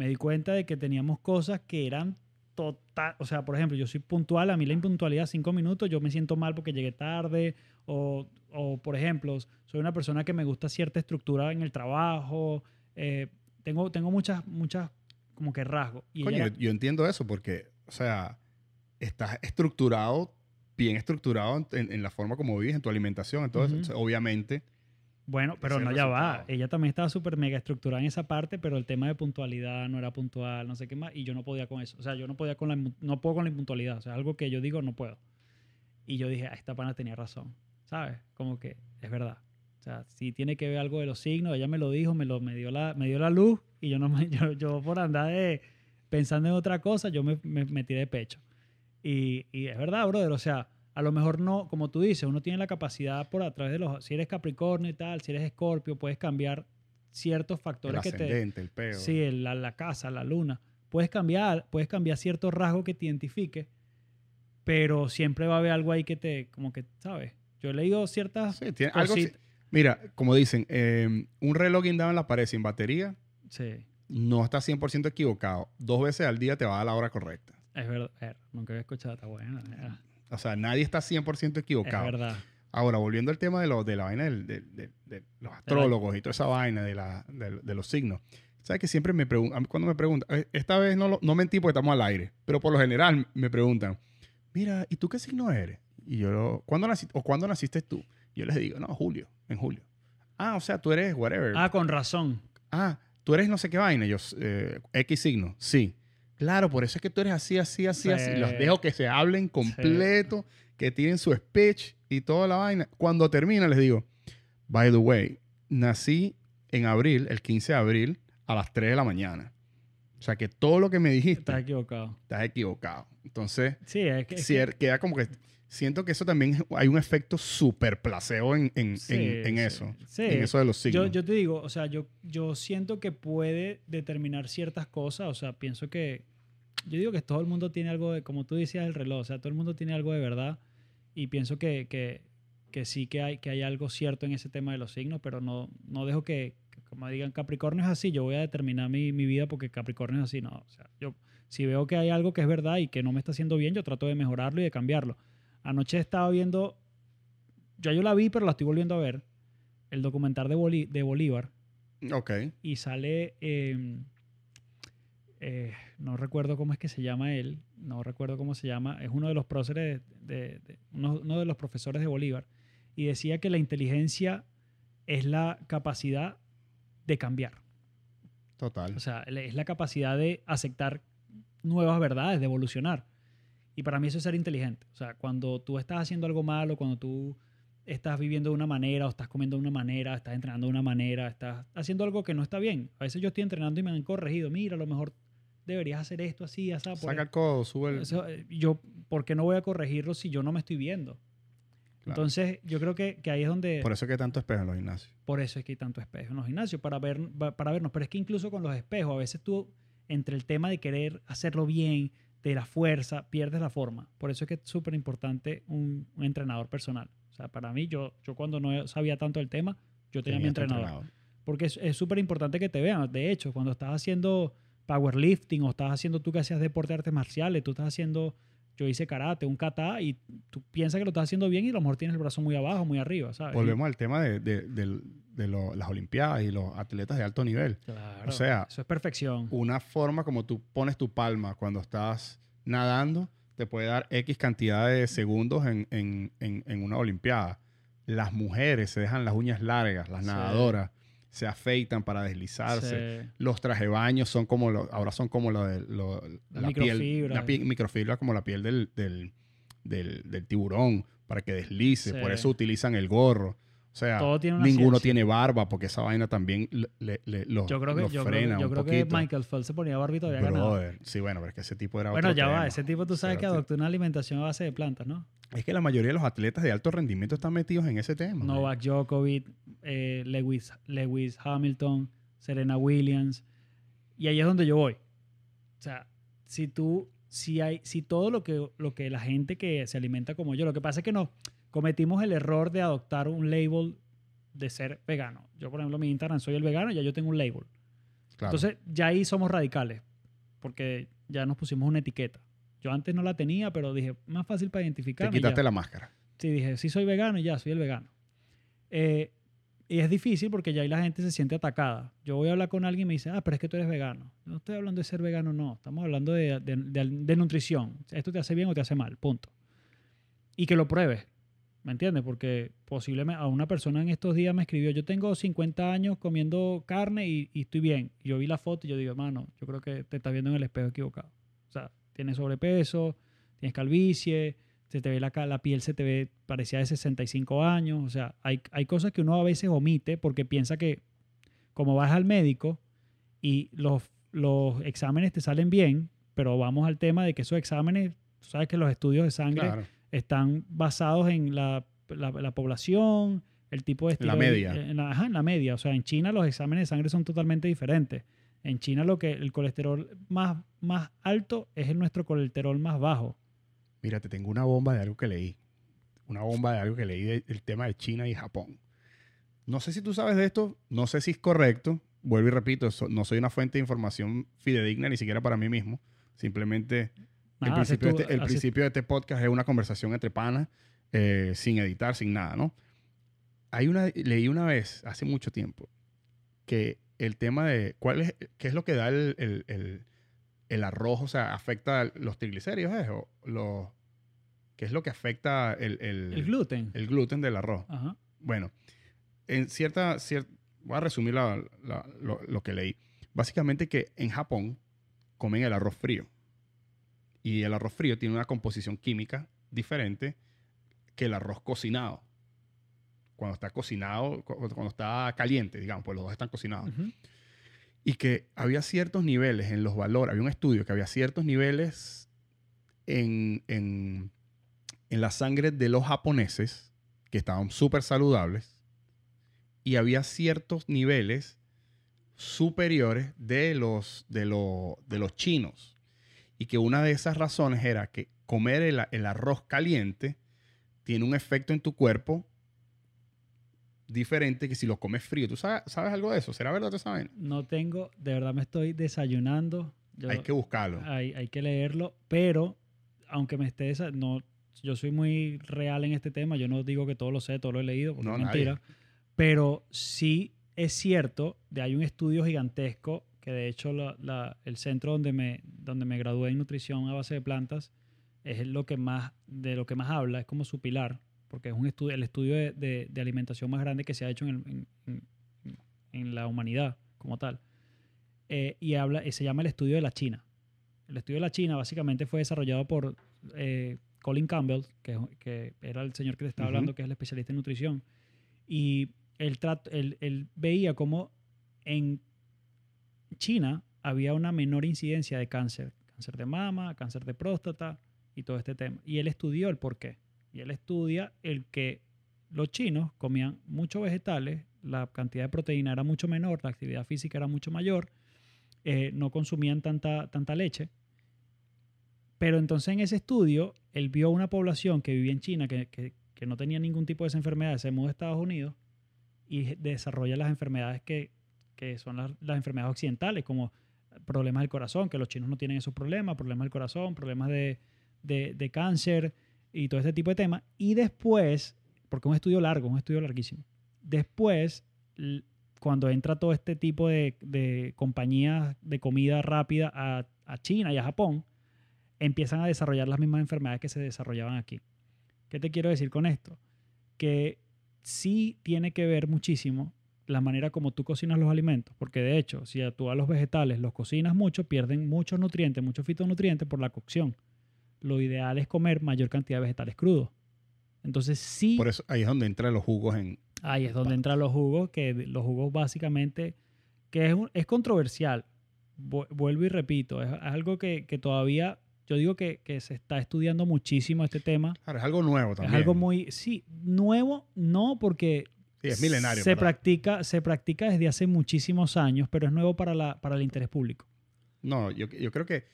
me di cuenta de que teníamos cosas que eran total. O sea, por ejemplo, yo soy puntual, a mí la impuntualidad, cinco minutos, yo me siento mal porque llegué tarde. O, o, por ejemplo, soy una persona que me gusta cierta estructura en el trabajo. eh, tengo, tengo muchas, muchas como que rasgos. Y Coño, ella- yo, yo entiendo eso porque, o sea, estás estructurado, bien estructurado en, la forma como vives, en tu alimentación, entonces, obviamente, Bueno, pero no, ya va. Ella también estaba súper mega estructurada en esa parte, pero el tema de puntualidad no era puntual, no sé qué más, y yo no podía con eso. O sea, yo no podía con la, no puedo con la impuntualidad. O sea, algo que yo digo, no puedo. Y yo dije, ah, esta pana tenía razón. ¿Sabes? Como que es verdad. O sea, si tiene que ver algo de los signos, ella me lo dijo, me, lo, me, dio, la, me dio la luz, y yo, no me, *laughs* yo, yo por andar de, pensando en otra cosa, yo me, me, me tiré de pecho. Y, y es verdad, brother. O sea, a lo mejor no, como tú dices, uno tiene la capacidad por a través de los. Si eres Capricornio y tal, si eres Escorpio, puedes cambiar ciertos el factores que te. el peo. Sí, el- la, la casa, la luna. Puedes cambiar, puedes cambiar ciertos rasgos que te identifique, pero siempre va a haber algo ahí que te, como que, ¿sabes? Yo he leído ciertas. Sí, tiene algo Mira, como dicen, eh, un reloj guindado en la pared sin batería Sí, no está 100% equivocado. Dos veces al día te va a dar la hora correcta. es verdad. Er, nunca había escuchado, está bueno. era- O sea, nadie está 100% Es equivocado. verdad. Ahora, volviendo al tema de, lo, de la vaina del- de, de- de los astrólogos y toda esa vaina de, la, de, de los signos. ¿Sabes que siempre me preguntan, cuando me preguntan, eh, esta vez no, lo- no mentí porque estamos al aire, pero por lo general me preguntan, mira, ¿y tú qué signo eres? Y yo, ¿cuándo naciste, o cuándo naciste tú? Yo les digo, no, julio, en julio. Ah, o sea, tú eres whatever. Ah, con razón. Ah, tú eres no sé qué vaina. Yo, eh, X signo. Sí. Claro, por eso es que tú eres así, así, así, Sí. así. Los dejo que se hablen completo, que tienen su speech y toda la vaina. Cuando termina, les digo, by the way, nací en abril, el 15 de abril, a las 3 de la mañana. O sea que todo lo que me dijiste, Estás equivocado. estás equivocado. Entonces, Sí, es que. es sí, que- queda como que... Siento que eso también hay un efecto súper placebo en, en, Sí, en- en sí. eso. Sí. En eso de los signos. Yo, yo te digo, o sea, yo, yo siento que puede determinar ciertas cosas. O sea, pienso que. Yo digo que todo el mundo tiene algo de. Como tú decías, el reloj. O sea, todo el mundo tiene algo de verdad. Y pienso que, que, que sí que hay, que hay algo cierto en ese tema de los signos, pero no, no dejo que, que como digan Capricornio es así, yo voy a determinar mi, mi vida porque Capricornio es así. No, o sea, yo si veo que hay algo que es verdad y que no me está haciendo bien, yo trato de mejorarlo y de cambiarlo. Anoche estaba viendo, ya yo la vi, pero la estoy volviendo a ver, el documental de, Bolí- de Bolívar Ok. y sale, eh, eh, no recuerdo cómo es que se llama él, no recuerdo cómo se llama, es uno de los próceres, de, de- uno, uno de los profesores de Bolívar, y decía que la inteligencia es la capacidad de cambiar, Total. o sea, es la capacidad de aceptar nuevas verdades, de evolucionar. Y para mí eso es ser inteligente. O sea, cuando tú estás haciendo algo malo, cuando tú estás viviendo de una manera o estás comiendo de una manera, estás entrenando de una manera, estás haciendo algo que no está bien. A veces yo estoy entrenando y me han corregido. Mira, a lo mejor deberías hacer esto así, así. Saca el codo, sube el... eso, eh, yo, ¿por qué no voy a corregirlo si yo no me estoy viendo? Claro. Entonces, yo creo que, que ahí es donde... Por eso es que hay tanto espejo en los gimnasios. Por eso es que hay tanto espejo en los gimnasios, para, ver, pa- para vernos. Pero es que incluso con los espejos, a veces tú, entre el tema de querer hacerlo bien, de la fuerza, pierdes la forma. Por eso es que es súper importante un, un entrenador personal. O sea, para mí, yo, yo cuando no sabía tanto del tema, yo tenía mi Tenías tu entrenador. Porque es súper importante que te vean. De hecho, cuando estás haciendo powerlifting o estás haciendo tú que hacías deporte de artes marciales, tú estás haciendo, yo hice karate, un kata, y tú piensas que lo estás haciendo bien y a lo mejor tienes el brazo muy abajo, muy arriba, ¿sabes? Volvemos al tema de, de- de lo- las Olimpiadas y los atletas de alto nivel. Claro, O sea, eso es perfección. Una forma como tú pones tu palma cuando estás nadando te puede dar X cantidad de segundos en, en- en- en una Olimpiada. Las mujeres se dejan las uñas largas, las Sí. nadadoras. Se afeitan para deslizarse. Sí. Los traje baños son como lo- ahora son como lo de lo- La la piel, microfibra. la pi- microfibra como la piel del, del, del- del tiburón para que deslice. Por eso utilizan el gorro. O sea, tiene ninguno ciencia. tiene barba porque esa vaina también le, lo, Yo creo que, yo creo, frena yo un creo que poquito. Michael Phelps se ponía barba y ganaba. Brother. Sí, bueno, pero es que ese tipo era Bueno, otro ya va. Ese tipo tú sabes que adoptó una alimentación a base de plantas, ¿no? Es que la mayoría de los atletas de alto rendimiento están metidos en ese tema. Novak Djokovic, eh, Lewis, Lewis Hamilton, Serena Williams. Y ahí es donde yo voy. O sea, si tú, si hay, si todo lo que, lo que la gente que se alimenta como yo, lo que pasa es que no, cometimos el error de adoptar un label de ser vegano. Yo, por ejemplo, en mi Instagram soy el vegano y ya yo tengo un label. Claro. Entonces, ya ahí somos radicales, porque ya nos pusimos una etiqueta. Yo antes no la tenía, pero dije, más fácil para Te identificar. quitaste la máscara. Sí, dije, sí soy vegano y ya, soy el vegano. Eh, y es difícil porque ya ahí la gente se siente atacada. Yo voy a hablar con alguien y me dice, ah, pero es que tú eres vegano. No estoy hablando de ser vegano, no. Estamos hablando de, de- nutrición. Esto te hace bien o te hace mal, punto. Y que lo pruebes, ¿me entiendes? Porque posiblemente a una persona en estos días me escribió, yo tengo 50 años comiendo carne y, y estoy bien. Yo vi la foto y yo digo, hermano, yo creo que te estás viendo en el espejo equivocado. O sea, tienes sobrepeso, tienes calvicie, se te ve la, la piel, se te ve parecía de 65 años. O sea, hay, hay cosas que uno a veces omite porque piensa que como vas al médico y los, los exámenes te salen bien, pero vamos al tema de que esos exámenes, tú sabes que los estudios de sangre Claro. están basados en la, la- la población, el tipo de La estilo. media. En la, ajá, en la media. O sea, en China los exámenes de sangre son totalmente diferentes. En China lo que el colesterol más, más alto es el nuestro colesterol más bajo. Mira, te tengo una bomba de algo que leí. Una bomba de algo que leí de- del tema de China y Japón. No sé si tú sabes de esto, no sé si es correcto. Vuelvo y repito, so- no soy una fuente de información fidedigna ni siquiera para mí mismo. Simplemente el, Nada, haces principio, tú- de este, el haces- principio de este podcast es una conversación entre panas, eh, sin editar, sin nada, ¿no? Hay una, leí una vez, hace mucho tiempo, que el tema de cuál es, qué es lo que da el, el- el- el arroz, o sea, afecta los triglicéridos, ¿es? O los, ¿Qué es lo que afecta el, el, el gluten. el gluten del arroz? Ajá. Bueno, en cierta, cier- voy a resumir la- la- lo, lo que leí. Básicamente que en Japón comen el arroz frío. Y el arroz frío tiene una composición química diferente que el arroz cocinado. Cuando está cocinado, cu- cuando está caliente, digamos, pues los dos están cocinados. Y que había ciertos niveles en los valores, había un estudio que había ciertos niveles en, en, en la sangre de los japoneses que estaban súper saludables y había ciertos niveles superiores de los, de, lo- de los chinos. Y que una de esas razones era que comer el, el arroz caliente tiene un efecto en tu cuerpo diferente que si lo comes frío. ¿Tú sabes, sabes algo de eso? ¿Será verdad tú sabes? No tengo, de verdad me estoy desayunando. Yo- Hay que buscarlo. hay, hay que leerlo, pero aunque me esté no, yo soy muy real en este tema, yo no digo que todo lo sé, todo lo he leído, porque No, es nadie. mentira, pero sí es cierto, de hay un estudio gigantesco que de hecho la- la- el centro donde me, donde me gradué en nutrición a base de plantas es lo que más, de lo que más habla, es como su pilar, porque es un estudio, el estudio de, de- de alimentación más grande que se ha hecho en, el- en- en- la humanidad como tal. Eh, y habla, eh, se llama el estudio de la China. El estudio de la China básicamente fue desarrollado por eh, Colin Campbell, que, que era el señor que te estaba Ujú. hablando, que es el especialista en nutrición. Y él, él- él veía como en China había una menor incidencia de cáncer, cáncer de mama, cáncer de próstata y todo este tema. Y él estudió el por qué. Y él estudia el que los chinos comían muchos vegetales, la cantidad de proteína era mucho menor, la actividad física era mucho mayor, eh, no consumían tanta, tanta leche. Pero entonces en ese estudio, él vio una población que vivía en China, que, que- no tenía ningún tipo de esa enfermedad, se mudó a Estados Unidos y desarrolla las enfermedades que, que son las, las enfermedades occidentales, como problemas del corazón, que los chinos no tienen esos problemas, problemas del corazón, problemas de, de- de cáncer y todo este tipo de temas. Y después, porque es un estudio largo, un estudio larguísimo, después, cuando entra todo este tipo de, de compañías de comida rápida a, a China y a Japón, empiezan a desarrollar las mismas enfermedades que se desarrollaban aquí. ¿Qué te quiero decir con esto? Que sí tiene que ver muchísimo la manera como tú cocinas los alimentos. Porque de hecho, si tú a los vegetales los cocinas mucho, pierden muchos nutrientes, muchos fitonutrientes por la cocción. Lo ideal es comer mayor cantidad de vegetales crudos. Entonces sí. Por eso ahí es donde entran los jugos en. Ahí es donde entran los jugos, que los jugos básicamente, que es, es controversial. Vuelvo y repito, es, algo que, que, todavía, yo digo que, que, se está estudiando muchísimo este tema. Claro, es algo nuevo también. Es algo muy, sí, nuevo no porque Sí, es milenario. Se practica, se practica desde hace muchísimos años, pero es nuevo para, la, para el interés público. No, yo, yo creo que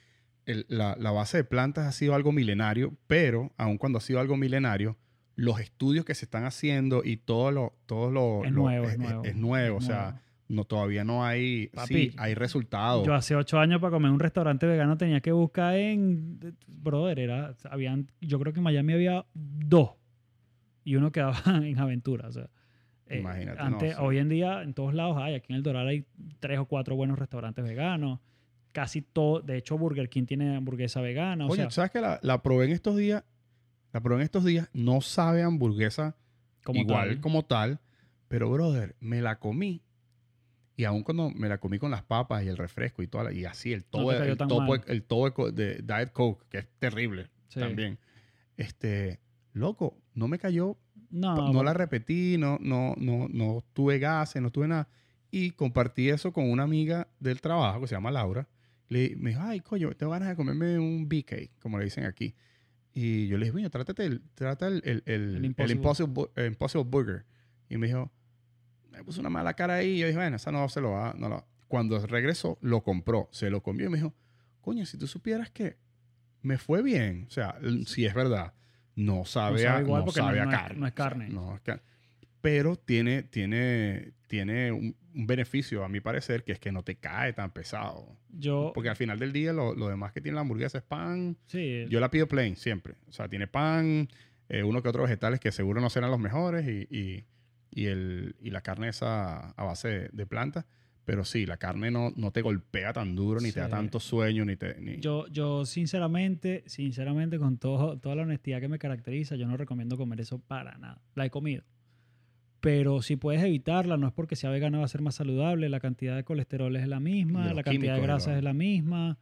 la, la, base de plantas ha sido algo milenario, pero aun cuando ha sido algo milenario, los estudios que se están haciendo y todo lo... Todo lo es, nuevo, es, nuevo, es, nuevo. o sea, no, todavía no hay... sí, hay resultados. Yo hace ocho años para comer un restaurante vegano tenía que buscar en... Brother, era... Habían, yo creo que en Miami había dos. Y uno quedaba *laughs* en aventura, o sea... Eh, Imagínate. Antes, Hoy en día, en todos lados hay. Aquí en el Doral hay tres o cuatro buenos restaurantes veganos. Casi todo. De hecho, Burger King tiene hamburguesa vegana. Oye, ¿sabes que la, la, probé en estos días? La probé en estos días. No sabe hamburguesa como igual como tal. Pero, brother, me la comí. Y aún cuando me la comí con las papas y el refresco y toda y así, el todo, el, todo de Diet Coke, que es terrible también. Este, loco, no me cayó no, no la repetí, no, no, no, no tuve gases, no tuve nada. Y compartí eso con una amiga del trabajo que se llama Laura. Le, me dijo, ay, coño, tengo ganas de comerme un BK, como le dicen aquí. Y yo le dije, bueno, trátate el, trata el, el, el, impossible. Burger. Y me dijo, me puso una mala cara ahí. Y yo dije, bueno, esa no se lo va. No lo. Cuando regresó, lo compró, se lo comió y me dijo, coño, si tú supieras que me fue bien, o sea, si es verdad, no sabe, a, igual porque no, carne. No es carne. Pero tiene, tiene, tiene un, beneficio, a mi parecer, que es que no te cae tan pesado. Yo, porque al final del día, lo, demás que tiene la hamburguesa es pan. Sí. Yo la pido plain siempre. O sea, tiene pan, eh, uno que otros vegetales que seguro no serán los mejores y, y, el, y la carne esa a base de plantas. Pero sí, la carne no, no te golpea tan duro, ni te da tanto sueño, ni te... Yo, yo sinceramente, sinceramente, con todo, toda la honestidad que me caracteriza, yo no recomiendo comer eso para nada. La he comido. Pero si puedes evitarla, no es porque sea vegana va a ser más saludable, la cantidad de colesterol es la misma, la cantidad de grasa es la misma.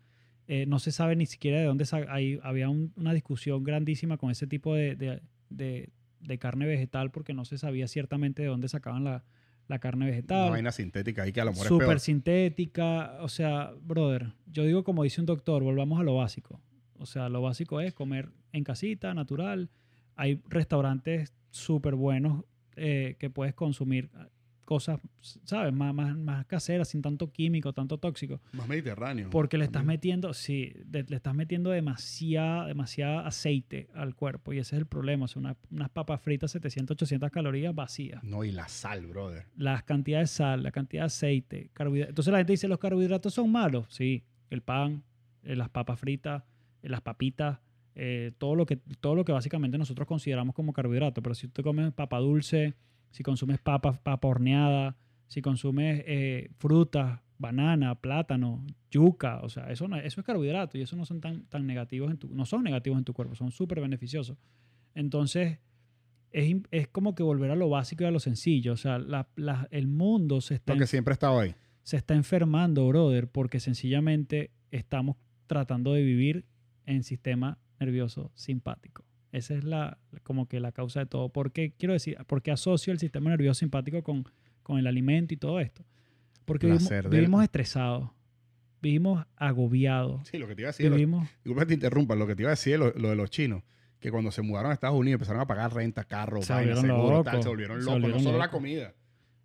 Eh, no se sabe ni siquiera de dónde... Hay, había una discusión grandísima con ese tipo de, de, de, de carne vegetal porque no se sabía ciertamente de dónde sacaban la la carne vegetal. Una vaina sintética ahí que a lo mejor Súper sintética. O sea, brother, yo digo como dice un doctor, volvamos a lo básico. O sea, lo básico es comer en casita, natural. Hay restaurantes súper buenos eh, que puedes consumir cosas, ¿sabes? Más, más, más caseras, sin tanto químico, tanto tóxico. Más mediterráneo. Porque le estás metiendo, sí, le estás metiendo demasiada, demasiada aceite al cuerpo y ese es el problema. O sea, unas papas fritas 700, 800 calorías vacías. No, y la sal, brother. Las cantidades de sal, la cantidad de aceite, carbohidratos. Entonces la gente dice, ¿los carbohidratos son malos? Sí, el pan, eh, las papas fritas, eh, las papitas, eh, todo, lo que, todo lo que básicamente nosotros consideramos como carbohidrato. Pero si tú comes papa dulce, si consumes papa, papa horneada, si consumes eh, frutas, banana, plátano, yuca, o sea, eso, no, eso es carbohidrato y eso no son tan, tan negativos en tu, no son negativos en tu cuerpo, son súper beneficiosos. Entonces, es, es, como que volver a lo básico y a lo sencillo. O sea, la, el mundo se está... Porque siempre ha estado ahí. Se está enfermando, brother, porque sencillamente estamos tratando de vivir en sistema nervioso simpático. Esa es la, como que la causa de todo. ¿Por qué, quiero decir, porque asocio el sistema nervioso simpático con, con el alimento y todo esto? Porque vivimos, estresados, vivimos agobiados. Sí, lo que te iba a decir, vivimos, disculpa te interrumpa, lo que te iba a decir es lo, de los chinos, que cuando se mudaron a Estados Unidos empezaron a pagar renta, carro, se vaina, seguro, tal, se volvieron locos, no solo la comida.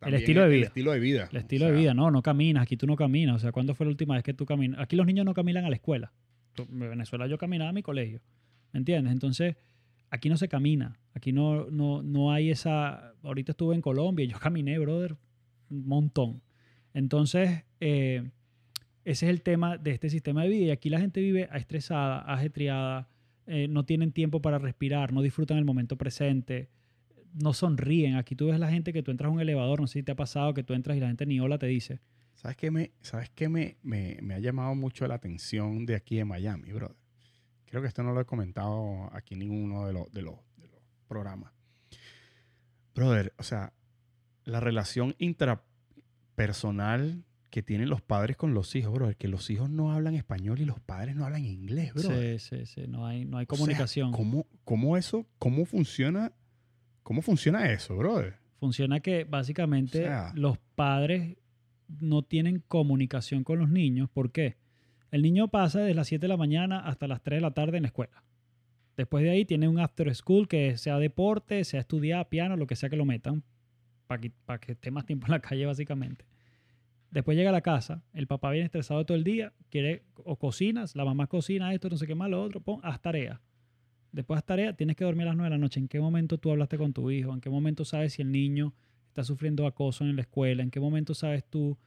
El estilo de vida. El estilo de vida. El estilo de vida, no, no caminas, aquí tú no caminas. O sea, ¿cuándo fue la última vez que tú caminas? Aquí los niños no caminan a la escuela. En Venezuela yo caminaba a mi colegio. ¿Me entiendes? Entonces, aquí no se camina, aquí no, no, no hay esa... Ahorita estuve en Colombia y yo *laughs* caminé, brother, un montón. Entonces, eh, ese es el tema de este sistema de vida y aquí la gente vive estresada, ajetreada, eh, no tienen tiempo para respirar, no disfrutan el momento presente, no sonríen. Aquí tú ves la gente que tú entras a un elevador, no sé si te ha pasado que tú entras y la gente ni hola te dice. ¿Sabes qué me, sabes qué me, me, me ha llamado mucho la atención de aquí en Miami, brother? Creo que esto no lo he comentado aquí en ninguno de, los, de, los, programas. Brother, o sea, la relación personal que tienen los padres con los hijos, bro. Que los hijos no hablan español y los padres no hablan inglés, bro. Sí, sí, sí. No hay, no hay O sea, comunicación. ¿cómo, cómo eso, cómo funciona, cómo funciona eso, brother? Funciona que básicamente O sea- los padres no tienen comunicación con los niños. ¿Por qué? El niño pasa desde las 7 de la mañana hasta las 3 de la tarde en la escuela. Después de ahí tiene un after school que sea deporte, sea estudiar piano, lo que sea que lo metan, para que, pa' que esté más tiempo en la calle básicamente. Después llega a la casa, el papá viene estresado todo el día, quiere o cocinas, la mamá cocina esto, no sé qué más, lo otro, pon, haz tarea. Después haz tarea, tienes que dormir a las 9 de la noche. ¿En qué momento tú hablaste con tu hijo? ¿En qué momento sabes si el niño está sufriendo acoso en la escuela? ¿En qué momento sabes tú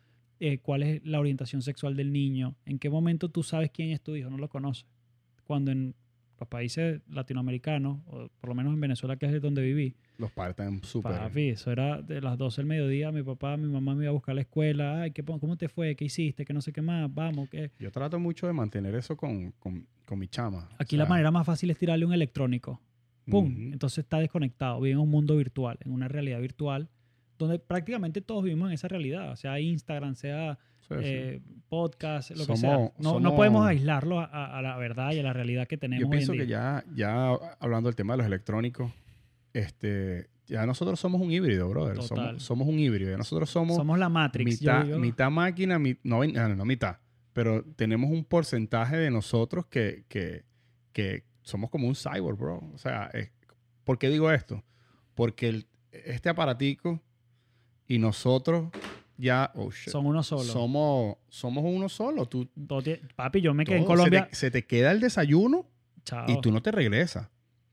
eh, cuál es la orientación sexual del niño? ¿En qué momento tú sabes quién es tu hijo? No lo conoces. Cuando en los países latinoamericanos, o por lo menos en Venezuela, que es donde viví, Los están súper... Papi, eso era de las 12 del mediodía, mi papá, mi mamá me iba a buscar a la escuela, ay, ¿qué, ¿cómo te fue? ¿Qué hiciste? ¿Qué no sé qué más? Vamos, ¿qué? Yo trato mucho de mantener eso con, con, con mi chama. Aquí O la manera más fácil es tirarle un electrónico. ¡Pum! Entonces está desconectado, vive en un mundo virtual, en una realidad virtual, donde prácticamente todos vivimos en esa realidad, sea Instagram, sea Sí, sí. eh, podcast, lo que sea. No, no podemos aislarlo a, la verdad y a la realidad que tenemos Yo hoy en pienso día. que ya, ya hablando del tema de los electrónicos, este, ya nosotros somos un híbrido, brother. Total. Somos, somos un híbrido. Ya nosotros somos, Somos la Matrix. mitad, mitad máquina, mi- no, no, no mitad, pero tenemos un porcentaje de nosotros que, que, que somos como un cyborg, bro. O sea, es- ¿por qué digo esto? Porque el- este aparatico y nosotros ya, oh shit, Son uno solo. somos, somos uno solo. Tú, Papi, yo me quedé en todo, se Colombia. te- se te queda el desayuno Chao. y tú no te regresas.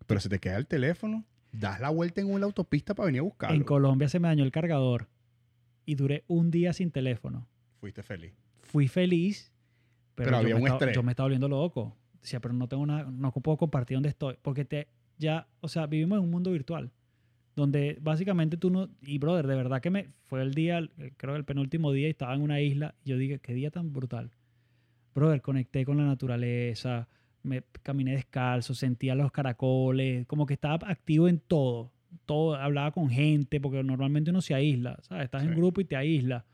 Pero se te queda el teléfono, das la vuelta en una autopista para venir a buscarlo. En Colombia se me dañó el cargador y duré un día sin teléfono. Fuiste feliz. Fui feliz, pero, Pero yo, había me un estaba, estrés. yo me estaba volviendo loco. Decía, pero no tengo nada, no puedo compartir dónde estoy. Porque te, ya, o sea, vivimos en un mundo virtual donde básicamente tú no. Y brother, de verdad que me fue el día, eh, creo que el penúltimo día y estaba en una isla. Y yo dije, qué día tan brutal. Brother, conecté con la naturaleza, me caminé descalzo, sentía los caracoles, como que estaba activo en todo. Todo, hablaba con gente, porque normalmente uno se aísla, ¿sabes? Estás en grupo y te aísla.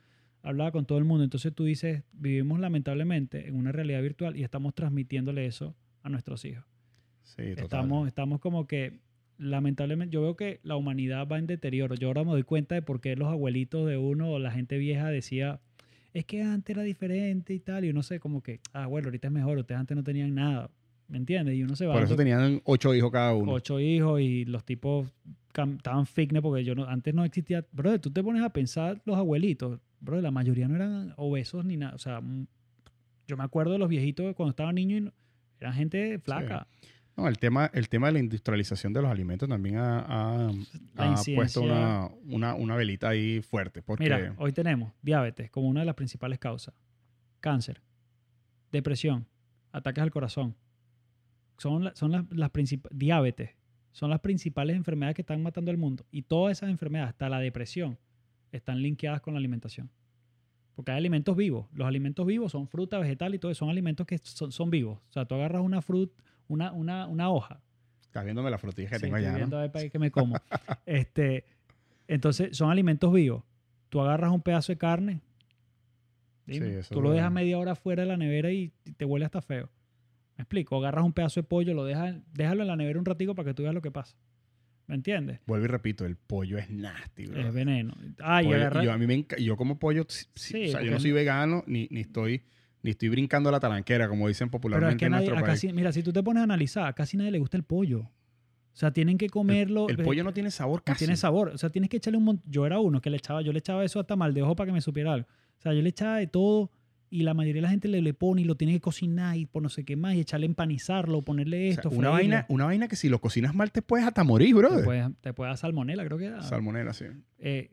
Hablaba con todo el mundo. Entonces tú dices, vivimos lamentablemente en una realidad virtual y estamos transmitiéndole eso a nuestros hijos. Sí, total. Estamos, estamos como que, lamentablemente, yo veo que la humanidad va en deterioro. Yo ahora me doy cuenta de por qué los abuelitos de uno o la gente vieja decía, es que antes era diferente y tal. Y uno sé como que, ah, bueno, ahorita es mejor, ustedes antes no tenían nada. ¿Me entiendes? Y uno se va Por eso tenían ocho hijos cada uno. ocho hijos y los tipos estaban fitness porque yo no, antes no existía. Bro, tú te pones a pensar los abuelitos, bro, la mayoría no eran obesos ni nada. O sea, mm, yo me acuerdo de los viejitos cuando estaba niño y eran gente flaca. No, el tema, el tema de la industrialización de los alimentos también ha, ha- puesto una, una, una velita ahí fuerte. Porque Mira, hoy tenemos diabetes como una de las principales causas, cáncer, depresión, ataques al corazón. Son, la- son las, las princip- diabetes, son las principales enfermedades que están matando al mundo. Y todas esas enfermedades, hasta la depresión, están linkeadas con la alimentación. Porque hay alimentos vivos. Los alimentos vivos son fruta, vegetal y todo eso. Son alimentos que son, son vivos. O sea, tú agarras una fruta, una, una, una hoja, estás viéndome las frutillas que Sí, tengo estoy allá, viendo ¿no? a ver qué me como. *laughs* este, entonces, son alimentos vivos. Tú agarras un pedazo de carne, dime, Sí, tú lo dejas media hora fuera de la nevera y te huele hasta feo. ¿Me explico? Agarras un pedazo de pollo, lo dejas, déjalo en la nevera un ratico para que tú veas lo que pasa. ¿Me entiendes? Vuelvo y repito, el pollo es nasty, bro. Es veneno. Ah, y Pollo- agarra- yo, a mí me yo como pollo, sí, o sea, yo no soy no- vegano ni, ni estoy ni estoy brincando la talanquera, como dicen Pero es popularmente que en nadie, nuestro país. casi, mira, si tú te pones a analizar, a casi nadie le gusta el pollo. O sea, tienen que comerlo. el pollo no tiene sabor No casi. tiene sabor. O sea, tienes que echarle un montón. Yo era uno que le echaba, yo le echaba eso hasta mal de ojo para que me supiera algo. O sea, yo le echaba de todo y la mayoría de la gente le, le pone y lo tiene que cocinar y por no sé qué más y echarle empanizarlo, ponerle O sea, esto. una, vaina, una vaina que si lo cocinas mal te puedes hasta morir, bro. Te puede, te puede dar salmonela, creo que era. Salmonela, sí. Eh,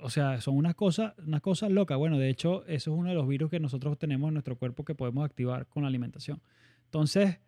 o sea, son unas cosas, unas cosas locas. Bueno, de hecho, eso es uno de los virus que nosotros tenemos en nuestro cuerpo que podemos activar con la alimentación. Entonces,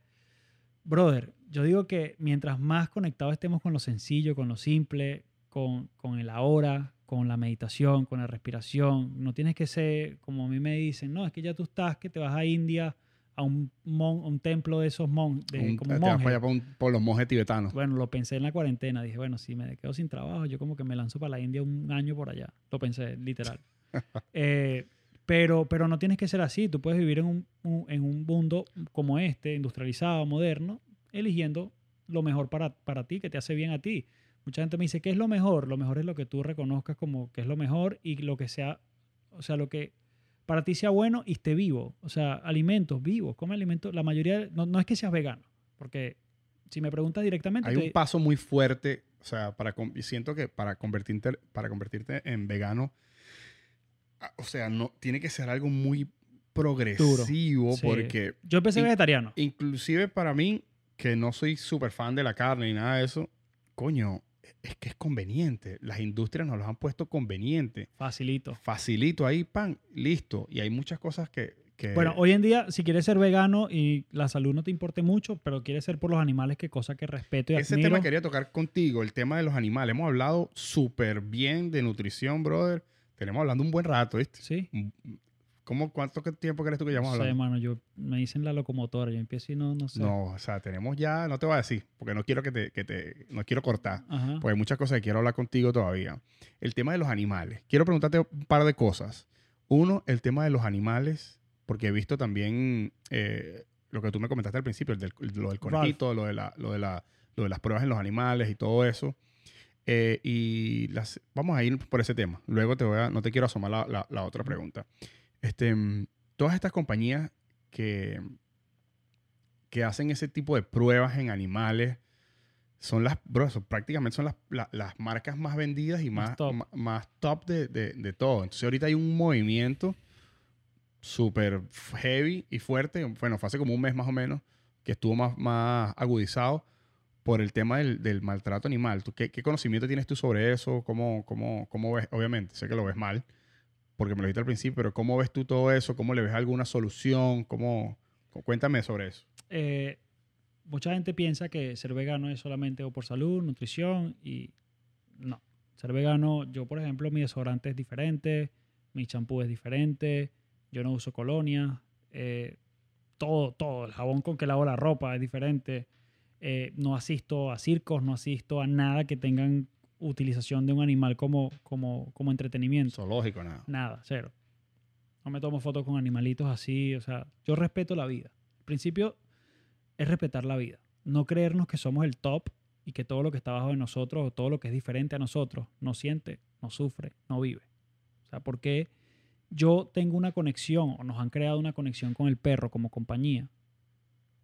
brother, yo digo que mientras más conectados estemos con lo sencillo, con lo simple, con, con el ahora, con la meditación, con la respiración, no tienes que ser, como a mí me dicen, no, es que ya tú estás, que te vas a India, a un, mon- un templo de esos mon, de, Un- como te vas monje. para allá por, un- por los monjes tibetanos. Bueno, lo pensé en la cuarentena. Dije, bueno, si me quedo sin trabajo, yo como que me lanzo para la India un año por allá. Lo pensé, literal. *laughs* Eh, pero, pero no tienes que ser así. Tú puedes vivir en un, un- en un mundo como este, industrializado, moderno, eligiendo lo mejor para, para ti, que te hace bien a ti. Mucha gente me dice, ¿qué es lo mejor? Lo mejor es lo que tú reconozcas como que es lo mejor y lo que sea, o sea, lo que para ti sea bueno y esté vivo. O sea, alimentos vivos, come alimentos. La mayoría, no, no es que seas vegano, porque si me preguntas directamente, Hay te- un paso muy fuerte, o sea, para y siento que para convertirte, para convertirte en vegano, o sea, no tiene que ser algo muy progresivo Sí. porque yo empecé in- vegetariano. inclusive para mí, que no soy súper fan de la carne ni nada de eso, coño, es que es conveniente. Las industrias nos los han puesto conveniente. Facilito. Facilito ahí, pan, listo. Y hay muchas cosas que... que- Bueno, hoy en día, si quieres ser vegano y la salud no te importe mucho, pero quieres ser por los animales, que cosa que respeto y Ese admiro. tema quería tocar contigo, el tema de los animales. Hemos hablado súper bien de nutrición, brother. Tenemos hablando un buen rato, ¿viste? Sí. ¿Cómo, ¿Cuánto tiempo crees tú que llevamos No sé, hablando? mano, yo me dicen la locomotora, yo empiezo y no, no sé. No, o sea, tenemos ya, no te voy a decir, porque no quiero que te, que te no quiero cortar, Ajá. porque hay muchas cosas que quiero hablar contigo todavía. El tema de los animales. Quiero preguntarte un par de cosas. Uno, el tema de los animales, porque he visto también eh, lo que tú me comentaste al principio, el del, lo del conejito, lo de, la, lo, de la, lo de las pruebas en los animales y todo eso. Eh, y las, vamos a ir por ese tema. Luego te voy a, no te quiero asomar la, la- la otra pregunta. Este, mm, todas estas compañías que, que hacen ese tipo de pruebas en animales son las, bro, son- prácticamente son las, la- las marcas más vendidas y Más más, top. ma- más top de, de- de todo. Entonces ahorita hay un movimiento súper heavy y fuerte. Bueno, fue hace como un mes más o menos que estuvo más, más agudizado por el tema del, del maltrato animal. ¿Tú qué, qué conocimiento tienes tú sobre eso? ¿Cómo, cómo, ¿Cómo ves? Obviamente, sé que lo ves mal, porque me lo dijiste al principio, pero ¿cómo ves tú todo eso? ¿Cómo le ves alguna solución? ¿Cómo, cuéntame sobre eso. Eh, mucha gente piensa que ser vegano es solamente o por salud, nutrición y no. Ser vegano, yo por ejemplo, mi desodorante es diferente, mi champú es diferente, yo no uso colonia, eh, todo, todo, el jabón con que lavo la ropa es diferente, eh, no asisto a circos, no asisto a nada que tengan utilización de un animal como, como, como entretenimiento. Zoológico, nada. Nada, cero. No me tomo fotos con animalitos así. O sea, yo respeto la vida. El principio es respetar la vida. No creernos que somos el top y que todo lo que está abajo de nosotros o todo lo que es diferente a nosotros no siente, no sufre, no vive. O sea, porque yo tengo una conexión o nos han creado una conexión con el perro como compañía,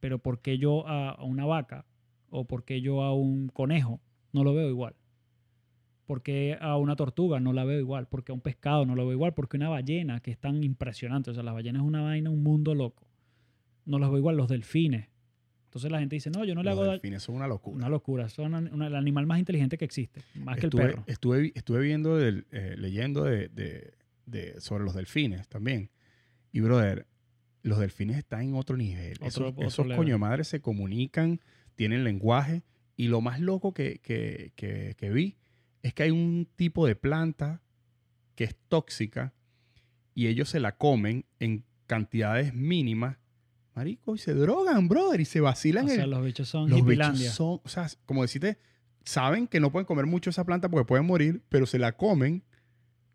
pero ¿por qué yo a, a una vaca o por qué yo a un conejo no lo veo igual? ¿Por qué a una tortuga no la veo igual? ¿Por qué a un pescado no lo veo igual? ¿Por qué una ballena que es tan impresionante? O sea, la ballena es una vaina, un mundo loco. No los veo igual los delfines. Entonces la gente dice, no, yo no le Los hago daño. delfines son una locura. Una locura. Son una- el animal más inteligente que existe. Más que el perro. Estuve, estuve viendo, del- eh, leyendo de, de- de- sobre los delfines también. Y, brother, los delfines están en otro nivel. Otro- esos otro esos coño se comunican, tienen lenguaje. Y lo más loco que, que- que- que vi es que hay un tipo de planta que es tóxica y ellos se la comen en cantidades mínimas. Marico, y se drogan, brother, y se vacilan o sea, los bichos son los bichos son, o sea, como decirte, saben que no pueden comer mucho esa planta porque pueden morir, pero se la comen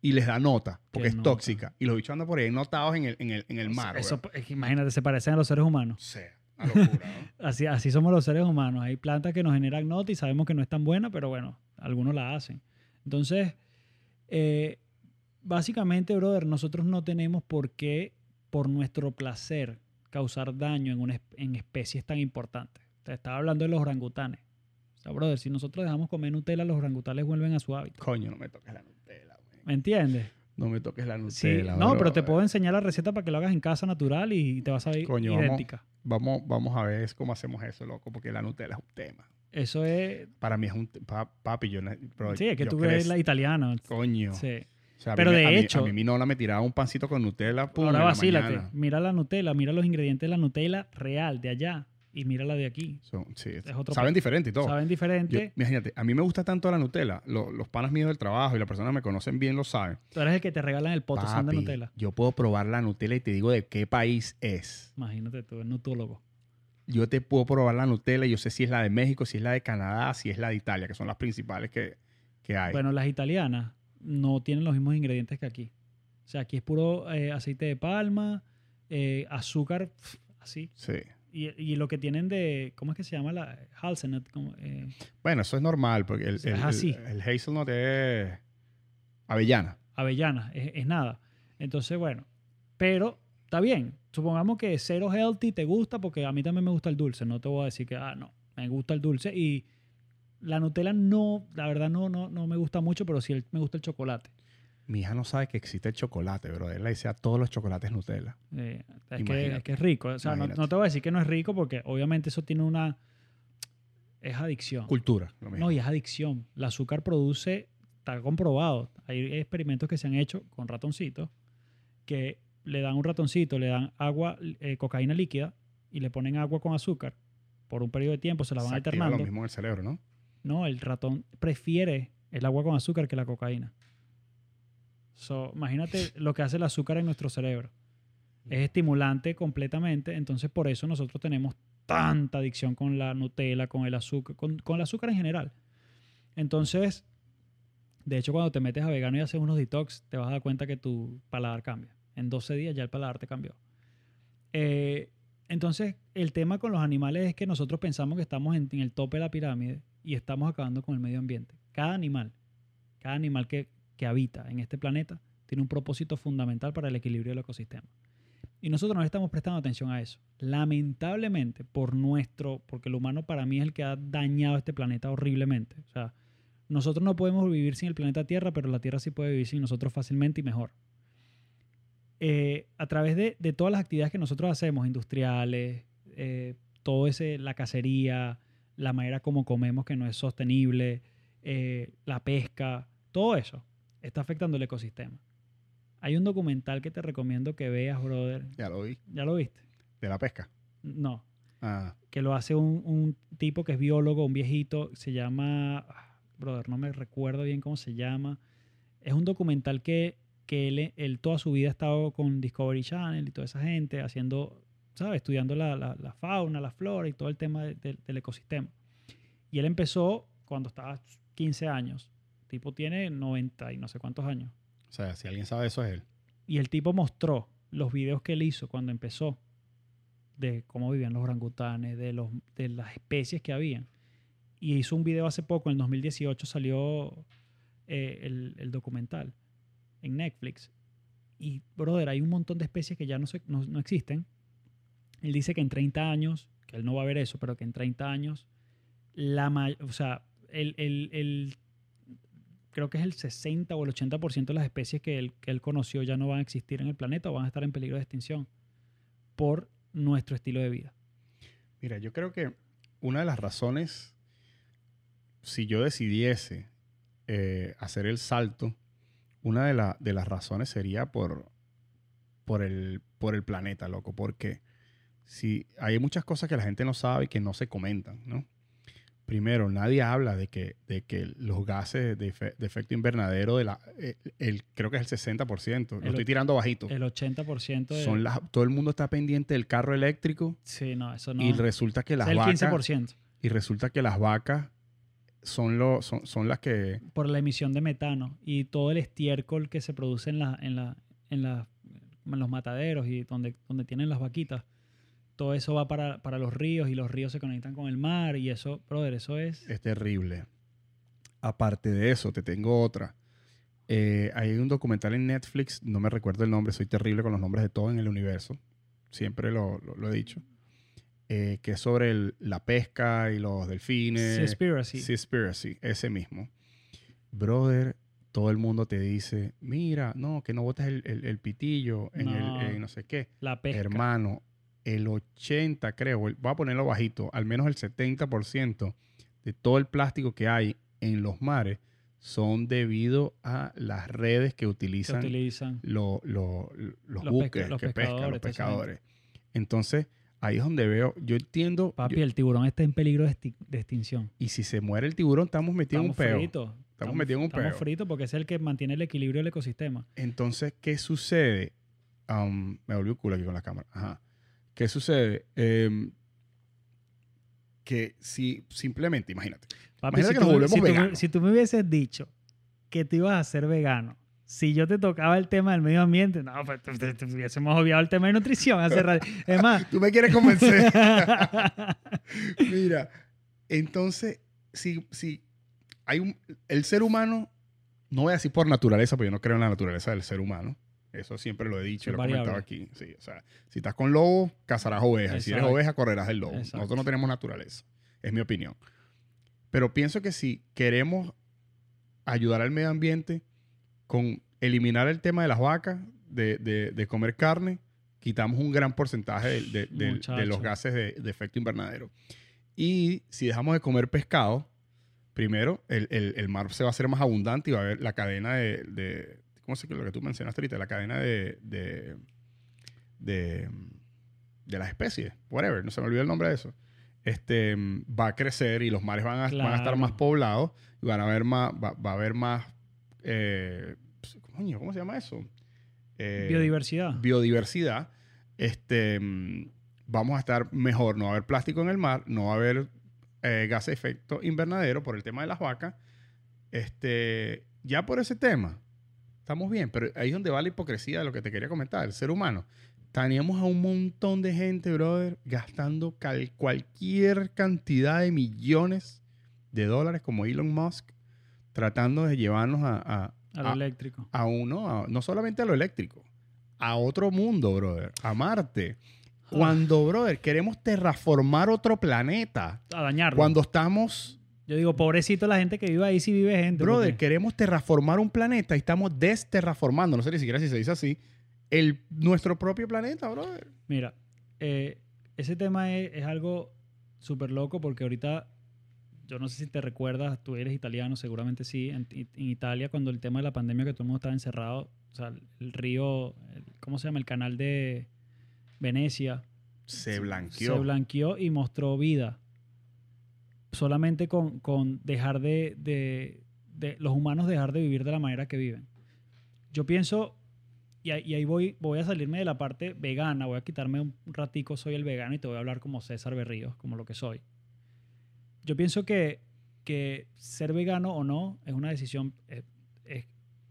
y les da nota, porque es nota. tóxica. Y los bichos andan por ahí notados en el, en el, en el mar. eso, weón. es que imagínate, se parecen a los seres humanos. O sea, locura, ¿no? *laughs* Así, así somos los seres humanos. Hay plantas que nos generan nota y sabemos que no es tan buena, pero bueno, algunos la hacen. Entonces, eh, básicamente, brother, nosotros no tenemos por qué, por nuestro placer, causar daño en, una, en especies tan importantes. Te estaba hablando de los orangutanes. O sea, brother, si nosotros dejamos comer Nutella, los orangutanes vuelven a su hábitat. Coño, no me toques la Nutella, güey. ¿Me entiendes? No me toques la Sí, Nutella. no, pero te puedo enseñar la receta para que lo hagas en casa natural y te vas a ver Coño, vamos. idéntica. Vamos, vamos a ver cómo hacemos eso, loco, porque la Nutella es un tema. Eso es... Para mí es un... papi, yo... bro, Sí, es que tú eres crec- la italiana. Coño. Sí. O sea, a mí Pero de a mí- hecho- A mí mi nola me tiraba un pancito con Nutella, pum, Ahora la vacílate. mañana. Mira la Nutella, mira los ingredientes de la Nutella real de allá y mira la de aquí. Sí, otro saben diferente y todo. Saben Yo- diferente. imagínate, a mí me gusta tanto la Nutella. lo- los panas míos del trabajo y las personas que me conocen bien lo saben. Tú eres el que te regalan el potosán de Nutella. Yo puedo probar la Nutella y te digo de qué país es. Imagínate tú, el nutólogo. Yo te puedo probar la Nutella y yo sé si es la de México, si es la de Canadá, si es la de Italia, que son las principales que, que hay. Bueno, las italianas no tienen los mismos ingredientes que aquí. O sea, aquí es puro eh, aceite de palma, eh, azúcar, pf, así. Sí. Y, y lo que tienen de, ¿cómo es que se llama la hazelnut? Eh, Bueno, eso es normal porque el, el, es así. el- el hazelnut es avellana. avellana, es, es nada. Entonces, bueno, pero está bien. Supongamos que cero healthy te gusta porque a mí también me gusta el dulce. No te voy a decir que, ah, no, me gusta el dulce. Y la Nutella no, la verdad no, no, no me gusta mucho, pero sí me gusta el chocolate. Mi hija no sabe que existe el chocolate, bro. Él le dice a todos los chocolates Nutella. Eh, es, que, es que es rico. O sea, no, te voy a decir que no es rico porque obviamente eso tiene una... Es adicción. Cultura, lo mismo. No, y es adicción. El azúcar produce, está comprobado. Hay experimentos que se han hecho con ratoncitos que le dan un ratoncito, le dan agua, eh, cocaína líquida y le ponen agua con azúcar por un periodo de tiempo, se la van Se alternando. lo mismo en el cerebro, ¿no? No, el ratón prefiere el agua con azúcar que la cocaína. So, imagínate lo que hace el azúcar en nuestro cerebro. Es estimulante completamente, entonces por eso nosotros tenemos tanta adicción con la Nutella, con el azúcar, con, con el azúcar en general. Entonces, de hecho, cuando te metes a vegano y haces unos detox, te vas a dar cuenta que tu paladar cambia. En 12 días ya el paladar te cambió. Eh, entonces, el tema con los animales es que nosotros pensamos que estamos en, en el tope de la pirámide y estamos acabando con el medio ambiente. Cada animal, cada animal que, que habita en este planeta tiene un propósito fundamental para el equilibrio del ecosistema. Y nosotros no estamos prestando atención a eso. Lamentablemente, por nuestro, porque el humano para mí es el que ha dañado este planeta horriblemente. O sea, nosotros no podemos vivir sin el planeta Tierra, pero la Tierra sí puede vivir sin nosotros fácilmente y mejor. Eh, a través de, de todas las actividades que nosotros hacemos, industriales, eh, todo ese, la cacería, la manera como comemos que no es sostenible, eh, la pesca, todo eso está afectando el ecosistema. Hay un documental que te recomiendo que veas, brother. Ya lo vi. ¿Ya lo viste? De la pesca. No. Ah, Que lo hace un, un tipo que es biólogo, un viejito, se llama, brother, no me recuerdo bien cómo se llama. Es un documental que, que él, él toda su vida ha estado con Discovery Channel y toda esa gente haciendo, ¿sabes? Estudiando la, la- la fauna, la flora y todo el tema de- de- del ecosistema. Y él empezó cuando estaba 15 años. Tipo tiene 90 y no sé cuántos años. o sea, si alguien sabe eso es él. Y el tipo mostró los videos que él hizo cuando empezó de cómo vivían los orangutanes, de, los, de las especies que habían. Y hizo un video hace poco, en el 2018 salió eh, el, el documental en Netflix. Y, brother, hay un montón de especies que ya no, se- no, no existen. Él dice que en 30 años, que él no va a ver eso, pero que en 30 años, la o sea, el, el- el- creo que es el 60 o el 80% de las especies que él, que él conoció ya no van a existir en el planeta o van a estar en peligro de extinción por nuestro estilo de vida. Mira, yo creo que una de las razones, si yo decidiese eh, hacer el salto, una de, la- de las razones sería por, por, el, por el planeta, loco. Porque si hay muchas cosas que la gente no sabe y que no se comentan, ¿no? Primero, nadie habla de que, de que los gases de, efe- de efecto invernadero, de la, eh, el, creo que es el 60%, lo El estoy och- tirando bajito. El 80% de... Son las, todo el mundo está pendiente del carro eléctrico Sí, no, eso no. y resulta que es las el vacas 15% y resulta que las vacas son, lo, son, son las que por la emisión de metano y todo el estiércol que se produce en, la, en, la, en, la- en los mataderos y donde, donde tienen las vaquitas. Todo eso va para, para los ríos y los ríos se conectan con el mar y eso, brother, eso es... es terrible. Aparte de eso, te tengo otra. Eh, hay un documental en Netflix, no me recuerdo el nombre, soy terrible con los nombres de todo en el universo. Siempre lo, lo- lo he dicho. eh, que es sobre el- la pesca y los delfines. Seaspiracy. Seaspiracy, ese mismo. Brother, todo el mundo te dice, mira, no, que no botes el, el- el pitillo en No. el en no sé qué. La pesca. Hermano, el 80 creo, voy a ponerlo bajito, al menos el 70% de todo el plástico que hay en los mares son debido a las redes que que utilizan utilizan. lo- lo- los, Los pesca- buques los que pescan, los pescadores. Entonces, ahí es donde veo, yo entiendo, Papi, yo- el tiburón está en peligro de, extinción. y si se muere el tiburón, estamos metidos en un Estamos peo. fritos. Estamos metidos en un Estamos peo. fritos porque es el que mantiene el equilibrio del ecosistema. Entonces, ¿qué sucede? Am, me volvió culo aquí con la cámara. Ajá. ¿Qué sucede? Em, que si simplemente, imagínate, Papi, Imagínate si que nos tú, volvemos si tú me- veganos. si tú me hubieses dicho que te ibas a ser vegano si yo te tocaba el tema del medio ambiente, no, pues te, te- te hubiésemos obviado el tema de nutrición hace rato. Es más, *laughs* Tú me quieres convencer. *laughs* Mira, entonces, si, si hay un, el ser humano, no voy a decir por naturaleza, porque yo no creo en la naturaleza del ser humano. Eso siempre lo he dicho, Es lo he comentado aquí. Sí, o sea, si estás con lobo, cazarás ovejas. Si eres oveja, correrás del lobo. Exacto. Nosotros no tenemos naturaleza. Es mi opinión. Pero pienso que si queremos ayudar al medio ambiente con eliminar el tema de las vacas, de, de- de comer carne, quitamos un gran porcentaje de, de- los gases de, de efecto invernadero. Y si dejamos de comer pescado, primero el, el- el mar se va a hacer más abundante y va a haber la cadena de... de- ¿Cómo se lo que tú mencionaste ahorita? La cadena de... de, de, de las especies, whatever, no se me olvidó el nombre de eso. Este, va a crecer y los mares van a, van a estar más poblados y van a haber más, va, va a haber más, eh, coño, ¿cómo se llama eso? Eh, biodiversidad. biodiversidad, este, vamos a estar mejor. No va a haber plástico en el mar, no va a haber eh, gas de efecto invernadero por el tema de las vacas. Este, ya por ese tema, estamos bien, pero ahí es donde va la hipocresía de lo que te quería comentar, el ser humano. Teníamos a un montón de gente, brother, gastando cualquier cantidad de millones de dólares como Elon Musk, tratando de llevarnos a- a, a lo a- eléctrico. a uno, a- no solamente a lo eléctrico, a otro mundo, brother, a Marte. Cuando, brother, queremos terraformar otro planeta, A dañarlo. cuando estamos, Yo digo, pobrecito la gente que vive ahí, si vive gente. brother, porque- queremos terraformar un planeta y estamos desterraformando, no sé ni siquiera si se dice así, el, nuestro propio planeta, brother. Mira, eh, ese tema es, es algo súper loco porque ahorita, yo no sé si te recuerdas, tú eres italiano, seguramente sí, en, en Italia cuando el tema de la pandemia que todo el mundo estaba encerrado, o sea, el río, el- ¿cómo se llama? El canal de Venecia Se blanqueó. se blanqueó y mostró vida. Solamente con, con dejar de, de- los humanos dejar de vivir de la manera que viven. Yo pienso, y ahí, voy, voy a salirme de la parte vegana, voy a quitarme un ratico, soy el vegano y te voy a hablar como César Berríos, como lo que soy. Yo pienso que, que ser vegano o no es una decisión, eh, es,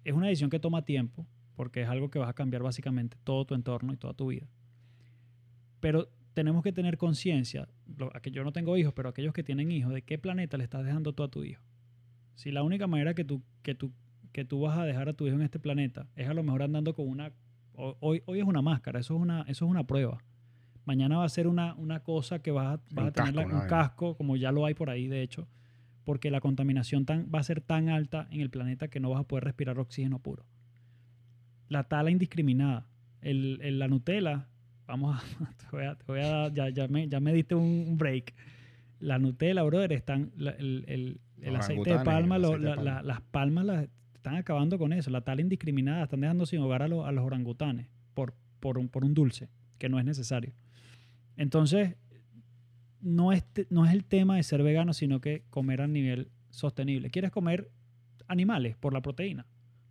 es una decisión que toma tiempo, porque es algo que vas a cambiar básicamente todo tu entorno y toda tu vida. Pero tenemos que tener conciencia, yo no tengo hijos, pero aquellos que tienen hijos, de qué planeta le estás dejando tú a tu hijo. Si la única manera que tú, que tú, que tú vas a dejar a tu hijo en este planeta es a lo mejor andando con una... ho- Hoy, hoy es una máscara, eso es una, eso es una prueba. Mañana va a ser una, una cosa que vas a, vas a tener un casco, como ya lo hay por ahí, de hecho, porque la contaminación tan, va a ser tan alta en el planeta que no vas a poder respirar oxígeno puro. La tala indiscriminada, el, el- la Nutella, vamos a, *laughs* te voy a, te voy a dar- ya, ya, me, ya me diste un, break. La Nutella, brother, están, la- el, el- el aceite de palma, el lo- aceite de la- palma. la- las palmas las están acabando con eso. La tala indiscriminada, están dejando sin hogar a, los- a los orangutanes por, por, un, por un dulce que no es necesario. Entonces, no es, no es el tema de ser vegano, sino que comer a nivel sostenible. ¿Quieres comer animales por la proteína?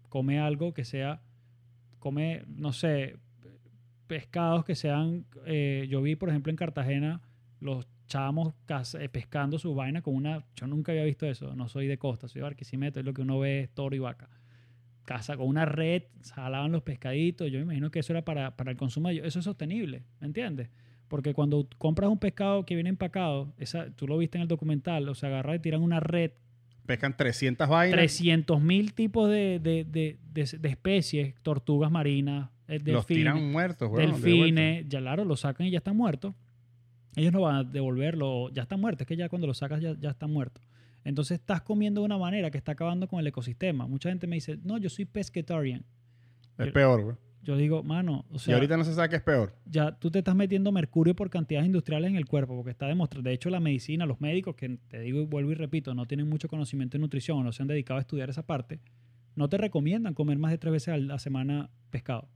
Come algo que sea, come, no sé, pescados que sean, eh, yo vi por ejemplo en Cartagena los chamos eh, pescando su vaina con una, yo nunca había visto eso, no soy de costa, soy de Barquisimeto, es lo que uno ve es toro y vaca. Caza con una red, jalaban los pescaditos, yo me imagino que eso era para, para el consumo de. Eso es sostenible, ¿me entiendes? Porque cuando compras un pescado que viene empacado, esa, tú lo viste en el documental, o sea, agarran y tiran una red Pescan 300 vainas. 300 mil tipos de, de- de- especies, tortugas marinas, eh, los tiran delfines, muertos, delfines, ya claro, lo sacan y ya están muertos. Ellos no van a devolverlo, ya están muertos, es que ya cuando lo sacas ya, ya están muertos. Entonces estás comiendo de una manera que está acabando con el ecosistema. Mucha gente me dice, no, yo soy pescatarian. Es peor, güey. Yo digo, mano, o y sea, ahorita no se sabe qué es peor. ya tú te estás metiendo mercurio por cantidades industriales en el cuerpo, porque está demostrado. De hecho, la medicina, los médicos, que te digo y vuelvo y repito, no tienen mucho conocimiento de nutrición o no se han dedicado a estudiar esa parte, no te recomiendan comer más de tres veces a la semana pescado,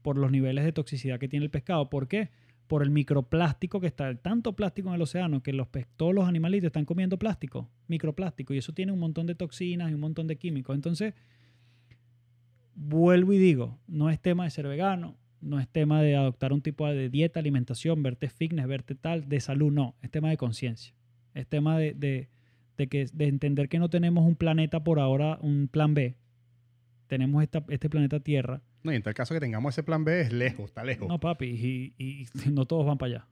por los niveles de toxicidad que tiene el pescado. ¿Por qué? Por el microplástico que está, tanto plástico en el océano que los, todos los animalitos están comiendo plástico, microplástico, y eso tiene un montón de toxinas y un montón de químicos. Entonces, vuelvo y digo, no es tema de ser vegano, no es tema de adoptar un tipo de dieta, alimentación, verte fitness, verte tal, de salud, no, es tema de conciencia. Es tema de, de- de que, de entender que no tenemos un planeta por ahora, un plan B, tenemos esta, este planeta Tierra. No, y en tal caso que tengamos ese plan B es lejos, está lejos. No, papi, y, y *laughs* no todos van para allá.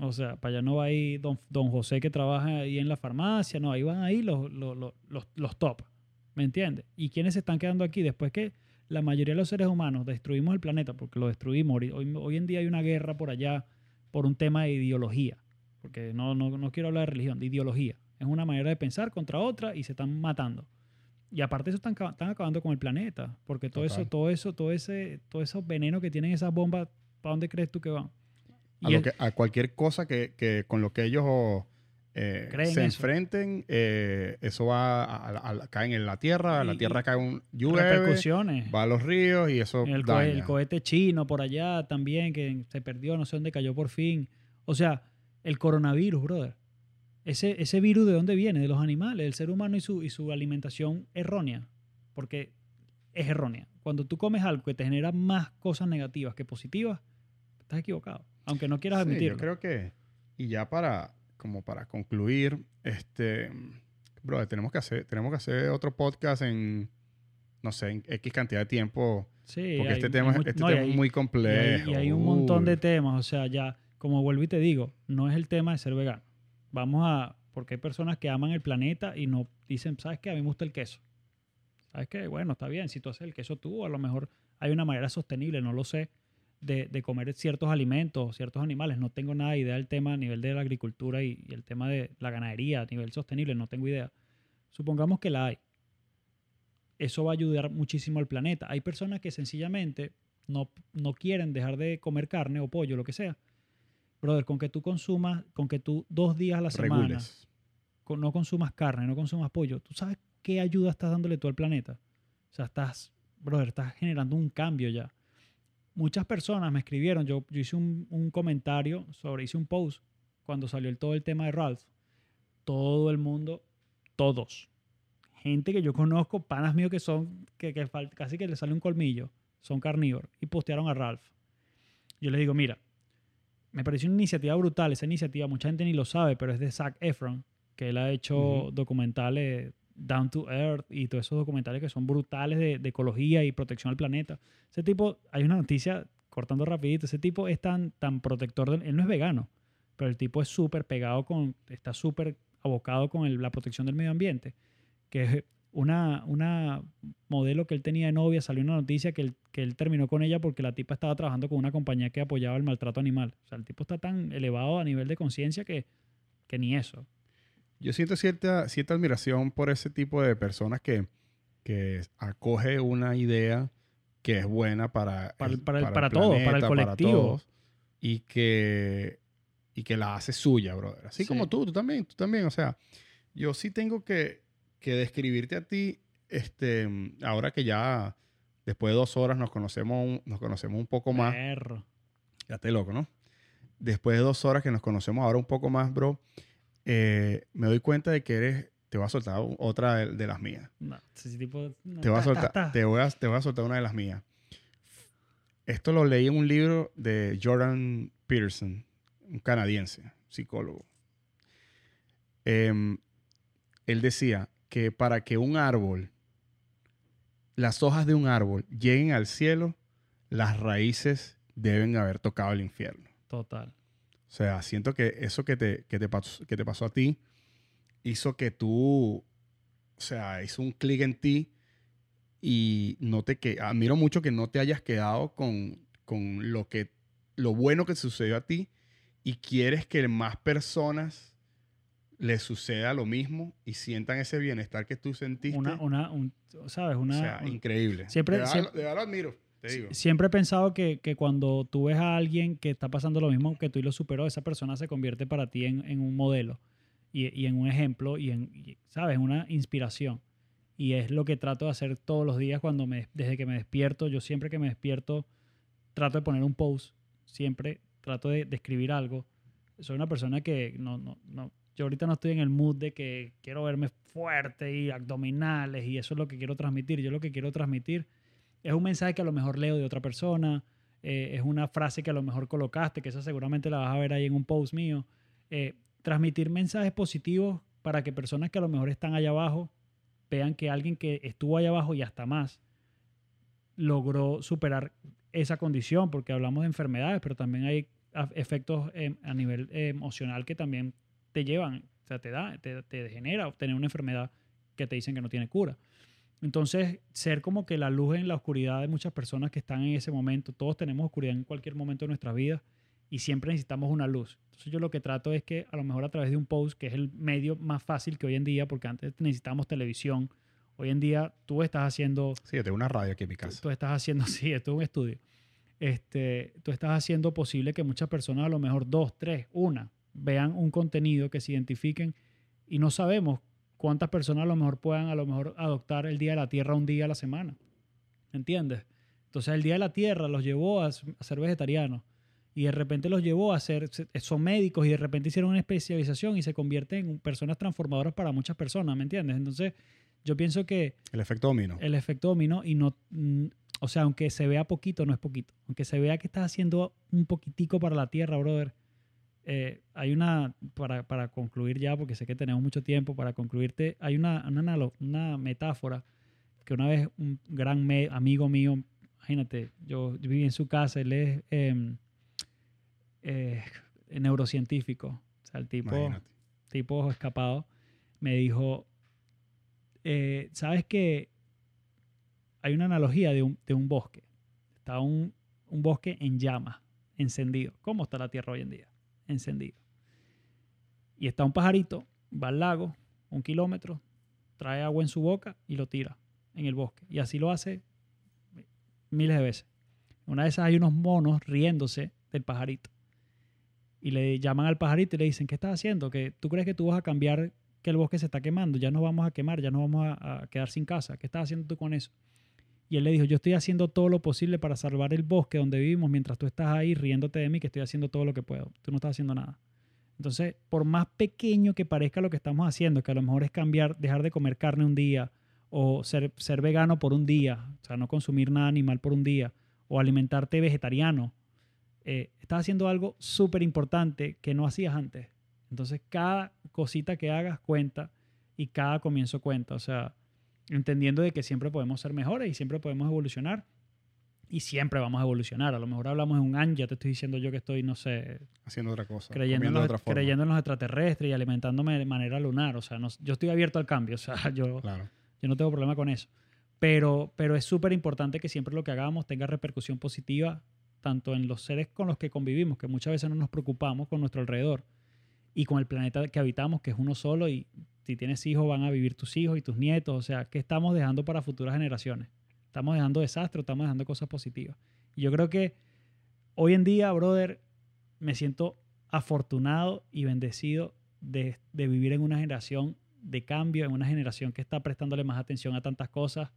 O sea, para allá no va ahí don, don José que trabaja ahí en la farmacia, no, ahí van ahí los, los, los, los, los top, ¿me entiendes? ¿Y quiénes se están quedando aquí después que la mayoría de los seres humanos destruimos el planeta, porque lo destruimos, hoy, hoy en día hay una guerra por allá por un tema de ideología, porque no, no, no quiero hablar de religión, de ideología. Es una manera de pensar contra otra y se están matando. Y aparte eso están, están acabando con el planeta, porque todo Total. eso, todo eso, todo ese, todo esos venenos que tienen esas bombas, ¿para dónde crees tú que van? a, lo que- a cualquier cosa que, que con lo que ellos eh, se enfrenten, eh, eso va a, a- a- caen en la tierra, la Y- tierra y cae un llueve, repercusiones. va a los ríos y eso El, co- daña. el cohete chino por allá también, que se perdió, no sé dónde cayó por fin. O sea, el coronavirus, brother. Ese, ese virus de dónde viene? De los animales, del ser humano y su, y su alimentación errónea. Porque es errónea. Cuando tú comes algo que te genera más cosas negativas que positivas, estás equivocado. Aunque no quieras Sí, admitirlo. yo creo que, y ya para, como para concluir, este, bro, tenemos que hacer, tenemos que hacer otro podcast en, no sé, en X cantidad de tiempo, Sí, porque hay- este hay tema, este no, y tema es hay- muy y hay- complejo. Y hay, un montón de temas. O sea, ya, como vuelvo y te digo, no es el tema de ser vegano. Vamos a. Porque hay personas que aman el planeta y no dicen, ¿sabes qué? A mí me gusta el queso. ¿Sabes qué? Bueno, está bien. Si tú haces el queso tú, a lo mejor hay una manera sostenible, no lo sé, de, de comer ciertos alimentos, ciertos animales. No tengo nada de idea del tema a nivel de la agricultura y, y el tema de la ganadería a nivel sostenible. No tengo idea. Supongamos que la hay. Eso va a ayudar muchísimo al planeta. Hay personas que sencillamente no, no quieren dejar de comer carne o pollo, lo que sea. Brother, con que tú consumas, con que tú dos días a la semana Regules. con- no consumas carne, no consumas pollo, ¿tú sabes qué ayuda estás dándole tú al planeta? O sea, estás, brother, estás generando un cambio ya. Muchas personas me escribieron, yo, yo hice un, un comentario sobre, hice un post cuando salió el, todo el tema de Ralph. Todo el mundo, todos, gente que yo conozco, panas míos que son, que, que casi que le sale un colmillo, son carnívoros, y postearon a Ralph. Yo les digo, mira, me pareció una iniciativa brutal. Esa iniciativa, mucha gente ni lo sabe, pero es de Zac Efron, que él ha hecho documentales Down to Earth y todos esos documentales que son brutales de, de ecología y protección al planeta. Ese tipo, hay una noticia, cortando rapidito, ese tipo es tan, tan protector, del- él no es vegano, pero el tipo es súper pegado con, está súper abocado con el- la protección del medio ambiente, que es una, una modelo que él tenía de novia, salió una noticia que él, que él terminó con ella porque la tipa estaba trabajando con una compañía que apoyaba el maltrato animal. O sea, el tipo está tan elevado a nivel de conciencia que, que ni eso. Yo siento cierta, cierta admiración por ese tipo de personas que, que acoge una idea que es buena para, Para el- el- para el- todos, para el colectivo. todos, y que, y que la hace suya, brother. Así Sí. como tú, tú también, tú también. O sea, yo sí tengo que, que describirte a ti, este, ahora que ya después de dos horas nos conocemos, un- nos conocemos un poco más. Perro. Ya te loco, ¿no? Después de dos horas que nos conocemos ahora un poco más, bro, eh, me doy cuenta de que eres, te voy a soltar otra de, de las mías. No, ese tipo, no, Te voy, a ta, ta, soltar, ta. Te, voy a, te voy a soltar una de las mías. Esto lo leí en un libro de Jordan Peterson, un canadiense, psicólogo. Em, él decía que para que un árbol, las hojas de un árbol lleguen al cielo, las raíces deben haber tocado el infierno. Total. O sea, siento que eso que te, que te, pasó, que te pasó a ti hizo que tú, o sea, hizo un clic en ti y no te que admiro mucho que no te hayas quedado con, con lo que lo bueno que sucedió a ti y quieres que más personas les suceda lo mismo y sientan ese bienestar que tú sentiste. Una, una, un- ¿sabes? Una, o sea, un- increíble. siempre- de, verdad, siempre- de verdad lo admiro, te digo. Siempre he pensado que, que cuando tú ves a alguien que está pasando lo mismo que tú y lo superó, esa persona se convierte para ti en, en un modelo y, y en un ejemplo y en, y, ¿sabes? Una inspiración. Y es lo que trato de hacer todos los días cuando me, desde que me despierto. Yo siempre que me despierto trato de poner un post, siempre trato de, de escribir algo. Soy una persona que no, no, no, yo ahorita no estoy en el mood de que quiero verme fuerte y abdominales y eso es lo que quiero transmitir. Yo lo que quiero transmitir es un mensaje que a lo mejor leo de otra persona, eh, es una frase que a lo mejor colocaste, que esa seguramente la vas a ver ahí en un post mío. Eh, transmitir mensajes positivos para que personas que a lo mejor están allá abajo vean que alguien que estuvo allá abajo y hasta más logró superar esa condición, porque hablamos de enfermedades, pero también hay efectos em, a nivel eh, emocional que también te llevan, o sea, te da, te, te obtener una enfermedad que te dicen que no tiene cura. Entonces, ser como que la luz en la oscuridad de muchas personas que están en ese momento, todos tenemos oscuridad en cualquier momento de nuestra vida y siempre necesitamos una luz. Entonces, yo lo que trato es que a lo mejor a través de un post, que es el medio más fácil que hoy en día, porque antes necesitábamos televisión, hoy en día tú estás haciendo Sí, yo tengo una radio aquí en mi tú, casa. tú estás haciendo, *laughs* sí, esto es un estudio. Este, tú estás haciendo posible que muchas personas, a lo mejor dos, tres, una, vean un contenido que se identifiquen y no sabemos cuántas personas a lo mejor puedan a lo mejor adoptar el Día de la Tierra un día a la semana. ¿Entiendes? Entonces el Día de la Tierra los llevó a, a ser vegetarianos y de repente los llevó a ser, se- son médicos y de repente hicieron una especialización y se convierten en personas transformadoras para muchas personas, ¿me entiendes? Entonces yo pienso que El efecto dominó. el efecto dominó y no, o sea, aunque se vea poquito, no es poquito. Aunque se vea que estás haciendo un poquitico para la tierra, brother. Eh, hay una, para, para concluir ya, porque sé que tenemos mucho tiempo, para concluirte, hay una, una, una metáfora que una vez un gran me- amigo mío, imagínate, yo, yo viví en su casa, él es em, eh, neurocientífico, o sea, el tipo Imagínate. tipo escapado, me dijo, eh, ¿sabes que hay una analogía de un, de un bosque? Está un, un bosque en llamas, encendido. ¿Cómo está la Tierra hoy en día? Encendido. Y está un pajarito, va al lago, un kilómetro, trae agua en su boca y lo tira en el bosque. Y así lo hace miles de veces. Una de esas hay unos monos riéndose del pajarito y le llaman al pajarito y le dicen, ¿qué estás haciendo? ¿Que ¿Tú crees que tú vas a cambiar que el bosque se está quemando? Ya nos vamos a quemar, ya nos vamos a, a quedar sin casa. ¿Qué estás haciendo tú con eso? Y él le dijo, yo estoy haciendo todo lo posible para salvar el bosque donde vivimos mientras tú estás ahí riéndote de mí, que estoy haciendo todo lo que puedo. Tú no estás haciendo nada. Entonces, por más pequeño que parezca lo que estamos haciendo, que a lo mejor es cambiar, dejar de comer carne un día, o ser, ser vegano por un día, o sea, no consumir nada animal por un día, o alimentarte vegetariano, eh, estás haciendo algo súper importante que no hacías antes. Entonces, cada cosita que hagas cuenta y cada comienzo cuenta. O sea, entendiendo de que siempre podemos ser mejores y siempre podemos evolucionar y siempre vamos a evolucionar. A lo mejor hablamos en un año, ya te estoy diciendo yo que estoy, no sé, Haciendo otra cosa. creyendo en, los, otra forma. creyendo en los extraterrestres y alimentándome de manera lunar. O sea, no- yo estoy abierto al cambio. O sea, *laughs* yo, Claro. yo no tengo problema con eso. Pero, pero es súper importante que siempre lo que hagamos tenga repercusión positiva, tanto en los seres con los que convivimos, que muchas veces no nos preocupamos con nuestro alrededor, y con el planeta que habitamos, que es uno solo, y si tienes hijos van a vivir tus hijos y tus nietos. O sea, ¿qué estamos dejando para futuras generaciones? ¿Estamos dejando desastres estamos dejando cosas positivas? Y yo creo que hoy en día, brother, me siento afortunado y bendecido de, de vivir en una generación de cambio, en una generación que está prestándole más atención a tantas cosas.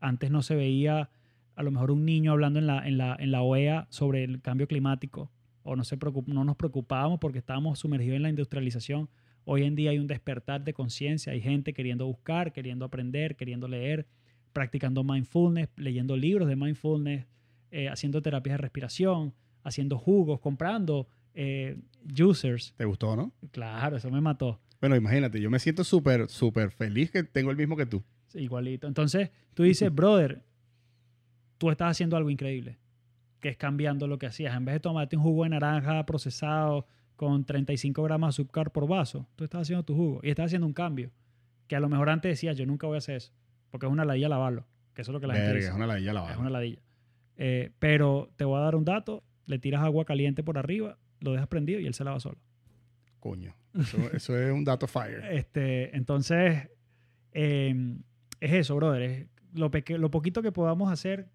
Antes no se veía a lo mejor un niño hablando en la, en la, en la OEA sobre el cambio climático o no, se preocup- no nos preocupábamos porque estábamos sumergidos en la industrialización. Hoy en día hay un despertar de conciencia, hay gente queriendo buscar, queriendo aprender, queriendo leer, practicando mindfulness, leyendo libros de mindfulness, eh, haciendo terapias de respiración, haciendo jugos, comprando eh, juicers. ¿Te gustó, no? Claro, eso me mató. Bueno, imagínate, yo me siento súper, súper feliz que tengo el mismo que tú. Sí, Igualito. Entonces, tú dices, *laughs* brother, tú estás haciendo algo increíble, que es cambiando lo que hacías. En vez de tomarte un jugo de naranja procesado con 35 gramos de azúcar por vaso, tú estás haciendo tu jugo y estás haciendo un cambio. Que a lo mejor antes decías, yo nunca voy a hacer eso, porque es una ladilla lavarlo, que eso es lo que la gente dice. es una ladilla la Es una ladilla. Eh, pero te voy a dar un dato, le tiras agua caliente por arriba, lo dejas prendido y él se lava solo. Coño. Eso, *laughs* eso es un dato fire. Este, entonces, eh, es eso, brother. Es lo, lo poquito que podamos hacer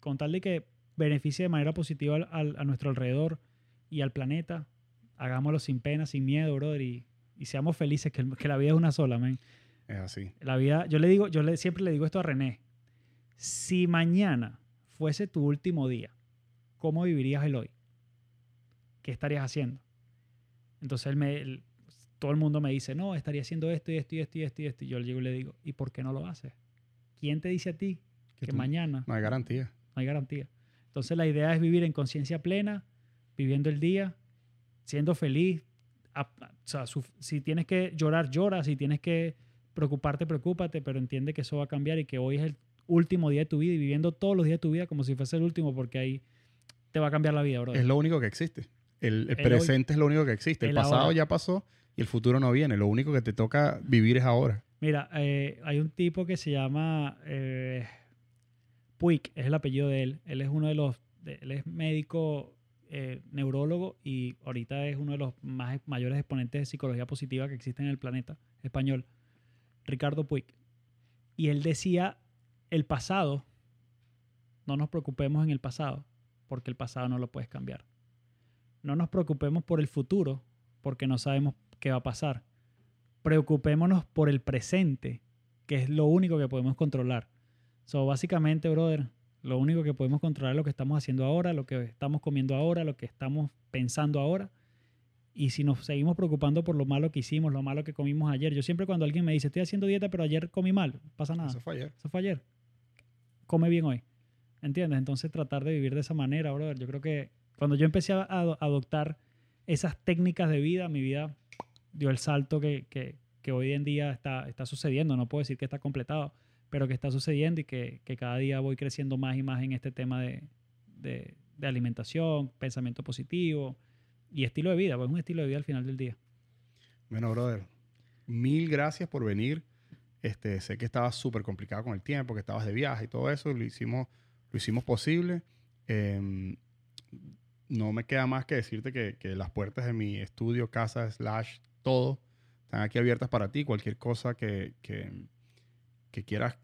con tal de que beneficie de manera positiva al- al- a nuestro alrededor y al planeta, hagámoslo sin pena, sin miedo, brother, y, y seamos felices, que, la vida es una sola, man. Es así. La vida, yo le digo, yo le, siempre le digo esto a René. Si mañana fuese tu último día, ¿cómo vivirías el hoy? ¿Qué estarías haciendo? Entonces él me, él- todo el mundo me dice, no, estaría haciendo esto y esto y esto y esto y esto. Y yo le llego y le digo, ¿y por qué no lo haces? ¿Quién te dice a ti Que que mañana No hay garantía. no hay garantía? Entonces la idea es vivir en conciencia plena, viviendo el día, siendo feliz. A- a- o sea, su- si tienes que llorar, llora. Si tienes que preocuparte, preocúpate, pero entiende que eso va a cambiar y que hoy es el, último día de tu vida y viviendo todos los días de tu vida como si fuese el último, porque ahí te va a cambiar la vida, bro. Es lo único que existe. El, el El hoy- presente es lo único que existe. El, el pasado ahora. ya pasó y el futuro no viene. Lo único que te toca vivir es ahora. Mira, eh, hay un tipo que se llama eh, Puig, es el apellido de él. Él es uno de los, de- él es médico, eh, neurólogo y ahorita es uno de los más mayores exponentes de psicología positiva que existen en el planeta español. Ricardo Puig. Y él decía, el pasado, no nos preocupemos en el pasado, porque el pasado no lo puedes cambiar. No nos preocupemos por el futuro, porque no sabemos qué va a pasar preocupémonos por el presente, que es lo único que podemos controlar. So, básicamente, brother, lo único que podemos controlar es lo que estamos haciendo ahora, lo que estamos comiendo ahora, lo que estamos pensando ahora. Y si nos seguimos preocupando por lo malo que hicimos, lo malo que comimos ayer, yo siempre cuando alguien me dice, estoy haciendo dieta, pero ayer comí mal, pasa nada. Eso fue ayer. Eso fue ayer. Come bien hoy. ¿Entiendes? Entonces tratar de vivir de esa manera, brother. Yo creo que cuando yo empecé a ado- adoptar esas técnicas de vida, mi vida dio el salto que, que- que hoy en día está, está sucediendo. No puedo decir que está completado, pero que está sucediendo y que, que cada día voy creciendo más y más en este tema de, de- de alimentación, pensamiento positivo y estilo de vida. Pues es un estilo de vida al final del día. Bueno, brother, mil gracias por venir. Este, sé que estabas súper complicado con el tiempo, que estabas de viaje y todo eso. Lo hicimos, lo hicimos posible. Em, no me queda más que decirte que, que las puertas de mi estudio, casa, slash, todo, están aquí abiertas para ti. Cualquier cosa que, que, que quieras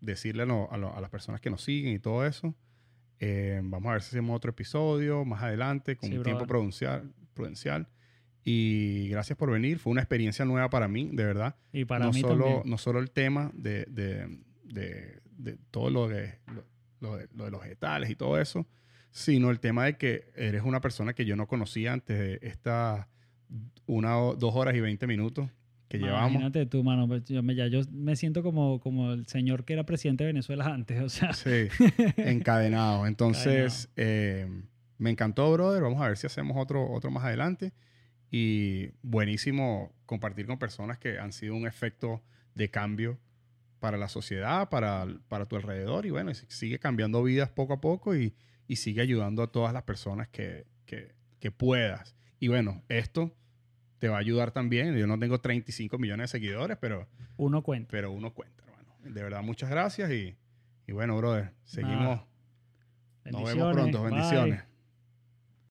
decirle a, lo- a lo- a las personas que nos siguen y todo eso. Em, vamos a ver si hacemos otro episodio más adelante con Sí, un tiempo prudencial. prudencial. Y gracias por venir. Fue una experiencia nueva para mí, de verdad. Y para no, mí solo, también. no solo el tema de, de- de- de todo lo de, lo, lo de, lo de los vegetales y todo eso, sino el tema de que eres una persona que yo no conocía antes de estas una dos horas y veinte minutos que llevamos. Imagínate tú, mano. pues Yo me, ya yo me siento como, como el señor que era presidente de Venezuela *laughs* antes. O sea, Sí, encadenado. *laughs* Entonces, eh, me encantó, brother. Vamos a ver si hacemos otro, otro más adelante. Y buenísimo compartir con personas que han sido un efecto de cambio para la sociedad, para, para tu alrededor. Y bueno, sigue cambiando vidas poco a poco y, y sigue ayudando a todas las personas que, que, que puedas. Y bueno, esto te va a ayudar también. Yo no tengo 35 millones de seguidores, pero uno cuenta. pero uno cuenta, hermano. De verdad, muchas gracias y, y bueno, brother, seguimos. Nos vemos pronto. Bye. Bendiciones.